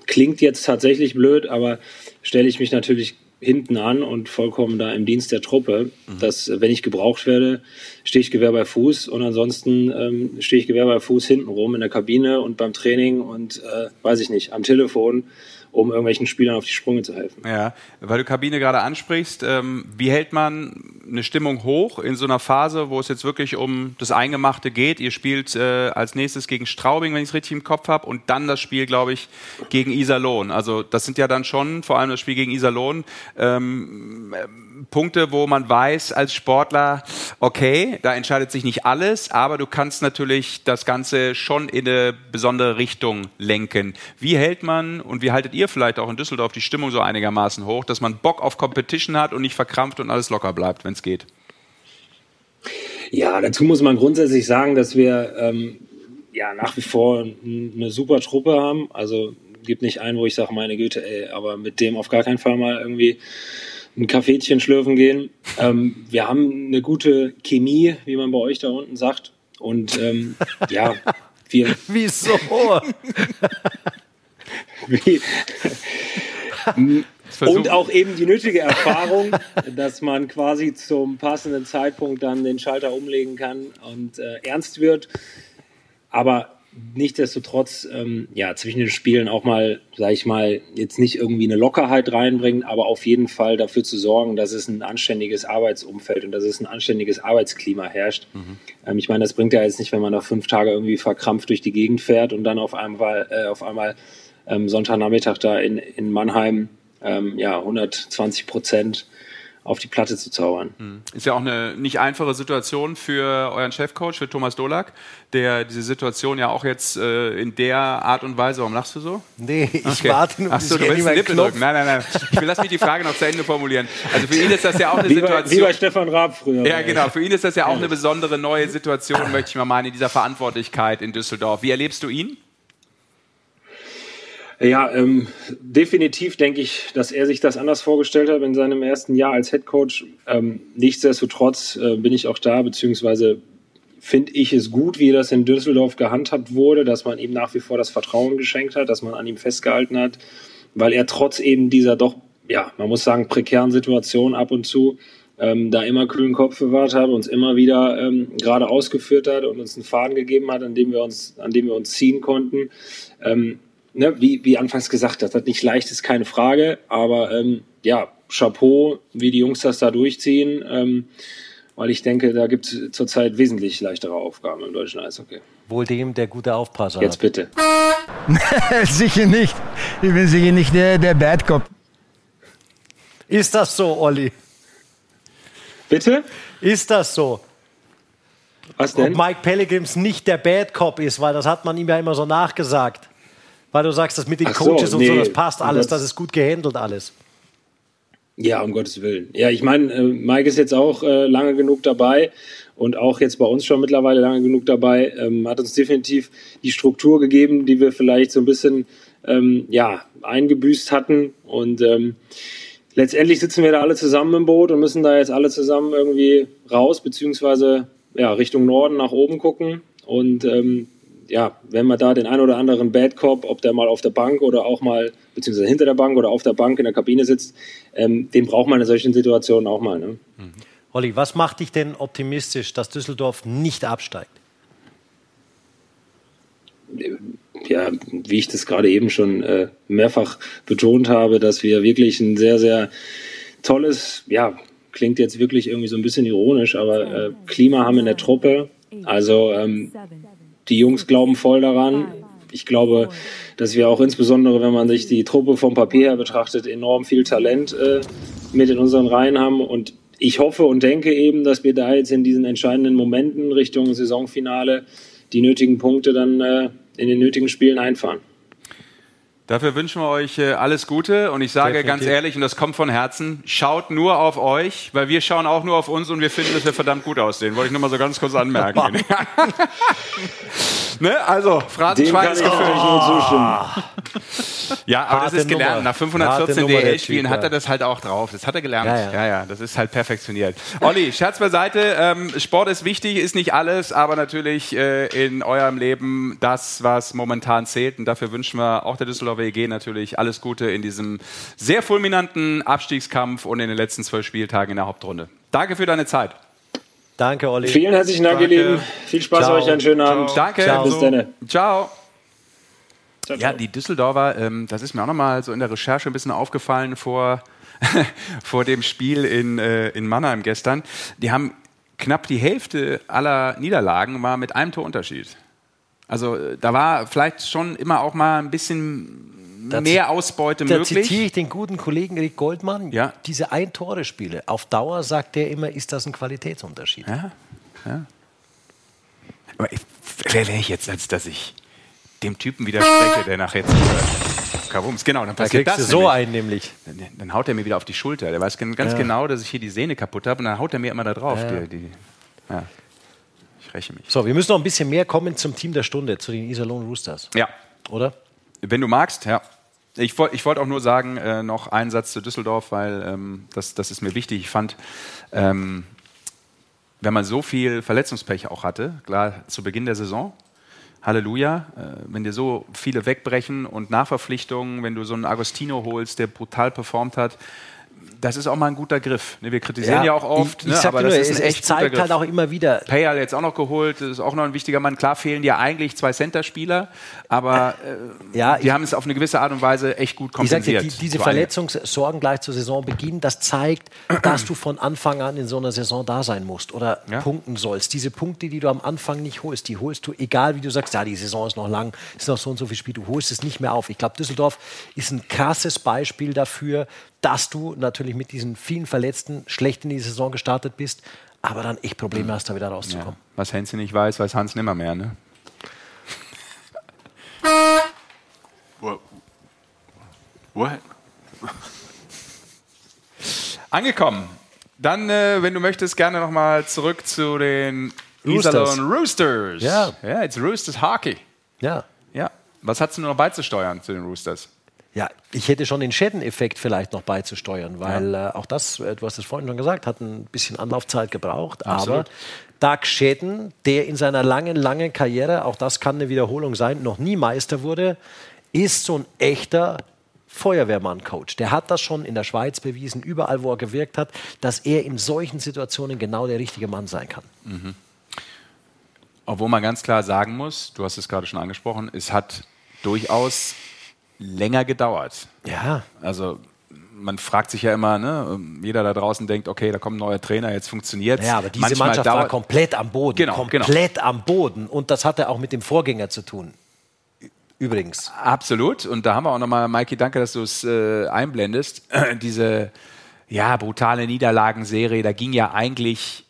S17: klingt jetzt tatsächlich blöd, aber stelle ich mich natürlich hinten an und vollkommen da im Dienst der Truppe, dass äh, wenn ich gebraucht werde, stehe ich Gewehr bei Fuß und ansonsten ähm, stehe ich Gewehr bei Fuß hinten rum in der Kabine und beim Training und äh, weiß ich nicht, am Telefon, um irgendwelchen Spielern auf die Sprünge zu helfen.
S2: Ja, weil du Kabine gerade ansprichst, ähm, wie hält man eine Stimmung hoch in so einer Phase, wo es jetzt wirklich um das Eingemachte geht? Ihr spielt äh, als nächstes gegen Straubing, wenn ich es richtig im Kopf habe, und dann das Spiel, glaube ich, gegen Iserlohn. Also das sind ja dann schon, vor allem das Spiel gegen Iserlohn, ähm, ähm, Punkte, wo man weiß als Sportler, okay, da entscheidet sich nicht alles, aber du kannst natürlich das Ganze schon in eine besondere Richtung lenken. Wie hält man und wie haltet ihr vielleicht auch in Düsseldorf die Stimmung so einigermaßen hoch, dass man Bock auf Competition hat und nicht verkrampft und alles locker bleibt, wenn es geht?
S17: Ja, dazu muss man grundsätzlich sagen, dass wir ähm, ja nach wie vor eine super Truppe haben. Also gibt nicht einen, wo ich sage, meine Güte, ey, aber mit dem auf gar keinen Fall mal irgendwie ein Kaffeetchen schlürfen gehen. Ähm, wir haben eine gute Chemie, wie man bei euch da unten sagt. Und ähm, ja, wir.
S1: Wieso?
S17: und auch eben die nötige Erfahrung, dass man quasi zum passenden Zeitpunkt dann den Schalter umlegen kann und äh, ernst wird. aber nichtsdestotrotz ähm, ja zwischen den Spielen auch mal, sage ich mal, jetzt nicht irgendwie eine Lockerheit reinbringen, aber auf jeden Fall dafür zu sorgen, dass es ein anständiges Arbeitsumfeld und dass es ein anständiges Arbeitsklima herrscht.
S2: Mhm.
S17: Ähm, ich meine, das bringt ja jetzt nicht, wenn man nach fünf Tage irgendwie verkrampft durch die Gegend fährt und dann auf einmal, äh, auf einmal ähm, Sonntagnachmittag da in, in Mannheim ähm, ja 120 Prozent auf die Platte zu zaubern.
S2: Ist ja auch eine nicht einfache Situation für euren Chefcoach, für Thomas Dolak, der diese Situation ja auch jetzt äh, in der Art und Weise, warum lachst du so?
S1: Nee, ich warte nur,
S2: Achso,
S1: bis
S2: du
S1: ich
S2: willst einen Nippel drücken. Nein, nein, nein. Ich will, lass mich die Frage noch zu Ende formulieren. Also für ihn ist das ja auch eine
S17: Wie bei,
S2: Situation.
S17: wie bei Stefan Raab früher.
S2: Ja, genau. Für ihn ist das ja auch eine besondere neue Situation, möchte ich mal meinen, in dieser Verantwortlichkeit in Düsseldorf. Wie erlebst du ihn?
S17: Ja, ähm, definitiv denke ich, dass er sich das anders vorgestellt hat in seinem ersten Jahr als Head Coach. Ähm, nichtsdestotrotz äh, bin ich auch da, beziehungsweise finde ich es gut, wie das in Düsseldorf gehandhabt wurde, dass man ihm nach wie vor das Vertrauen geschenkt hat, dass man an ihm festgehalten hat, weil er trotz eben dieser doch, ja, man muss sagen, prekären Situation ab und zu ähm, da immer kühlen Kopf bewahrt hat, uns immer wieder ähm, gerade ausgeführt hat und uns einen Faden gegeben hat, an dem wir uns, an dem wir uns ziehen konnten. Ähm, ne, wie, wie anfangs gesagt, das hat nicht leicht ist, keine Frage, aber ähm, ja, Chapeau, wie die Jungs das da durchziehen, ähm, weil ich denke, da gibt es zurzeit wesentlich leichtere Aufgaben im deutschen Eishockey.
S1: Wohl dem, der gute Aufpasser
S17: Jetzt
S1: hat.
S17: bitte.
S15: sicher nicht. Ich bin sicher nicht der, der Bad Cop.
S1: Ist das so, Olli?
S17: Bitte?
S1: Ist das so?
S17: Was
S1: Ob Mike Pellegrims nicht der Bad Cop ist, weil das hat man ihm ja immer so nachgesagt. Weil du sagst, das mit den
S17: Ach so,
S1: Coaches und so,
S17: nee,
S1: das passt alles,
S17: das-
S1: das ist gut gehandelt alles.
S17: Ja, um Gottes Willen. Ja, ich meine, äh, Mike ist jetzt auch äh, lange genug dabei und auch jetzt bei uns schon mittlerweile lange genug dabei, ähm, hat uns definitiv die Struktur gegeben, die wir vielleicht so ein bisschen ähm, ja, eingebüßt hatten. Und ähm, letztendlich sitzen wir da alle zusammen im Boot und müssen da jetzt alle zusammen irgendwie raus, beziehungsweise ja, Richtung Norden nach oben gucken. Und ähm, ja, wenn man da den ein oder anderen Bad Cop, ob der mal auf der Bank oder auch mal, beziehungsweise hinter der Bank oder auf der Bank in der Kabine sitzt, ähm, den braucht man in solchen Situationen auch mal. Ne?
S1: Olli, was macht dich denn optimistisch, dass Düsseldorf nicht absteigt?
S17: ja, wie ich das gerade eben schon äh, mehrfach betont habe, dass wir wirklich ein sehr, sehr tolles, ja, klingt jetzt wirklich irgendwie so ein bisschen ironisch, aber äh, Klima haben in der Truppe. Also ähm, die Jungs glauben voll daran. Ich glaube, dass wir auch insbesondere, wenn man sich die Truppe vom Papier her betrachtet, enorm viel Talent äh, mit in unseren Reihen haben. Und ich hoffe und denke eben, dass wir da jetzt in diesen entscheidenden Momenten Richtung Saisonfinale die nötigen Punkte dann äh, in den nötigen Spielen einfahren.
S2: Dafür wünschen wir euch äh, alles Gute und ich sage
S17: Definitiv.
S2: ganz ehrlich, und das kommt von Herzen, schaut nur auf euch, weil wir schauen auch nur auf uns und wir finden, dass wir verdammt gut aussehen. Wollte ich nur mal so ganz kurz anmerken. ne? Also, Phrasenschwein ist gefüllt. Ja, aber
S1: Harte
S2: das ist gelernt.
S1: Nummer.
S2: Nach 514
S1: Harte Nummer, der
S2: DL-Spielen hat er das halt auch drauf. Das hat er gelernt.
S1: Ja,
S2: Ja,
S1: ja.
S2: ja, das ist halt perfektioniert. Olli, Scherz beiseite. Ähm, Sport ist wichtig, ist nicht alles, aber natürlich äh, in eurem Leben das, was momentan zählt. Und dafür wünschen wir auch der Düsseldorfer EG natürlich alles Gute in diesem sehr fulminanten Abstiegskampf und in den letzten zwölf Spieltagen in der Hauptrunde. Danke für deine Zeit.
S1: Danke, Olli.
S17: Vielen herzlichen Dank, ihr Lieben. Viel Spaß
S1: Ciao.
S17: euch, einen schönen Abend.
S2: Danke.
S17: Bis dann.
S2: Ciao. Ja, die Düsseldorfer, ähm, das ist mir auch nochmal so in der Recherche ein bisschen aufgefallen vor, vor dem Spiel in, äh, in Mannheim gestern. Die haben knapp die Hälfte aller Niederlagen war mit einem Torunterschied. Also äh, da war vielleicht schon immer auch mal ein bisschen
S1: Da
S2: mehr Ausbeute
S1: Da
S2: möglich.
S1: zitiere ich den guten Kollegen Rick Goldmann.
S2: Ja.
S1: Diese Ein-Tore-Spiele, auf Dauer sagt er immer, ist das ein Qualitätsunterschied.
S2: Ja, ja. Aber ich, wer wäre ich jetzt, als dass ich dem Typen widerspreche, der nachher jetzt äh, Kabums, genau, dann
S1: Da
S2: passiert
S1: kriegst
S2: das
S1: so
S2: nämlich.
S1: einen nämlich.
S2: Dann, dann haut er mir wieder auf die Schulter. Der weiß ganz
S1: Ja.
S2: genau, dass ich hier die Sehne kaputt habe und dann haut er mir immer da drauf.
S1: Ja.
S2: Die, die, ja. Räche mich.
S1: So, wir müssen noch ein bisschen mehr kommen zum Team der Stunde, zu den Iserlohn Roosters.
S2: Ja.
S1: Oder?
S2: Wenn du magst, ja. Ich, ich wollte auch nur sagen, äh, noch einen Satz zu Düsseldorf, weil ähm, das, das ist mir wichtig. Ich fand, ähm, wenn man so viel Verletzungspech auch hatte, klar zu Beginn der Saison, Halleluja, äh, wenn dir so viele wegbrechen und Nachverpflichtungen, wenn du so einen Agostino holst, der brutal performt hat, das ist auch mal ein guter Griff. Ne, wir kritisieren ja, ja auch oft,
S1: ich, ich
S2: ne,
S1: aber
S2: das
S1: nur,
S2: ist
S1: es,
S2: ein echt
S1: es zeigt halt auch immer wieder.
S2: Payal jetzt auch noch geholt, das ist auch noch ein wichtiger Mann. Klar fehlen dir eigentlich zwei Center-Spieler, aber äh,
S1: Ja,
S2: die haben es auf eine gewisse Art und Weise echt gut
S1: Ich sag dir,
S2: kompensiert.
S1: die, diese. Verletzungssorgen gleich zur Saisonbeginn, das zeigt, dass du von Anfang an in so einer Saison da sein musst oder
S2: Ja.
S1: punkten sollst. Diese Punkte, die du am Anfang nicht holst, die holst du, egal wie du sagst, ja, die Saison ist noch lang, ist noch so und so viel Spiel, du holst es nicht mehr auf. Ich glaube, Düsseldorf ist ein krasses Beispiel dafür, dass du natürlich mit diesen vielen Verletzten schlecht in die Saison gestartet bist, aber dann echt Probleme hast, da wieder
S2: Ja.
S1: rauszukommen.
S2: Was Henze nicht weiß, weiß Hans nimmer mehr. Ne?
S3: What? What?
S2: Angekommen. Dann, äh, wenn du möchtest, gerne nochmal zurück zu den
S1: Roosters.
S2: Roosters.
S1: Ja.
S2: Ja, jetzt Roosters Hockey.
S1: Ja.
S2: Ja. Was hast du noch beizusteuern zu den Roosters?
S1: Ja, ich hätte schon den Schädeneffekt vielleicht noch beizusteuern, weil äh, auch das, äh, du hast es vorhin schon gesagt, hat ein bisschen Anlaufzeit gebraucht.
S2: Absolut.
S1: Aber Doug Schäden, der in seiner langen, langen Karriere, auch das kann eine Wiederholung sein, noch nie Meister wurde, ist so ein echter Feuerwehrmann-Coach. Der hat das schon in der Schweiz bewiesen, überall, wo er gewirkt hat, dass er in solchen Situationen genau der richtige Mann sein kann.
S2: Mhm. Obwohl man ganz klar sagen muss, du hast es gerade schon angesprochen, es hat durchaus länger gedauert.
S1: Ja.
S2: Also man fragt sich ja immer, ne, jeder da draußen denkt, okay, da kommt ein neuer Trainer, jetzt funktioniert
S1: Ja, aber diese Mannschaft war komplett am Boden.
S2: Genau,
S1: komplett am Boden. Und das hatte auch mit dem Vorgänger zu tun. Übrigens.
S2: Absolut. Und da haben wir auch nochmal, Mikey, danke, dass du es äh, einblendest. Diese ja, brutale Niederlagenserie, da ging ja eigentlich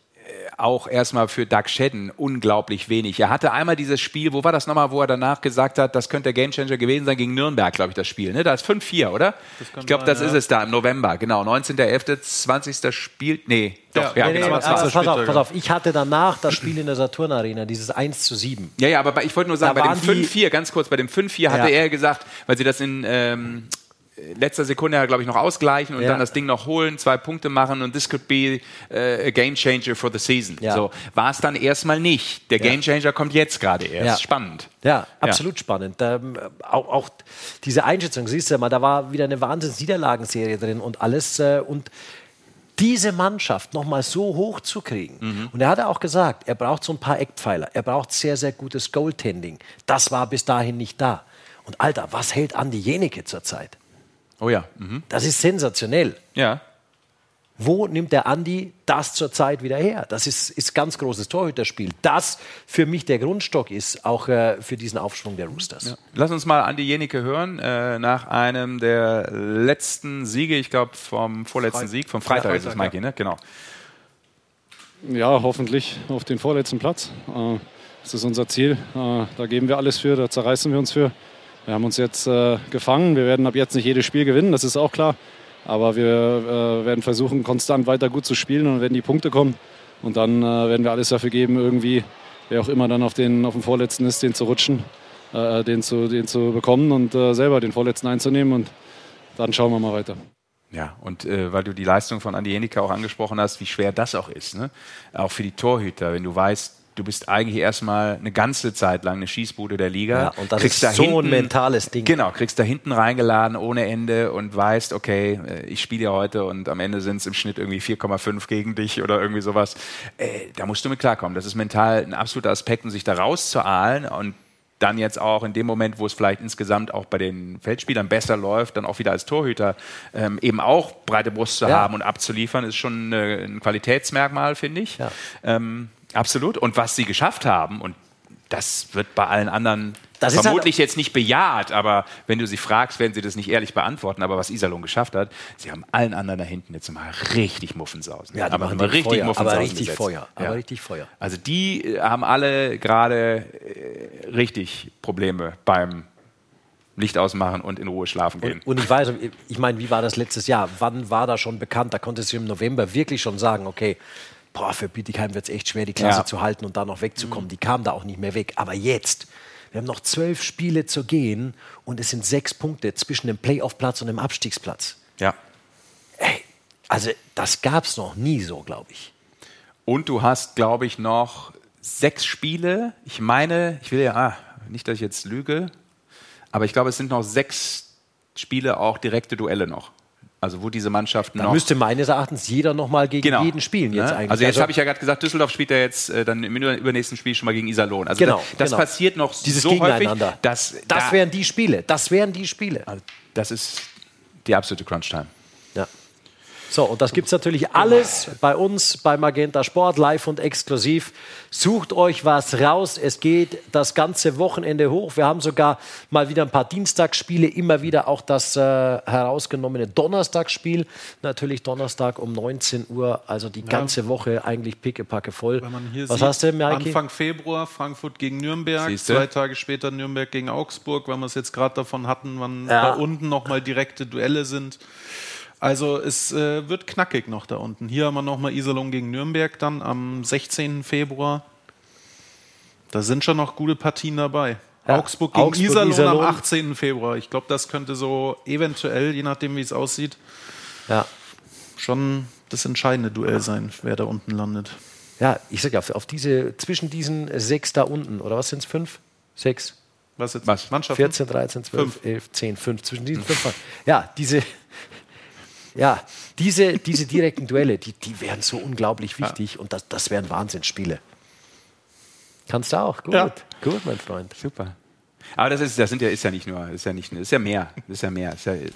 S2: auch erstmal für Doug Shedden unglaublich wenig. Er hatte einmal dieses Spiel, wo war das nochmal, wo er danach gesagt hat, das könnte der Gamechanger gewesen sein, gegen Nürnberg, glaube ich, das Spiel. Ne? Da ist 5-4, oder? Ich glaube, das
S5: sein,
S2: ist
S5: ja.
S2: es da im November. Genau, 19.11., 20. Spiel. Nee, doch, ja,
S1: Nee, nee,
S2: genau. war's.
S1: pass auf, pass auf, ich hatte danach das Spiel in der Saturn Arena, dieses 1 zu 7.
S2: Ja, ja, aber ich wollte nur sagen,
S1: Da
S2: bei dem
S1: die-
S2: 5-4, ganz kurz, bei dem 5-4 hatte
S1: Ja.
S2: er gesagt, weil sie das in ähm, letzter Sekunde, ja, glaube ich, noch ausgleichen und
S1: Ja.
S2: dann das Ding noch holen, zwei Punkte machen und this could be äh, a game changer for the season.
S1: Ja.
S2: So war es dann erstmal nicht. Der. Game Changer kommt jetzt gerade erst.
S1: Ja.
S2: Spannend.
S1: Ja, absolut spannend. Ähm, auch, auch diese Einschätzung, siehst du mal, da war wieder eine Wahnsinns-Niederlagenserie drin und alles. Äh, und diese Mannschaft nochmal so hoch zu kriegen.
S2: Mhm.
S1: Und er hat auch gesagt, er braucht so ein paar Eckpfeiler. Er braucht sehr, sehr gutes Goaltending. Das war bis dahin nicht da. Und Alter, was hält Andi Jenike zurzeit?
S2: Oh ja. Mhm.
S1: Das ist sensationell.
S2: Ja.
S1: Wo nimmt der Andi das zurzeit wieder her? Das ist, ist ganz großes Torhüterspiel. Das für mich der Grundstock ist, auch äh, für diesen Aufschwung der Roosters.
S2: Lass uns mal Andi Jenike hören, äh, nach einem der letzten Siege, ich glaube vom vorletzten
S18: Freit-
S2: Sieg, vom Freitag,
S18: Ja,
S2: ist es,
S18: Freitag,
S2: Mikey, ne? Genau.
S18: Ja, hoffentlich auf den vorletzten Platz. Äh, Das ist unser Ziel. Äh, Da geben wir alles für, da zerreißen wir uns für. Wir haben uns jetzt äh, gefangen. Wir werden ab jetzt nicht jedes Spiel gewinnen, das ist auch klar. Aber wir äh, werden versuchen, konstant weiter gut zu spielen und wenn die Punkte kommen. Und dann äh, werden wir alles dafür geben, irgendwie, wer auch immer dann auf den, auf den Vorletzten ist, den zu rutschen, äh, den, zu, den zu bekommen und äh, selber den Vorletzten einzunehmen. Und dann schauen wir mal weiter.
S2: Ja, und äh, weil du die Leistung von Andi Jenicke auch angesprochen hast, wie schwer das auch ist. Ne? Auch für die Torhüter, wenn du weißt, du bist eigentlich erstmal eine ganze Zeit lang eine Schießbude der Liga.
S1: Ja, und das
S2: kriegst
S1: ist
S2: da
S1: so ein
S2: hinten,
S1: mentales Ding.
S2: Genau, kriegst da hinten reingeladen ohne Ende und weißt, okay, äh, ich spiele ja heute und am Ende sind es im Schnitt irgendwie 4,5 gegen dich oder irgendwie sowas. Äh, da musst du mit klarkommen. Das ist mental ein absoluter Aspekt und sich da rauszuahlen und dann jetzt auch in dem Moment, wo es vielleicht insgesamt auch bei den Feldspielern besser läuft, dann auch wieder als Torhüter ähm, eben auch breite Brust zu
S1: Ja.
S2: haben und abzuliefern, ist schon äh, ein Qualitätsmerkmal, finde ich. Ähm, absolut. Und was sie geschafft haben, und das wird bei allen anderen
S1: Das ist
S2: vermutlich jetzt nicht bejaht, aber wenn du sie fragst, werden sie das nicht ehrlich beantworten. Aber was Iserlohn geschafft hat, sie haben allen anderen da hinten jetzt mal richtig Muffensausen.
S1: Ja, die
S2: aber richtig
S1: Feuer,
S2: Muffensausen
S1: aber richtig
S2: gesetzt.
S1: Feuer, aber
S2: Ja.
S1: richtig Feuer.
S2: Also die äh, haben alle gerade äh, richtig Probleme beim Licht ausmachen und in Ruhe schlafen gehen.
S1: Und ich weiß, ich meine, wie war das letztes Jahr? Wann war das schon bekannt? Da konntest du im November wirklich schon sagen, okay, boah, für Bietigheim wird es echt schwer, die Klasse
S2: Ja.
S1: zu halten und da noch wegzukommen. Die kamen da auch nicht mehr weg. Aber jetzt, wir haben noch zwölf Spiele zu gehen und es sind sechs Punkte zwischen dem Playoff-Platz und dem Abstiegsplatz.
S2: Ja.
S1: Also das gab es noch nie so, glaube ich.
S2: Und du hast, glaube ich, noch sechs Spiele. Ich meine, ich will ja, ah, nicht, dass ich jetzt lüge, aber ich glaube, es sind noch sechs Spiele, auch direkte Duelle noch. Also wo diese Mannschaften
S1: Da
S2: noch
S1: müsste meines Erachtens jeder noch mal gegen
S2: Genau.
S1: jeden spielen jetzt
S2: Ne?
S1: eigentlich.
S2: Also jetzt habe ich ja gerade gesagt, Düsseldorf spielt ja jetzt äh, dann im übernächsten Spiel schon mal gegen Iserlohn. Also
S1: Genau,
S2: das, das
S1: genau.
S2: passiert noch
S1: Dieses
S2: so häufig,
S1: Gegeneinander.
S2: dass
S1: das
S2: da-
S1: wären die Spiele. Das wären die Spiele.
S2: das ist die absolute Crunch-Time.
S1: Ja. So, und das gibt es natürlich alles bei uns bei Magenta Sport, live und exklusiv. Sucht euch was raus. Es geht das ganze Wochenende hoch. Wir haben sogar mal wieder ein paar Dienstagsspiele, immer wieder auch das äh, herausgenommene Donnerstagsspiel. Natürlich Donnerstag um 19 Uhr, also die ganze Woche eigentlich pickepacke voll.
S5: Wenn man hier
S1: was
S5: sieht,
S1: hast du, Maiki?
S5: Anfang Februar Frankfurt gegen Nürnberg,
S2: Siehste?
S5: zwei Tage später Nürnberg gegen Augsburg, weil wir es jetzt gerade davon hatten, wann
S1: Ja.
S5: da unten nochmal direkte Duelle sind. Also es äh, wird knackig noch da unten. Hier haben wir nochmal Iserlohn gegen Nürnberg dann am 16. Februar. Da sind schon noch gute Partien dabei.
S1: Ja,
S5: Augsburg gegen
S1: Augsburg,
S5: Iserlohn,
S1: Iserlohn.
S5: am 18. Februar. Ich glaube, das könnte so eventuell, je nachdem wie es aussieht,
S1: Ja.
S5: schon das entscheidende Duell sein, wer da unten landet.
S1: Ja, ich sag ja, auf diese, zwischen diesen sechs da unten, oder was sind es? Fünf? Sechs?
S5: Was jetzt?
S2: Was?
S5: Mannschaften?
S1: 14, 13, 12,
S5: Fünf.
S1: 11, 10, 5. Zwischen diesen fünf. Ja, diese, ja, diese, diese direkten Duelle, die, die wären so unglaublich wichtig und das, das wären Wahnsinnsspiele. Kannst du auch? Gut,
S5: Ja.
S1: gut, mein Freund.
S2: Super. Aber das ist, das sind ja, ist ja nicht nur, ist ja nicht, ist ja mehr, ist ja mehr. Ist ja,
S1: Ist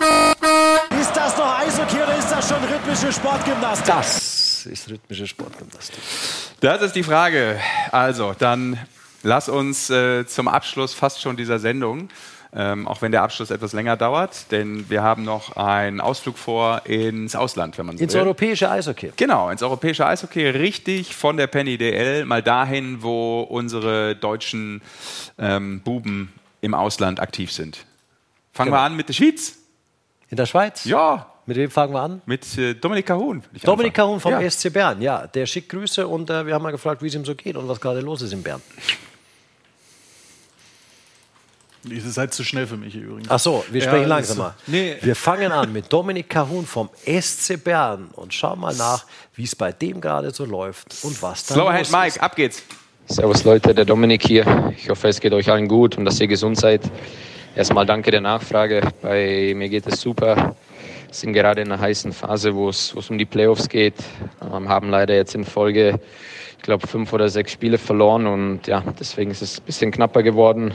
S1: das noch Eishockey oder ist das schon rhythmische Sportgymnastik? Das ist rhythmische Sportgymnastik.
S2: Das ist die Frage. Also, dann lass uns äh, zum Abschluss fast schon dieser Sendung, ähm, auch wenn der Abschluss etwas länger dauert, denn wir haben noch einen Ausflug vor ins Ausland, wenn man so
S1: Ins
S2: will.
S1: europäische Eishockey.
S2: Genau, ins europäische Eishockey, richtig von der Penny DL, mal dahin, wo unsere deutschen ähm, Buben im Ausland aktiv sind. Fangen
S1: Genau.
S2: wir an mit der Schweiz.
S1: In der Schweiz?
S2: Ja,
S1: Mit wem fangen wir an?
S2: mit äh, Dominik Cahun.
S1: Dominik. Cahun vom
S2: ja.
S1: SC Bern. Ja, der schickt Grüße und äh, wir haben mal gefragt, wie es ihm so geht und was gerade los ist in Bern.
S5: Ihr seid zu schnell für mich hier übrigens.
S1: Ach so, wir
S5: Ja,
S1: sprechen
S5: ist
S1: langsamer.
S5: so. Nee.
S1: Wir fangen an mit Dominik Cahun vom SC Bern und schauen mal nach, wie es bei dem gerade so läuft und was da
S2: Slower
S1: los ist.
S2: Mike, ab geht's.
S19: Servus Leute, der Dominik hier. Ich hoffe, es geht euch allen gut und dass ihr gesund seid. Erstmal danke der Nachfrage. Bei mir geht es super. Wir sind gerade in einer heißen Phase, wo es, um die Playoffs geht. Ähm, haben leider jetzt in Folge, ich glaube, fünf oder sechs Spiele verloren und ja, deswegen ist es ein bisschen knapper geworden.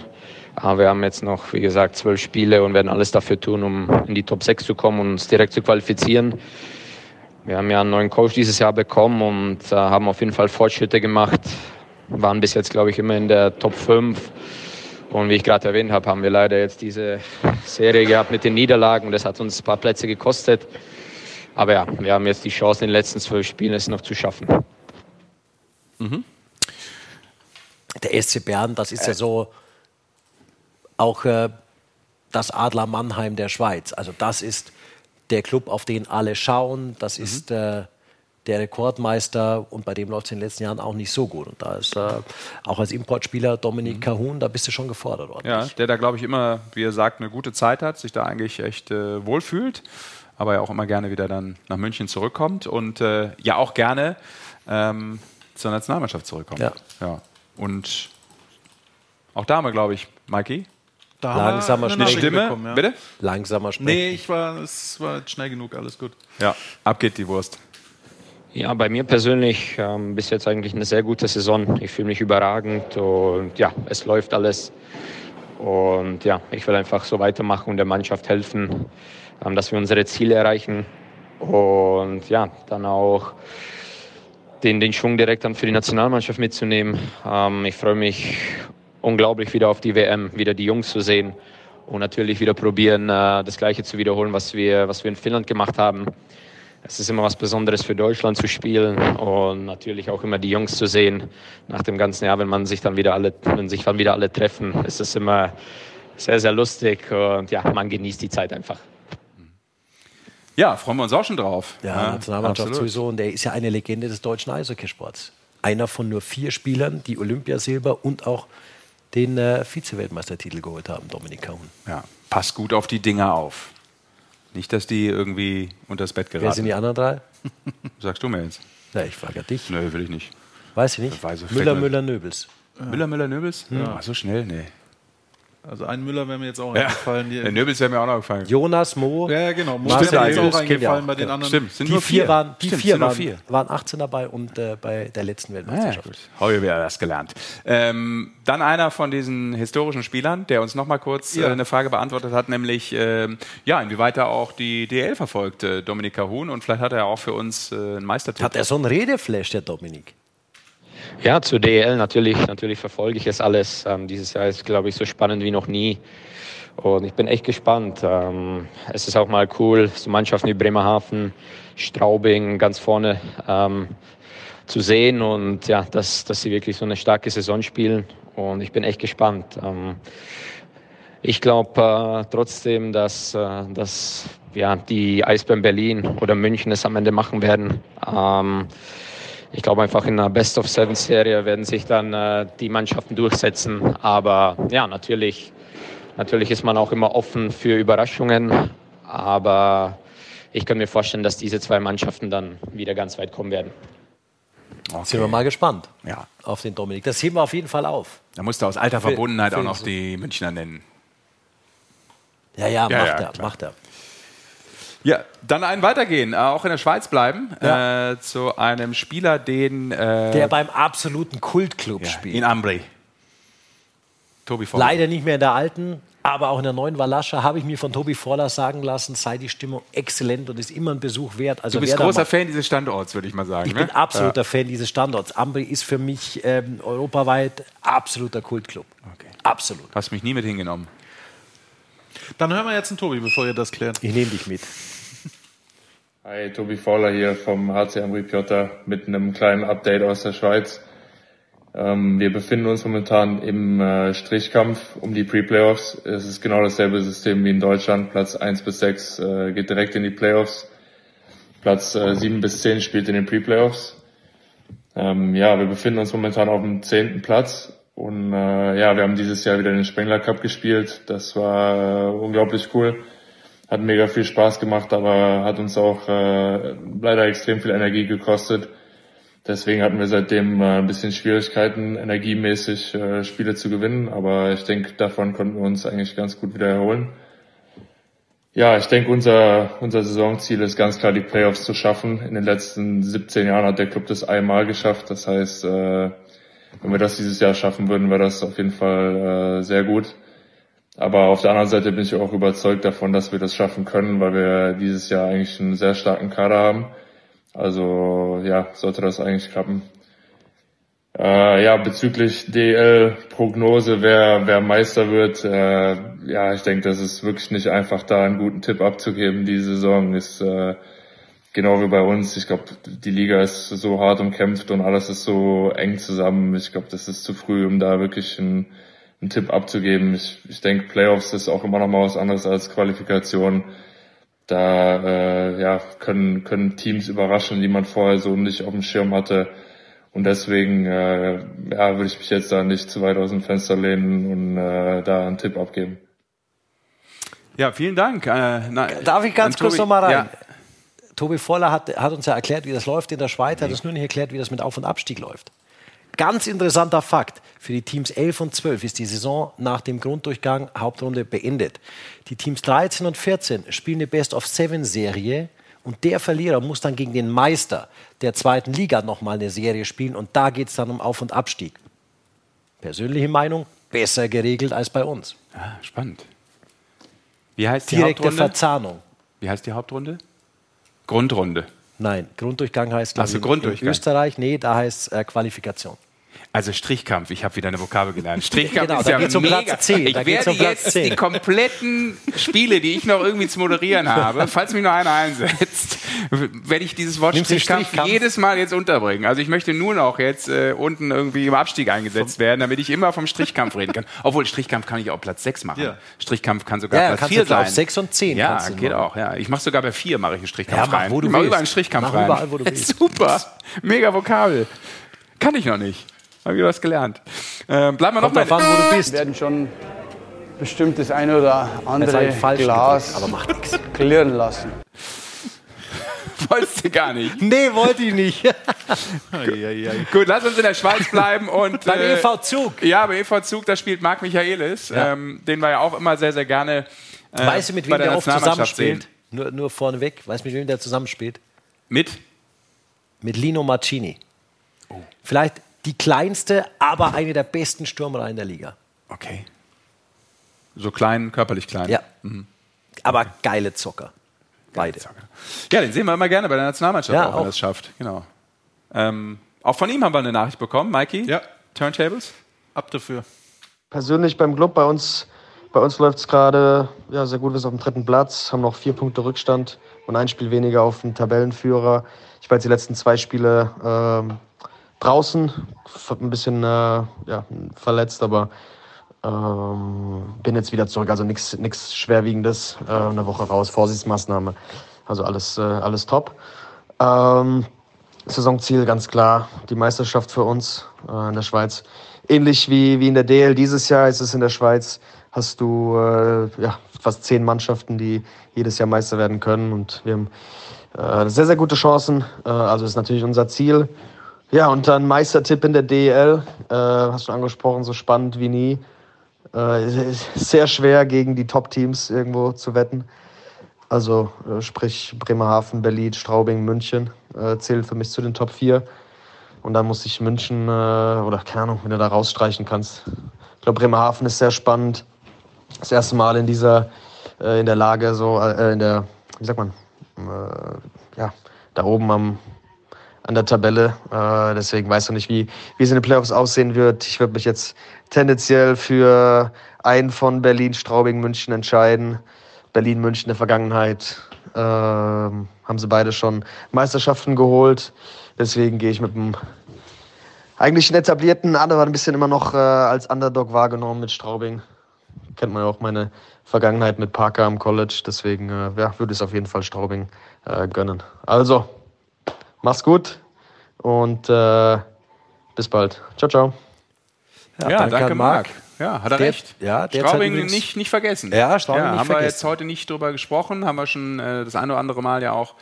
S19: Aber wir haben jetzt noch, wie gesagt, zwölf Spiele und werden alles dafür tun, um in die Top 6 zu kommen und uns direkt zu qualifizieren. Wir haben ja einen neuen Coach dieses Jahr bekommen und äh, haben auf jeden Fall Fortschritte gemacht. Waren bis jetzt, glaube ich, immer in der Top 5. Und wie ich gerade erwähnt habe, haben wir leider jetzt diese Serie gehabt mit den Niederlagen. Das hat uns ein paar Plätze gekostet. Aber ja, wir haben jetzt die Chance, in den letzten zwölf Spielen es noch zu schaffen.
S1: Der SC Bern, das ist ja so auch äh, das Adler Mannheim der Schweiz. Also das ist der Club, auf den alle schauen. Das ist äh, der Rekordmeister und bei dem läuft es in den letzten Jahren auch nicht so gut. Und da ist äh, auch als Importspieler Dominik Cahun, da bist du schon gefordert worden.
S2: Ja, der da, glaube ich, immer, wie er sagt, eine gute Zeit hat, sich da eigentlich echt äh, wohlfühlt, aber ja auch immer gerne wieder dann nach München zurückkommt und äh, ja auch gerne ähm, zur Nationalmannschaft zurückkommt.
S1: Ja.
S2: ja. Und auch da haben wir, glaube ich, Mikey.
S5: Da haben wir
S1: Langsamer.
S5: Nachricht
S2: Stimme,
S5: bekommen, ja.
S2: bitte?
S1: Langsamer sprechen.
S5: Nee, ich war, es war schnell genug, alles gut.
S2: Ja, ab geht die Wurst.
S19: Ja, bei mir persönlich ähm, bis jetzt eigentlich eine sehr gute Saison. Ich fühle mich überragend und ja, es läuft alles. Und ja, ich will einfach so weitermachen und der Mannschaft helfen, ähm, dass wir unsere Ziele erreichen. Und ja, dann auch den, den Schwung direkt dann für die Nationalmannschaft mitzunehmen. Ähm, ich freue mich unglaublich wieder auf die WM, wieder die Jungs zu sehen und natürlich wieder probieren, äh, das Gleiche zu wiederholen, was wir, was wir in Finnland gemacht haben. Es ist immer was Besonderes für Deutschland zu spielen und natürlich auch immer die Jungs zu sehen. Nach dem ganzen Jahr, wenn man sich dann wieder alle, wenn sich dann wieder alle treffen, ist es immer sehr, sehr lustig und ja, man genießt die Zeit einfach.
S2: Ja, freuen wir uns auch schon drauf.
S1: Ja, Nationalmannschaft
S2: absolut.
S1: sowieso. Und der ist ja eine Legende des deutschen Eishockeysports. Einer von nur vier Spielern, die Olympiasilber und auch den äh, Vize-Weltmeistertitel geholt haben, Dominik Cahun.
S2: Ja, pass gut auf die Dinger auf. Nicht, dass die irgendwie unter das Bett geraten.
S1: Wer sind die anderen drei?
S2: Sagst du mir jetzt?
S1: Ja, ich frage ja dich.
S2: Nö, will ich nicht.
S1: Weiß ich nicht.
S2: Weiß ich,
S1: Müller, Müller, Nöbels.
S2: Müller, Müller, Nöbels?
S1: Ja.
S2: Ja. so schnell? Nee.
S5: Also ein Müller wäre mir jetzt auch
S2: Ja.
S5: eingefallen.
S2: Der Nöbels wäre mir auch noch gefallen.
S1: Jonas, Mo,
S5: ja, genau. Mo ist mir jetzt auch eingefallen bei den
S1: Ja.
S5: anderen.
S2: Stimmt, sind
S1: die
S2: nur
S1: vier waren, die
S2: Stimmt,
S1: vier
S2: sind nur
S1: waren,
S2: vier.
S1: waren 18 dabei und äh, bei der letzten
S2: Ah, ja,
S1: Weltmeisterschaft.
S2: gut. Habe ich wieder was gelernt. Ähm, dann einer von diesen historischen Spielern, der uns noch mal kurz
S5: Ja.
S2: äh, eine Frage beantwortet hat, nämlich ähm, ja, inwieweit er auch die DL verfolgt, äh, Dominik Cahun. Und vielleicht hat er auch für uns äh, einen Meistertipp.
S1: Hat er so einen Redeflash, der Dominik?
S19: Ja, zur DEL natürlich, natürlich verfolge ich es alles. Ähm, dieses Jahr ist, glaube ich, so spannend wie noch nie. Und ich bin echt gespannt. Ähm, es ist auch mal cool, so Mannschaften wie Bremerhaven, Straubing ganz vorne ähm, zu sehen und ja, dass, dass sie wirklich so eine starke Saison spielen. Und ich bin echt gespannt. Ähm, ich glaube äh, trotzdem, dass, äh, dass ja, die Eisbären Berlin oder München es am Ende machen werden. Ich glaube einfach in einer Best-of-Seven-Serie werden sich dann äh, die Mannschaften durchsetzen. Aber ja, natürlich, natürlich ist man auch immer offen für Überraschungen. Aber ich kann mir vorstellen, dass diese zwei Mannschaften dann wieder ganz weit kommen werden.
S1: Sind wir mal gespannt
S2: Ja.
S1: auf den Dominik. Das heben wir auf jeden Fall auf.
S2: Da musste aus alter
S1: Für-
S2: Verbundenheit
S1: für
S2: auch noch
S1: so-
S2: die Münchner nennen.
S1: Ja, ja,
S2: Ja,
S1: macht
S2: ja,
S1: er,
S2: klar.
S1: macht er.
S2: Ja, dann einen weitergehen, äh, auch in der Schweiz bleiben,
S1: Ja.
S2: äh, zu einem Spieler, den äh,
S1: Der beim absoluten Kultclub
S2: ja,
S1: spielt.
S2: in Ambri. Tobi Voller.
S1: Leider nicht mehr in der alten, aber auch in der neuen Walascha habe ich mir von Tobi Voller sagen lassen, sei die Stimmung exzellent und ist immer ein Besuch wert. Also
S2: Du bist großer Fan dieses Standorts, würde ich mal sagen.
S1: Ich
S2: ne?
S1: bin absoluter Fan dieses Standorts. Ambri ist für mich ähm, europaweit absoluter Kultclub. Absolut.
S2: Hast mich nie mit hingenommen.
S5: Dann hören wir jetzt einen Tobi, bevor ihr das klärt.
S1: Ich nehme dich mit.
S20: Hi, Tobi Fauler hier vom HC Ambri Piotta mit einem kleinen Update aus der Schweiz. Ähm, wir befinden uns momentan im äh, Strichkampf um die Pre-Playoffs. Es ist genau dasselbe System wie in Deutschland. Platz 1 bis 6 äh, geht direkt in die Playoffs. Platz äh, 7 bis 10 spielt in den Pre-Playoffs. Ähm, ja, wir befinden uns momentan auf dem zehnten Platz und äh, ja, wir haben dieses Jahr wieder den Spengler Cup gespielt. Das war äh, unglaublich cool. Hat mega viel Spaß gemacht, aber hat uns auch äh, leider extrem viel Energie gekostet. Deswegen hatten wir seitdem äh, ein bisschen Schwierigkeiten, energiemäßig äh, Spiele zu gewinnen. Aber ich denke, davon konnten wir uns eigentlich ganz gut wieder erholen. Ja, ich denke, unser, unser Saisonziel ist ganz klar, die Playoffs zu schaffen. In den letzten 17 Jahren hat der Club das einmal geschafft. Das heißt, äh, wenn wir das dieses Jahr schaffen würden, wäre das auf jeden Fall äh, sehr gut. Aber auf der anderen Seite bin ich auch überzeugt davon, dass wir das schaffen können, weil wir dieses Jahr eigentlich einen sehr starken Kader haben. Also ja, sollte das eigentlich klappen. Äh, ja, bezüglich DL-Prognose, wer, wer Meister wird, äh, ja, ich denke, das ist wirklich nicht einfach, da einen guten Tipp abzugeben. Die Saison ist äh, genau wie bei uns. Ich glaube, die Liga ist so hart umkämpft und alles ist so eng zusammen. Ich glaube, das ist zu früh, um da wirklich einen, einen Tipp abzugeben. Ich, ich denke, Playoffs ist auch immer noch mal was anderes als Qualifikation. Da äh, ja, können, können Teams überraschen, die man vorher so nicht auf dem Schirm hatte. Und deswegen äh, ja, würde ich mich jetzt da nicht zu weit aus dem Fenster lehnen und äh, da einen Tipp abgeben.
S2: Ja, vielen Dank. Äh, na,
S1: Darf ich ganz
S2: an
S1: kurz
S2: Tobi-
S1: noch mal rein?
S2: Ja.
S1: Tobi Voller hat, hat uns ja erklärt, wie das läuft in der Schweiz, hat uns nur nicht erklärt, wie das mit Auf- und Abstieg läuft. Ganz interessanter Fakt. Für die Teams 11 und 12 ist die Saison nach dem Grunddurchgang Hauptrunde beendet. Die Teams 13 und 14 spielen eine Best-of-Seven-Serie und der Verlierer muss dann gegen den Meister der zweiten Liga nochmal eine Serie spielen und da geht es dann um Auf- und Abstieg. Persönliche Meinung, besser geregelt als bei uns.
S2: Ah, spannend. Wie heißt die
S1: Direkte
S2: Hauptrunde?
S1: Verzahnung.
S2: Wie heißt die Hauptrunde? Grundrunde.
S1: Nein, Grunddurchgang heißt
S2: Ach so,
S1: glaub ich,
S2: Grunddurchgang.
S1: in Österreich, nee, da heißt äh, Qualifikation.
S2: Also Strichkampf, ich habe wieder eine Vokabel gelernt. Strichkampf
S1: Genau,
S2: ist ja
S1: um
S2: mega.
S1: 10,
S2: Ich werde
S1: um Platz
S2: jetzt
S1: 10.
S2: die kompletten Spiele, die ich noch irgendwie zu moderieren habe, falls mich noch einer einsetzt, werde ich dieses Wort Strichkampf,
S1: Strichkampf?
S2: jedes Mal jetzt unterbringen. Also ich möchte nur noch jetzt äh, unten irgendwie im Abstieg eingesetzt werden, damit ich immer vom Strichkampf reden kann. Obwohl Strichkampf kann ich auch Platz 6 machen.
S1: Ja.
S2: Strichkampf kann sogar
S1: Ja,
S2: Platz
S1: kannst
S2: 4
S1: du auf
S2: sein.
S1: 6 und 10
S2: Ja, geht
S1: machen.
S2: auch. Ja. Ich mache sogar bei 4 mache ich einen Strichkampf
S1: Ja, mach,
S2: rein.
S1: wo du
S2: ich mach
S1: willst.
S2: überall einen Strichkampf
S1: Mach
S2: rein.
S1: überall, wo du willst.
S2: Super. Mega Vokabel. Kann ich noch nicht. Habe ich was gelernt. Ähm, bleiben wir noch mal.
S1: an, wo du bist.
S21: werden schon bestimmt das eine oder andere Glas
S1: gedrückt, aber macht nichts.
S21: klirren lassen.
S2: Wolltest du gar nicht.
S1: Nee, wollte ich nicht.
S2: Gut, lass uns in der Schweiz bleiben und.
S1: Beim EV Zug.
S2: Ja, beim EV Zug, da spielt Marc Michaelis,
S1: Ja.
S2: ähm, den wir ja auch immer sehr, sehr gerne. Äh,
S1: weißt du, mit wem der oft
S2: Nationalmannschaft
S1: zusammenspielt? Nur, nur vorneweg. Weißt du, mit wem der zusammenspielt?
S2: Mit?
S1: Mit Lino Marcini. Vielleicht die kleinste, aber eine der besten Stürmereien der Liga.
S2: Okay. So klein, körperlich klein.
S1: Ja.
S2: Mhm.
S1: Aber geile Zocker. Beide.
S2: Ja, den sehen wir immer gerne bei der Nationalmannschaft,
S1: Ja,
S2: auch, wenn
S1: auch.
S2: er es schafft. Genau. Ähm, auch von ihm haben wir eine Nachricht bekommen. Mikey? Ja. Turntables?
S5: Ab dafür.
S22: persönlich beim Club, bei uns, bei uns läuft es gerade ja, sehr gut, wir sind auf dem dritten Platz, haben noch vier Punkte Rückstand und ein Spiel weniger auf den Tabellenführer. Ich war jetzt die letzten zwei Spiele ähm, draußen, ein bisschen äh, ja, verletzt, aber ähm, bin jetzt wieder zurück. Also nichts Schwerwiegendes, äh, eine Woche raus, Vorsichtsmaßnahme. Also alles, äh, alles top. Ähm, Saisonziel ganz klar, die Meisterschaft für uns äh, in der Schweiz. Ähnlich wie, wie in der DL dieses Jahr ist es in der Schweiz, hast du äh, ja, fast zehn Mannschaften, die jedes Jahr Meister werden können. Und wir haben äh, sehr, sehr gute Chancen. Also ist natürlich unser Ziel. Ja, und dann Meistertipp in der DEL, äh, hast du angesprochen, so spannend wie nie. Äh, sehr schwer gegen die Top-Teams irgendwo zu wetten. Also äh, sprich Bremerhaven, Berlin, Straubing, München äh, zählen für mich zu den Top 4. Und dann muss ich München, äh, oder keine Ahnung, wenn du da rausstreichen kannst. Ich glaube, Bremerhaven ist sehr spannend. Das erste Mal in dieser, äh, in der Lage, so, in der, wie sagt man, ja, da oben am, an der Tabelle. Äh, deswegen weiß ich noch nicht, wie, wie es in den Playoffs aussehen wird. Ich würde mich jetzt tendenziell für einen von Berlin, Straubing, München entscheiden. Berlin, München in der Vergangenheit ähm, haben sie beide schon Meisterschaften geholt. Deswegen gehe ich mit dem eigentlich einen etablierten, andere ein bisschen immer noch äh, als Underdog wahrgenommen mit Straubing. Kennt man ja auch meine Vergangenheit mit Parker am College. Deswegen äh, ja, würde ich es auf jeden Fall Straubing äh, gönnen. Also, mach's gut und äh, bis bald. Ciao, ciao.
S2: Ja, danke, Marc. Ja, hat er
S1: Der-
S2: recht.
S1: ja,
S2: Straubing
S1: übrigens-
S2: nicht, nicht vergessen.
S1: Ja, Straubing nicht
S2: haben wir
S1: vergessen.
S2: jetzt heute nicht drüber gesprochen, haben wir schon äh, das eine oder andere Mal ja auch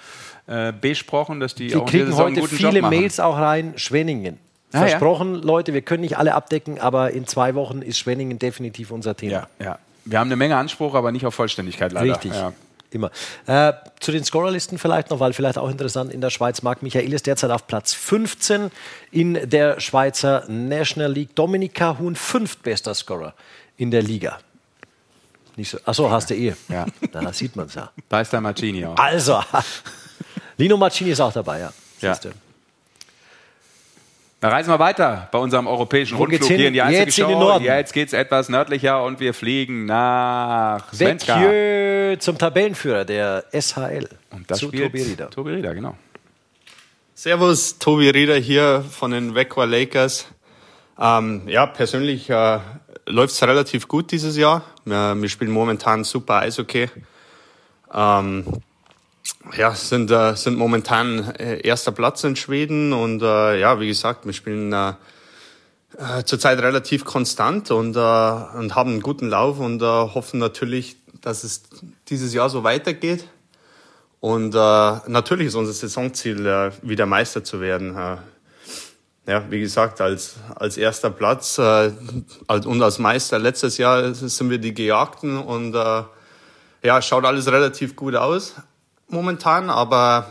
S2: äh, besprochen, dass die
S1: Wir
S2: auch
S1: kriegen heute
S2: guten
S1: viele. Mails auch rein. Schwenningen.
S2: Ah, ja.
S1: Versprochen, Leute, wir können nicht alle abdecken, aber in zwei Wochen ist Schwenningen definitiv unser Thema.
S2: Ja, ja. Wir haben eine Menge Anspruch, aber nicht auf Vollständigkeit leider.
S1: Richtig.
S2: Ja.
S1: Immer. Äh, zu den Scorerlisten vielleicht noch, weil vielleicht auch interessant in der Schweiz. Marc Michael ist derzeit auf Platz 15 in der Schweizer National League. Dominika Huhn, fünftbester Scorer in der Liga. Nicht so. Achso, hast du eh.
S2: Ja.
S1: Da sieht man es ja.
S2: Da ist der Martini auch.
S1: Also, Lino Marcini ist auch dabei, ja.
S2: Ja. Dann reisen wir weiter bei unserem europäischen
S1: Wo geht's
S2: Rundflug hier in die einzige
S1: Jetzt in den
S2: Show.
S1: Norden.
S2: Ja, jetzt geht es etwas nördlicher und wir fliegen nach Svenska.
S1: Vecchio zum Tabellenführer der SHL.
S2: Und das
S1: zu
S2: spielt
S1: Tobi Rieder.
S2: Tobi Rieder, genau.
S7: Servus, Tobi Rieder hier von den Vecqua Lakers. Ähm, ja, persönlich äh, läuft es relativ gut dieses Jahr. Wir, wir spielen momentan super Eishockey. Ähm, ja, sind, äh, sind momentan äh, erster Platz in Schweden und äh, ja, wie gesagt, wir spielen äh, äh, zurzeit relativ konstant und, äh, und haben einen guten Lauf und äh, hoffen natürlich, dass es dieses Jahr so weitergeht. Und äh, natürlich ist unser Saisonziel, äh, wieder Meister zu werden. Äh, ja, wie gesagt, als, als erster Platz äh, und als Meister letztes Jahr sind wir die Gejagten und äh, ja, schaut alles relativ gut aus momentan, aber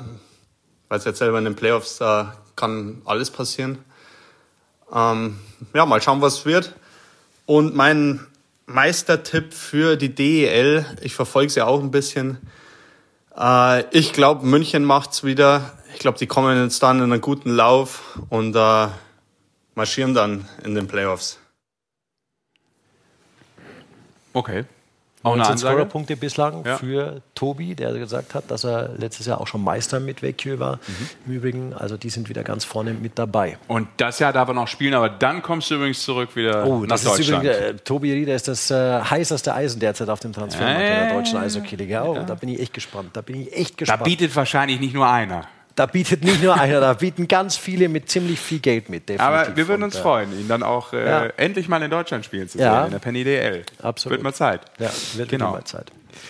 S7: weiß jetzt selber in den Playoffs äh, kann alles passieren. Ähm, ja, mal schauen, was wird. Und mein Meistertipp für die DEL, ich verfolge sie auch ein bisschen. Äh, ich glaube, München macht's wieder. Ich glaube, die kommen jetzt dann in einen guten Lauf und äh, marschieren dann in den Playoffs.
S2: Okay. Auch eine
S1: 19
S2: Ansage?
S1: Scorerpunkte bislang
S2: Ja.
S1: für Tobi, der gesagt hat, dass er letztes Jahr auch schon Meister mit Vecchio war.
S2: Mhm.
S1: Im Übrigen, also die sind wieder ganz vorne mit dabei.
S2: Und das Jahr darf er noch spielen, aber dann kommst du übrigens zurück wieder
S1: Oh,
S2: nach
S1: das ist
S2: Deutschland.
S1: übrigens, äh, Tobi Rieder ist das äh, heißeste Eisen derzeit auf dem Transfermarkt in der
S2: Äh,
S1: deutschen Eishockey-Liga. Oh, Da bin ich echt gespannt. Da bin ich echt
S2: da
S1: gespannt.
S2: bietet wahrscheinlich nicht nur einer.
S1: Da bietet nicht nur einer, da bieten ganz viele mit ziemlich viel Geld mit.
S2: Aber wir würden uns
S1: Und, äh,
S2: freuen, ihn dann auch äh,
S1: Ja.
S2: endlich mal in Deutschland spielen zu sehen,
S1: Ja.
S2: in der Penny DL.
S1: Absolut.
S2: Wird mal Zeit.
S1: Ja, wird
S2: genau.
S1: mal Zeit.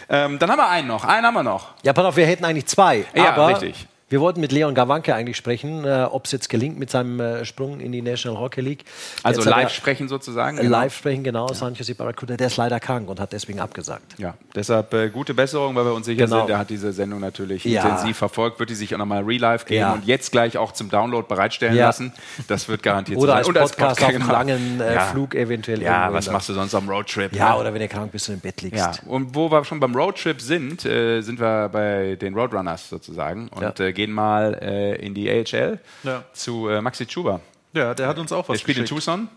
S2: Ähm, dann haben wir einen noch. Einen haben wir noch.
S1: Ja, pass auf, wir hätten eigentlich zwei.
S2: Ja,
S1: aber
S2: richtig.
S1: Wir wollten mit Leon Gawanke eigentlich sprechen, äh, ob es jetzt gelingt mit seinem äh, Sprung in die National Hockey League.
S2: Also
S1: Jetzt
S2: live
S1: er-
S2: sprechen sozusagen.
S1: Äh,
S2: genau.
S1: Live sprechen, genau. San Jose Barracuda, der ist leider krank und hat deswegen abgesagt.
S2: Ja, deshalb äh, gute Besserung, weil wir uns sicher
S1: Genau.
S2: sind. Er hat diese Sendung natürlich
S1: Ja.
S2: intensiv verfolgt, wird die sich auch nochmal real live geben
S1: Ja.
S2: und jetzt gleich auch zum Download bereitstellen
S1: Ja.
S2: lassen. Das wird garantiert
S1: Oder als
S2: sein.
S1: Podcast auf einem
S2: genau.
S1: langen äh,
S2: Ja.
S1: Flug eventuell.
S2: Ja, was machst du sonst am Roadtrip?
S1: Ja,
S2: ne?
S1: oder wenn du krank bist und im Bett liegst.
S2: Ja, und wo wir schon beim Roadtrip sind, äh, sind wir bei den Roadrunners sozusagen und gehen mal äh, in die AHL
S5: Ja.
S2: zu äh, Maxi Chuba.
S5: Ja, der hat uns auch was
S2: Der spielt in
S5: geschickt.
S2: Tucson.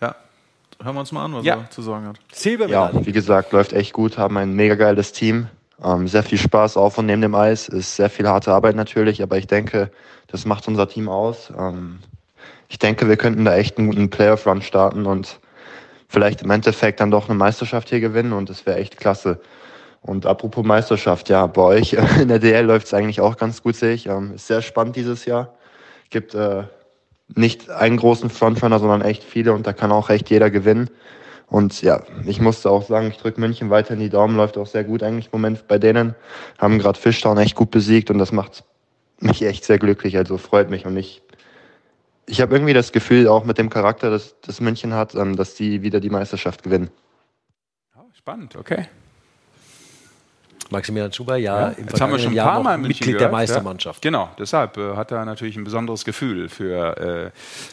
S5: Ja. Hören wir uns mal an, was
S2: Ja.
S5: er zu sagen hat.
S23: Ja, wie gesagt, läuft echt gut, haben ein mega geiles Team. Ähm, sehr viel Spaß auf und neben dem Eis. Ist sehr viel harte Arbeit natürlich, aber ich denke, das macht unser Team aus. Ähm, ich denke, wir könnten da echt einen guten Playoff-Run starten und vielleicht im Endeffekt dann doch eine Meisterschaft hier gewinnen und das wäre echt klasse. Und apropos Meisterschaft, ja, bei euch in der DL läuft es eigentlich auch ganz gut, sehe ich. Ähm, ist sehr spannend dieses Jahr. Gibt äh, nicht einen großen Frontrunner, sondern echt viele und da kann auch echt jeder gewinnen. Und ja, ich musste auch sagen, ich drücke München weiter in die Daumen, läuft auch sehr gut eigentlich im Moment bei denen. Haben gerade Fishtown echt gut besiegt und das macht mich echt sehr glücklich, also freut mich und ich ich habe irgendwie das Gefühl, auch mit dem Charakter, das, das München hat, ähm, dass die wieder die Meisterschaft gewinnen.
S2: Spannend, okay.
S1: Maximilian Schuber, ja,
S2: Ja,
S1: im
S2: jetzt haben wir schon ein
S1: Jahr
S2: paar Mal
S1: Mitglied der
S2: gehört,
S1: Meistermannschaft.
S2: Ja. Genau, deshalb äh, hat er natürlich ein besonderes Gefühl für äh,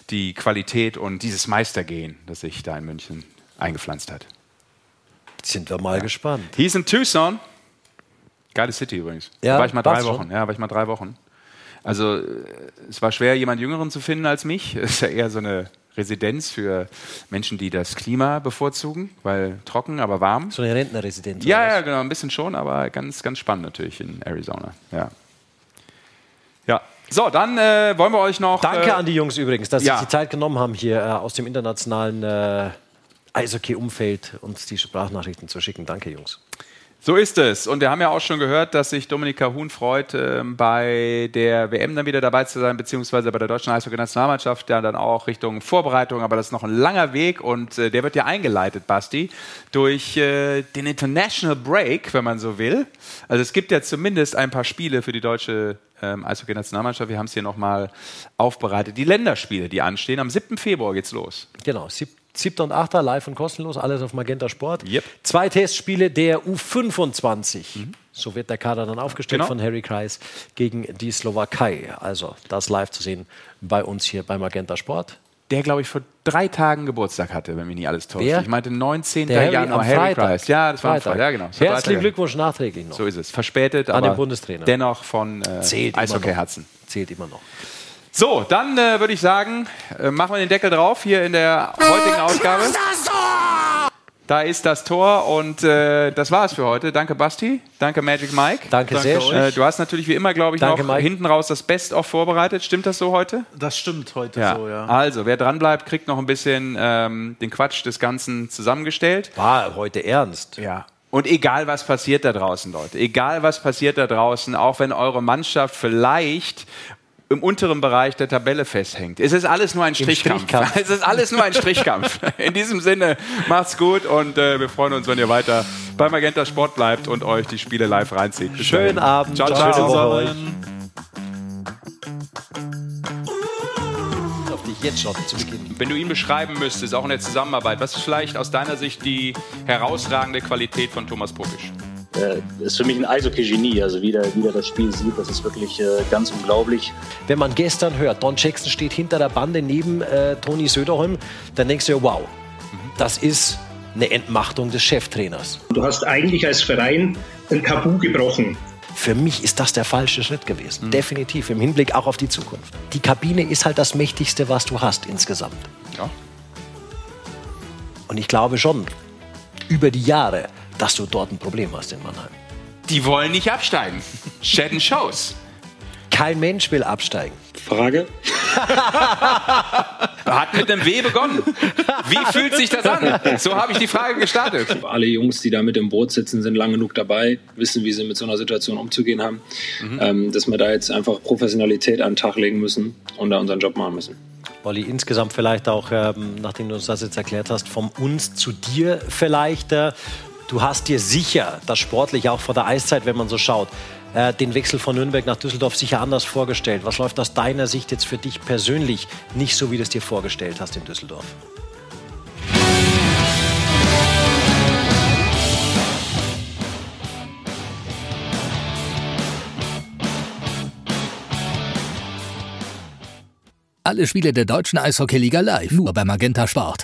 S2: die Qualität und dieses Meistergehen, das sich da in München eingepflanzt hat.
S1: Sind wir mal gespannt.
S2: Hieß in Tucson. Geile City übrigens.
S1: Ja,
S2: da war ich mal drei Wochen.
S1: schon?
S2: Ja, war ich mal drei Wochen. Also äh, es war schwer, jemand Jüngeren zu finden als mich. Es ist ja eher so eine Residenz für Menschen, die das Klima bevorzugen, weil trocken, aber warm.
S1: So eine Rentnerresidenz.
S2: Ja, ja, genau, ein bisschen schon, aber ganz, ganz spannend natürlich in Arizona. Ja. Ja. So, dann äh, wollen wir euch noch.
S1: Danke
S2: äh,
S1: an die Jungs übrigens, dass
S2: ja.
S1: sie die Zeit genommen haben, hier äh, aus dem internationalen äh, Eishockey-Umfeld uns die Sprachnachrichten zu schicken. Danke, Jungs.
S2: So ist es. Und wir haben ja auch schon gehört, dass sich Dominika Huhn freut, ähm, bei der WM dann wieder dabei zu sein, beziehungsweise bei der deutschen Eishockey-Nationalmannschaft ja dann auch Richtung Vorbereitung. Aber das ist noch ein langer Weg und äh, der wird ja eingeleitet, Basti, durch äh, den International Break, wenn man so will. Also es gibt ja zumindest ein paar Spiele für die deutsche ähm, Eishockey-Nationalmannschaft. Wir haben es hier nochmal aufbereitet. Die Länderspiele, die anstehen. Am 7. Februar geht's los.
S1: Genau, sieb, 7. und 8. live und kostenlos, alles auf Magenta Sport. Zwei Testspiele der U25. So wird der Kader dann aufgestellt
S2: Genau.
S1: von Harry Kreis gegen die Slowakei. Also das live zu sehen bei uns hier bei Magenta Sport.
S2: Der, glaube ich, vor drei Tagen Geburtstag hatte, wenn mich nicht alles täuscht.
S1: Wer?
S2: Ich meinte 19.
S1: Der Harry
S2: Januar,
S1: am
S2: Harry
S1: Freitag.
S2: Price. Ja, das war am
S1: Freitag.
S2: Freitag. Ja, genau. War
S1: Herzlichen
S2: Freitag.
S1: Glückwunsch nachträglich noch.
S2: So ist es. Verspätet,
S1: An
S2: aber
S1: den Bundestrainer.
S2: dennoch von äh,
S1: Zählt immer
S2: Eishockey-Herzen.
S1: Zählt immer noch.
S2: So, dann äh, würde ich sagen, äh, machen wir den Deckel drauf hier in der heutigen Ausgabe. Da ist das Tor und äh, das war es für heute. Danke Basti, danke Magic Mike.
S1: Danke sehr.
S2: Äh, du hast natürlich wie immer, glaube ich,
S1: Danke,
S2: noch
S1: Mike.
S2: hinten raus das Best-of vorbereitet. Stimmt das so heute?
S5: Das stimmt heute
S2: Ja.
S5: so, ja.
S2: Also, wer dran bleibt, kriegt noch ein bisschen ähm, den Quatsch des Ganzen zusammengestellt.
S1: War heute ernst.
S2: Ja. Und egal, was passiert da draußen, Leute, egal, was passiert da draußen, auch wenn eure Mannschaft vielleicht im unteren Bereich der Tabelle festhängt. Es ist alles nur ein Strichkampf.
S1: Strichkampf.
S2: Es ist alles nur ein Strichkampf. In diesem Sinne, macht's gut und äh, wir freuen uns, wenn ihr weiter beim Magenta Sport bleibt und euch die Spiele live reinzieht. Bis
S1: Schönen
S2: dahin.
S1: Abend,
S2: Ciao,
S1: schöne
S2: ciao.
S1: Woche euch. Auf dich jetzt schon zu Beginn.
S2: Wenn du ihn beschreiben müsstest, auch in der Zusammenarbeit, was ist vielleicht aus deiner Sicht die herausragende Qualität von Thomas Popisch?
S24: Äh, ist für mich ein Eishockey-Genie. Also wie der, wie der das Spiel sieht, das ist wirklich äh, ganz unglaublich.
S1: Wenn man gestern hört, Don Jackson steht hinter der Bande neben äh, Toni Söderholm, dann denkst du ja, wow, das ist eine Entmachtung des Cheftrainers.
S8: Du hast eigentlich als Verein ein Tabu gebrochen.
S1: Für mich ist das der falsche Schritt gewesen. Definitiv, im Hinblick auch auf die Zukunft. Die Kabine ist halt das Mächtigste, was du hast insgesamt.
S2: Ja.
S1: Und ich glaube schon, über die Jahre, dass du dort ein Problem hast in Mannheim.
S2: Die wollen nicht absteigen. Shed Shows.
S1: Kein Mensch will absteigen.
S17: Frage?
S2: Hat mit einem W begonnen. Wie fühlt sich das an? So habe ich die Frage gestartet.
S17: Alle Jungs, die da mit im Boot sitzen, sind lang genug dabei, wissen, wie sie mit so einer Situation umzugehen haben, ähm, dass wir da jetzt einfach Professionalität an den Tag legen müssen und da unseren Job machen müssen.
S1: Olli, insgesamt vielleicht auch, ähm, nachdem du uns das jetzt erklärt hast, vom uns zu dir vielleicht. Äh, du hast dir sicher das sportlich auch vor der Eiszeit, wenn man so schaut, äh, den Wechsel von Nürnberg nach Düsseldorf sicher anders vorgestellt. Was läuft aus deiner Sicht jetzt für dich persönlich nicht so, wie du es dir vorgestellt hast in Düsseldorf?
S25: Alle Spiele der deutschen Eishockeyliga live, nur bei Magenta Sport.